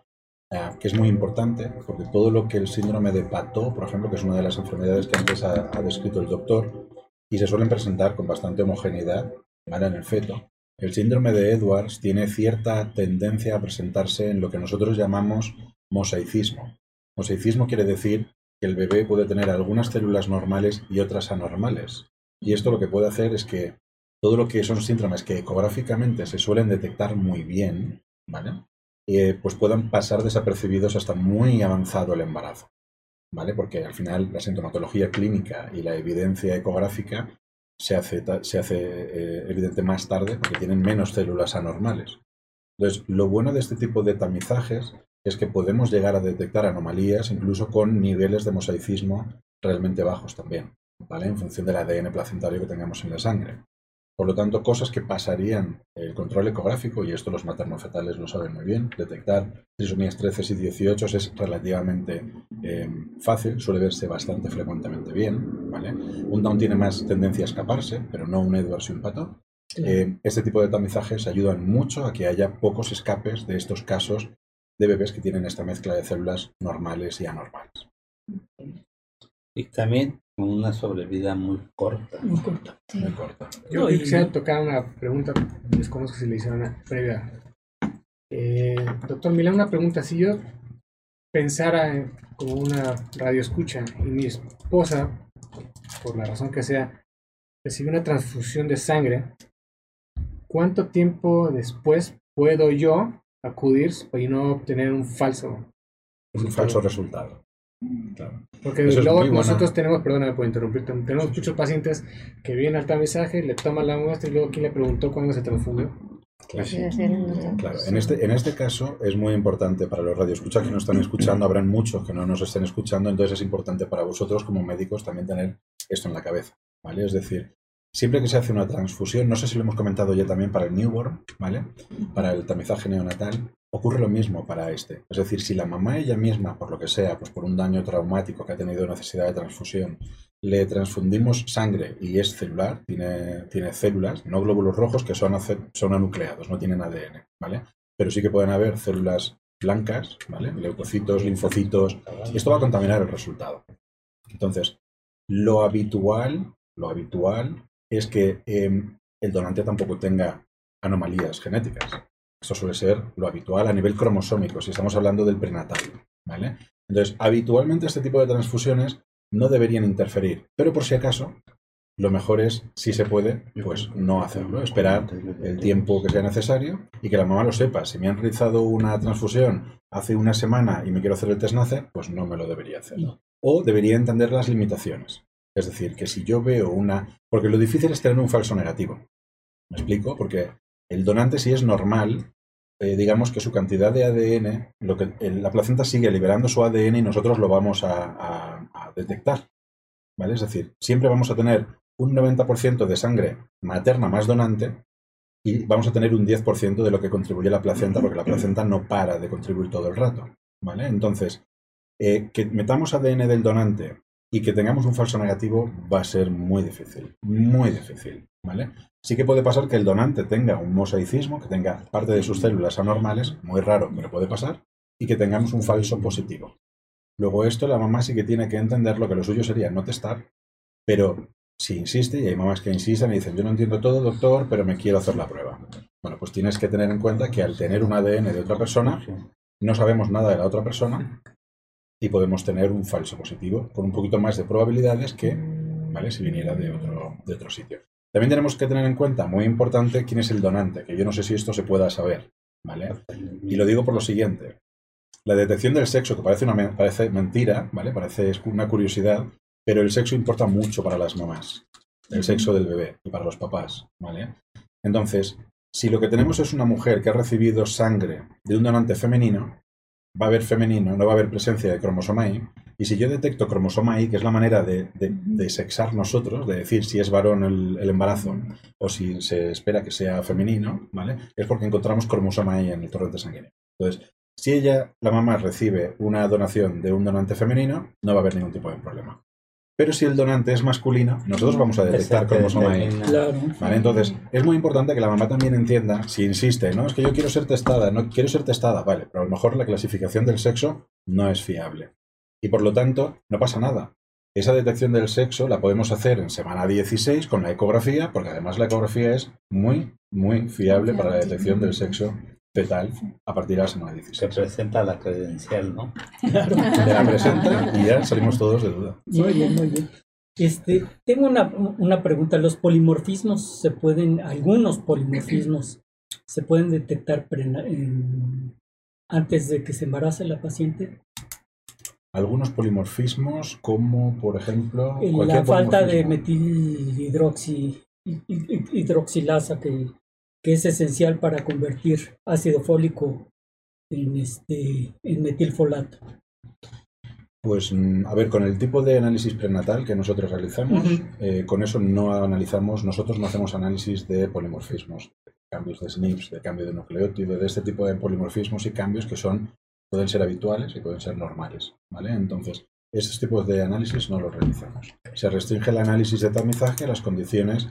eh, que es muy importante, porque todo lo que el síndrome de Pato, por ejemplo, que es una de las enfermedades que antes ha, ha descrito el doctor, y se suelen presentar con bastante homogeneidad ¿vale? en el feto, el síndrome de Edwards tiene cierta tendencia a presentarse en lo que nosotros llamamos mosaicismo. Mosaicismo quiere decir que el bebé puede tener algunas células normales y otras anormales. Y esto lo que puede hacer es que todo lo que son síndromes que ecográficamente se suelen detectar muy bien, ¿vale? Eh, pues puedan pasar desapercibidos hasta muy avanzado el embarazo, ¿vale? Porque al final la sintomatología clínica y la evidencia ecográfica se hace, se hace eh, evidente más tarde porque tienen menos células anormales. Entonces, lo bueno de este tipo de tamizajes es que podemos llegar a detectar anomalías incluso con niveles de mosaicismo realmente bajos también, ¿vale? En función del ADN placentario que tengamos en la sangre. Por lo tanto, cosas que pasarían el control ecográfico, y esto los maternofetales lo saben muy bien, detectar trisomías 13 y 18 es relativamente eh, fácil, suele verse bastante frecuentemente bien. ¿vale? Un Down tiene más tendencia a escaparse, pero no un Edwards y un Pato. Eh, este tipo de tamizajes ayudan mucho a que haya pocos escapes de estos casos de bebés que tienen esta mezcla de células normales y anormales. Y también con una sobrevida muy corta. Muy corta. Muy corta. Yo quisiera tocar una pregunta, desconozco si le hicieron una previa. Eh, doctor Milán, una pregunta. Si yo pensara como una radio escucha y mi esposa, por la razón que sea, recibe una transfusión de sangre, ¿cuánto tiempo después puedo yo acudir y no obtener un falso Un falso resultado. Porque luego nosotros tenemos, perdóname por interrumpirte, tenemos muchos pacientes que vienen al tamizaje, le toman la muestra y luego quién le preguntó cuándo se transfundió. Claro. En, este, en este caso es muy importante para los radioescuchas que nos están escuchando, habrán muchos que no nos estén escuchando, entonces es importante para vosotros como médicos también tener esto en la cabeza, ¿vale? Es decir, siempre que se hace una transfusión, no sé si lo hemos comentado ya también para el newborn, ¿vale? Para el tamizaje neonatal, ocurre lo mismo para este. Es decir, si la mamá ella misma, por lo que sea, pues por un daño traumático que ha tenido necesidad de transfusión, le transfundimos sangre y es celular, tiene, tiene células, no glóbulos rojos que son, son anucleados, no tienen ADN, ¿vale? Pero sí que pueden haber células blancas, ¿vale? Leucocitos, linfocitos, y esto va a contaminar el resultado. Entonces, lo habitual, lo habitual es que em, el donante tampoco tenga anomalías genéticas. Esto suele ser lo habitual a nivel cromosómico, si estamos hablando del prenatal, ¿vale? Entonces, habitualmente este tipo de transfusiones no deberían interferir, pero por si acaso, lo mejor es, si se puede, pues no hacerlo, esperar el tiempo que sea necesario y que la mamá lo sepa. Si me han realizado una transfusión hace una semana y me quiero hacer el test NACE, pues no me lo debería hacer. O debería entender las limitaciones. Es decir, que si yo veo una... Porque lo difícil es tener un falso negativo. ¿Me explico? Porque el donante si es normal, eh, digamos que su cantidad de ADN, lo que, la placenta sigue liberando su ADN y nosotros lo vamos a, detectar. ¿Vale? Es decir, siempre vamos a tener un 90% de sangre materna más donante y vamos a tener un 10% de lo que contribuye la placenta, porque la placenta no para de contribuir todo el rato. ¿Vale? Entonces, eh, que metamos ADN del donante y que tengamos un falso negativo va a ser muy difícil, muy difícil, ¿vale? Sí que puede pasar que el donante tenga un mosaicismo, que tenga parte de sus células anormales, muy raro, pero puede pasar, y que tengamos un falso positivo. Luego esto la mamá sí que tiene que entender lo que lo suyo sería no testar, pero si insiste, y hay mamás que insisten y dicen, yo no entiendo todo, doctor, pero me quiero hacer la prueba. Bueno, pues tienes que tener en cuenta que al tener un ADN de otra persona, no sabemos nada de la otra persona y podemos tener un falso positivo con un poquito más de probabilidades que, ¿vale? Si viniera de otro, de otro sitio. También tenemos que tener en cuenta, muy importante, quién es el donante, que yo no sé si esto se pueda saber, ¿vale? Y lo digo por lo siguiente. La detección del sexo, que parece, una, parece mentira, ¿vale? Parece una curiosidad, pero el sexo importa mucho para las mamás. El sexo del bebé y para los papás, ¿vale? Entonces, si lo que tenemos es una mujer que ha recibido sangre de un donante femenino, va a haber femenino, no va a haber presencia de cromosoma Y. Y si yo detecto cromosoma Y, que es la manera de, de, sexar nosotros, de decir si es varón el, embarazo o si se espera que sea femenino, ¿vale? Es porque encontramos cromosoma Y en el torrente sanguíneo. Entonces, si ella, la mamá, recibe una donación de un donante femenino, no va a haber ningún tipo de problema. Pero si el donante es masculino, nosotros vamos a detectar cromosoma Y. ¿Vale? Entonces, es muy importante que la mamá también entienda, si insiste, no, es que yo quiero ser testada, no quiero ser testada, vale, pero a lo mejor la clasificación del sexo no es fiable. Y por lo tanto, no pasa nada. Esa detección del sexo la podemos hacer en semana 16 con la ecografía, porque además la ecografía es muy, muy fiable para la detección del sexo fetal a partir de la semana 16. Se presenta la credencial, ¿no? Claro. la presenta y ya salimos todos de duda. Muy bien, muy bien. Este, tengo una, una pregunta. ¿Los polimorfismos se pueden, algunos polimorfismos, se pueden detectar antes de que se embarace la paciente? Algunos polimorfismos, como por ejemplo. La falta de metilhidroxilasa que que es esencial para convertir ácido fólico en, este, en metilfolato? Pues, mm, a ver, con el tipo de análisis prenatal que nosotros realizamos, eh, con eso no analizamos, nosotros no hacemos análisis de polimorfismos, cambios de SNPs, de cambio de nucleótido, de este tipo de polimorfismos y cambios que son, pueden ser habituales y pueden ser normales, ¿vale? Entonces, estos tipos de análisis no los realizamos. Se restringe el análisis de tamizaje a las condiciones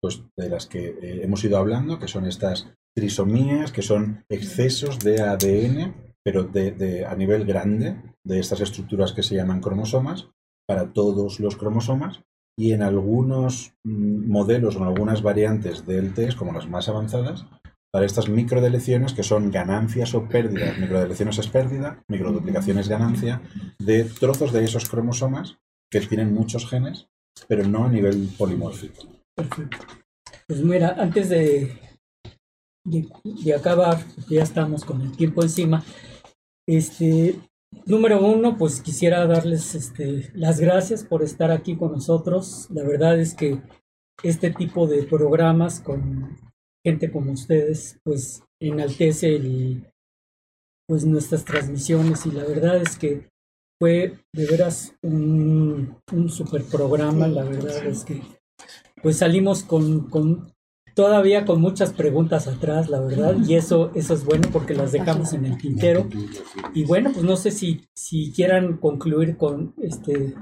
pues, de las que eh, hemos ido hablando, que son estas trisomías, que son excesos de ADN, pero de, a nivel grande, de estas estructuras que se llaman cromosomas, para todos los cromosomas, y en algunos mm, modelos o en algunas variantes del test, como las más avanzadas, para estas microdeleciones que son ganancias o pérdidas. Microdeleciones es pérdida, microduplicación es ganancia, de trozos de esos cromosomas que tienen muchos genes, pero no a nivel polimórfico. Perfecto. Pues mira, antes de, de, acabar, ya estamos con el tiempo encima, este, número uno, pues quisiera darles este, las gracias por estar aquí con nosotros. La verdad es que este tipo de programas con gente como ustedes, pues enaltece el, pues nuestras transmisiones y la verdad es que fue de veras un, un super programa, la verdad es que pues salimos con, con todavía con muchas preguntas atrás, la verdad, y eso, eso es bueno porque las dejamos en el tintero. Y bueno, pues no sé si, si quieran concluir con este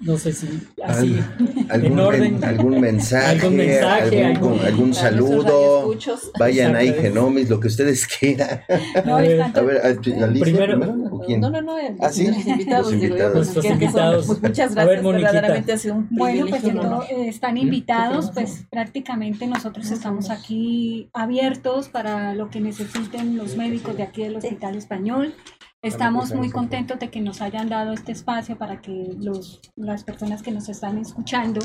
no sé si así algún, en orden algún mensaje algún, mensaje, algún, algún, saludo vayan ahí Genomis lo que ustedes quieran no, a ver, a ver Alicia, primero, primero quién? no no no ¿Ah, sí? los invitados, los invitados. Digo, invitados. Pues, muchas gracias ver, verdaderamente ha sido un bueno pues ¿no? Eh, están invitados pues prácticamente nosotros estamos aquí abiertos para lo que necesiten los médicos de aquí del Hospital Español Estamos muy contentos de que nos hayan dado este espacio para que los, las personas que nos están escuchando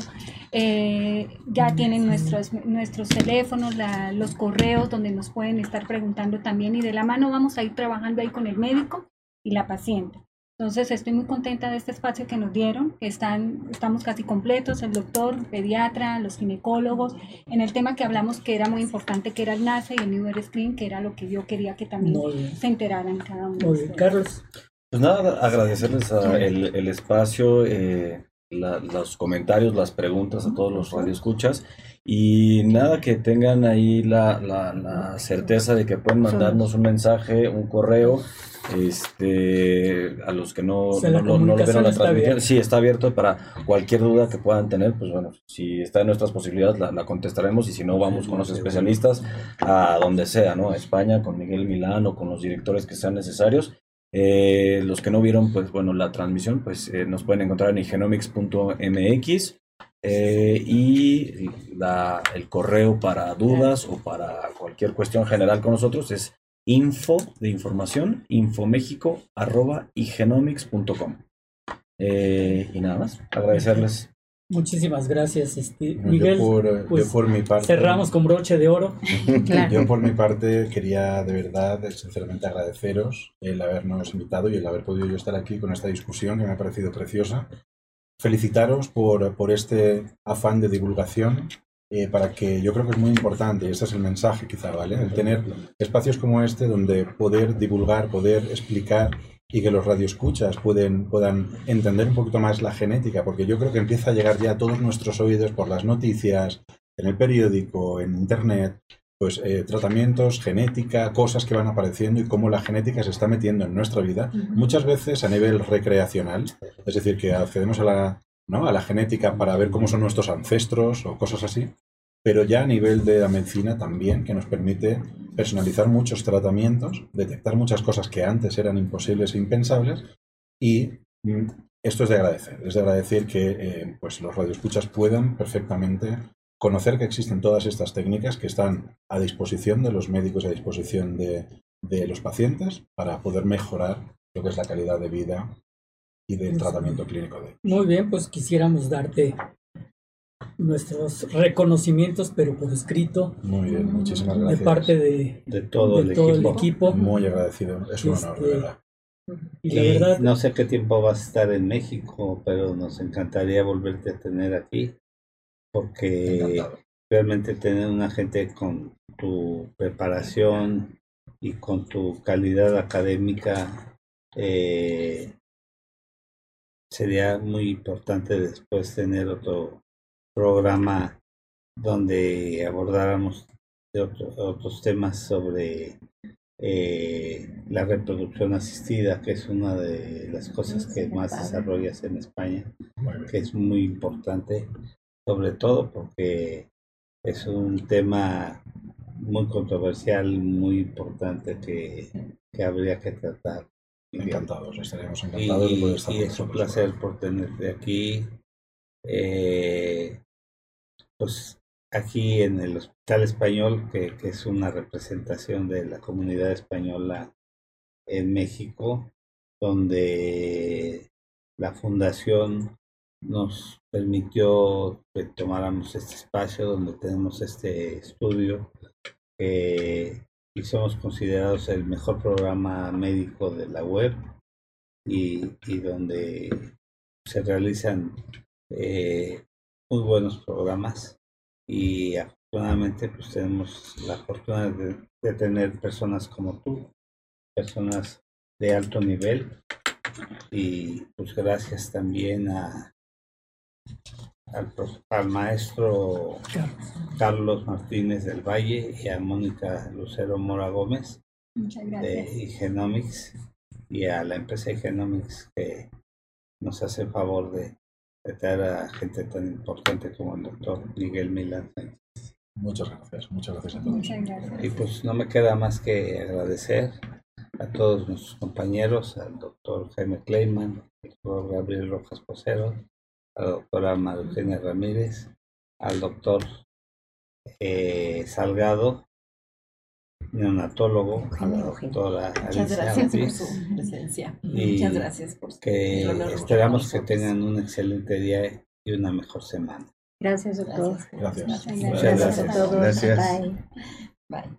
eh, ya tienen nuestros, nuestros teléfonos, los correos donde nos pueden estar preguntando también y de la mano vamos a ir trabajando ahí con el médico y la paciente. Entonces estoy muy contenta de este espacio que nos dieron, están, estamos casi completos, el doctor, el pediatra, los ginecólogos, en el tema que hablamos que era muy importante, que era el NASA y el New Screen, que era lo que yo quería que también se enteraran cada uno. Muy bien, Carlos. Pues nada, agradecerles el, el, espacio, eh, los comentarios, las preguntas a todos los radioescuchas y nada, que tengan ahí la, la, certeza de que pueden mandarnos un mensaje, un correo, este, a los que no, no, no, vieron la transmisión. Sí, está abierto para cualquier duda que puedan tener, pues bueno, si está en nuestras posibilidades la, contestaremos y si no vamos con los especialistas a donde sea, ¿no? A España, con Miguel Milán o con los directores que sean necesarios. Eh, los que no vieron, pues bueno, la transmisión, pues eh, nos pueden encontrar en genomics.mx eh, y el correo para dudas o para cualquier cuestión general con nosotros es info de información, infomexico arroba y eh, y nada más, agradecerles. Muchísimas gracias, este, Miguel. Pues, por, mi parte. Cerramos con broche de oro. Yo por mi parte quería de verdad, sinceramente agradeceros el habernos invitado y el haber podido yo estar aquí con esta discusión que me ha parecido preciosa felicitaros por, por este afán de divulgación eh, para que yo creo que es muy importante, y este es el mensaje quizá, ¿vale? El tener espacios como este donde poder divulgar, poder explicar y que los radioescuchas pueden, puedan entender un poquito más la genética, porque yo creo que empieza a llegar ya a todos nuestros oídos por las noticias, en el periódico, en internet, pues eh, tratamientos, genética, cosas que van apareciendo y cómo la genética se está metiendo en nuestra vida, muchas veces a nivel recreacional, es decir, que accedemos a la, ¿no? a la genética para ver cómo son nuestros ancestros o cosas así, pero ya a nivel de la medicina también, que nos permite personalizar muchos tratamientos, detectar muchas cosas que antes eran imposibles e impensables, y mm, esto es de agradecer, es de agradecer que eh, pues los radioescuchas puedan perfectamente conocer que existen todas estas técnicas que están a disposición de los médicos y a disposición de, los pacientes para poder mejorar lo que es la calidad de vida y del tratamiento clínico de ellos. Muy bien, pues quisiéramos darte nuestros reconocimientos, pero por escrito. Muy bien, muchísimas gracias. De parte de, todo, el, equipo. Muy agradecido, es un honor, de verdad. Y, la verdad, no sé qué tiempo vas a estar en México, pero nos encantaría volverte a tener aquí porque realmente tener una gente con tu preparación y con tu calidad académica eh, sería muy importante después tener otro programa donde abordáramos otros temas sobre eh, la reproducción asistida, que es una de las cosas que más desarrollas en España, que es muy importante sobre todo porque es un tema muy controversial, muy importante que, habría que tratar. Encantados, estaremos encantados y, de poder estar y es un placer por tenerte aquí. Eh, pues aquí en el Hospital Español, que, que, es una representación de la comunidad española en México, donde la fundación nos permitió que tomáramos este espacio donde tenemos este estudio y somos considerados el mejor programa médico de la web y, donde se realizan eh, muy buenos programas. Y afortunadamente pues tenemos la fortuna de tener personas como tú, personas de alto nivel. Y pues gracias también a al, maestro Carlos Martínez del Valle y a Mónica Lucero Mora Gómez de Igenomics y a la empresa Igenomics que nos hace el favor de, traer a gente tan importante como el doctor Miguel Milán. Muchas gracias, muchas gracias a todos. Y pues no me queda más que agradecer a todos nuestros compañeros, al doctor Jaime Kleiman, al doctor Gabriel Rojas Posero, a la doctora María Ramírez, al doctor eh, Salgado, neonatólogo, a la doctora Muchas gracias por su presencia. Muchas gracias por que esperamos que tengan un excelente día y una mejor semana. Gracias, doctor. Gracias. Muchas gracias. a todos. Gracias. Bye. Bye.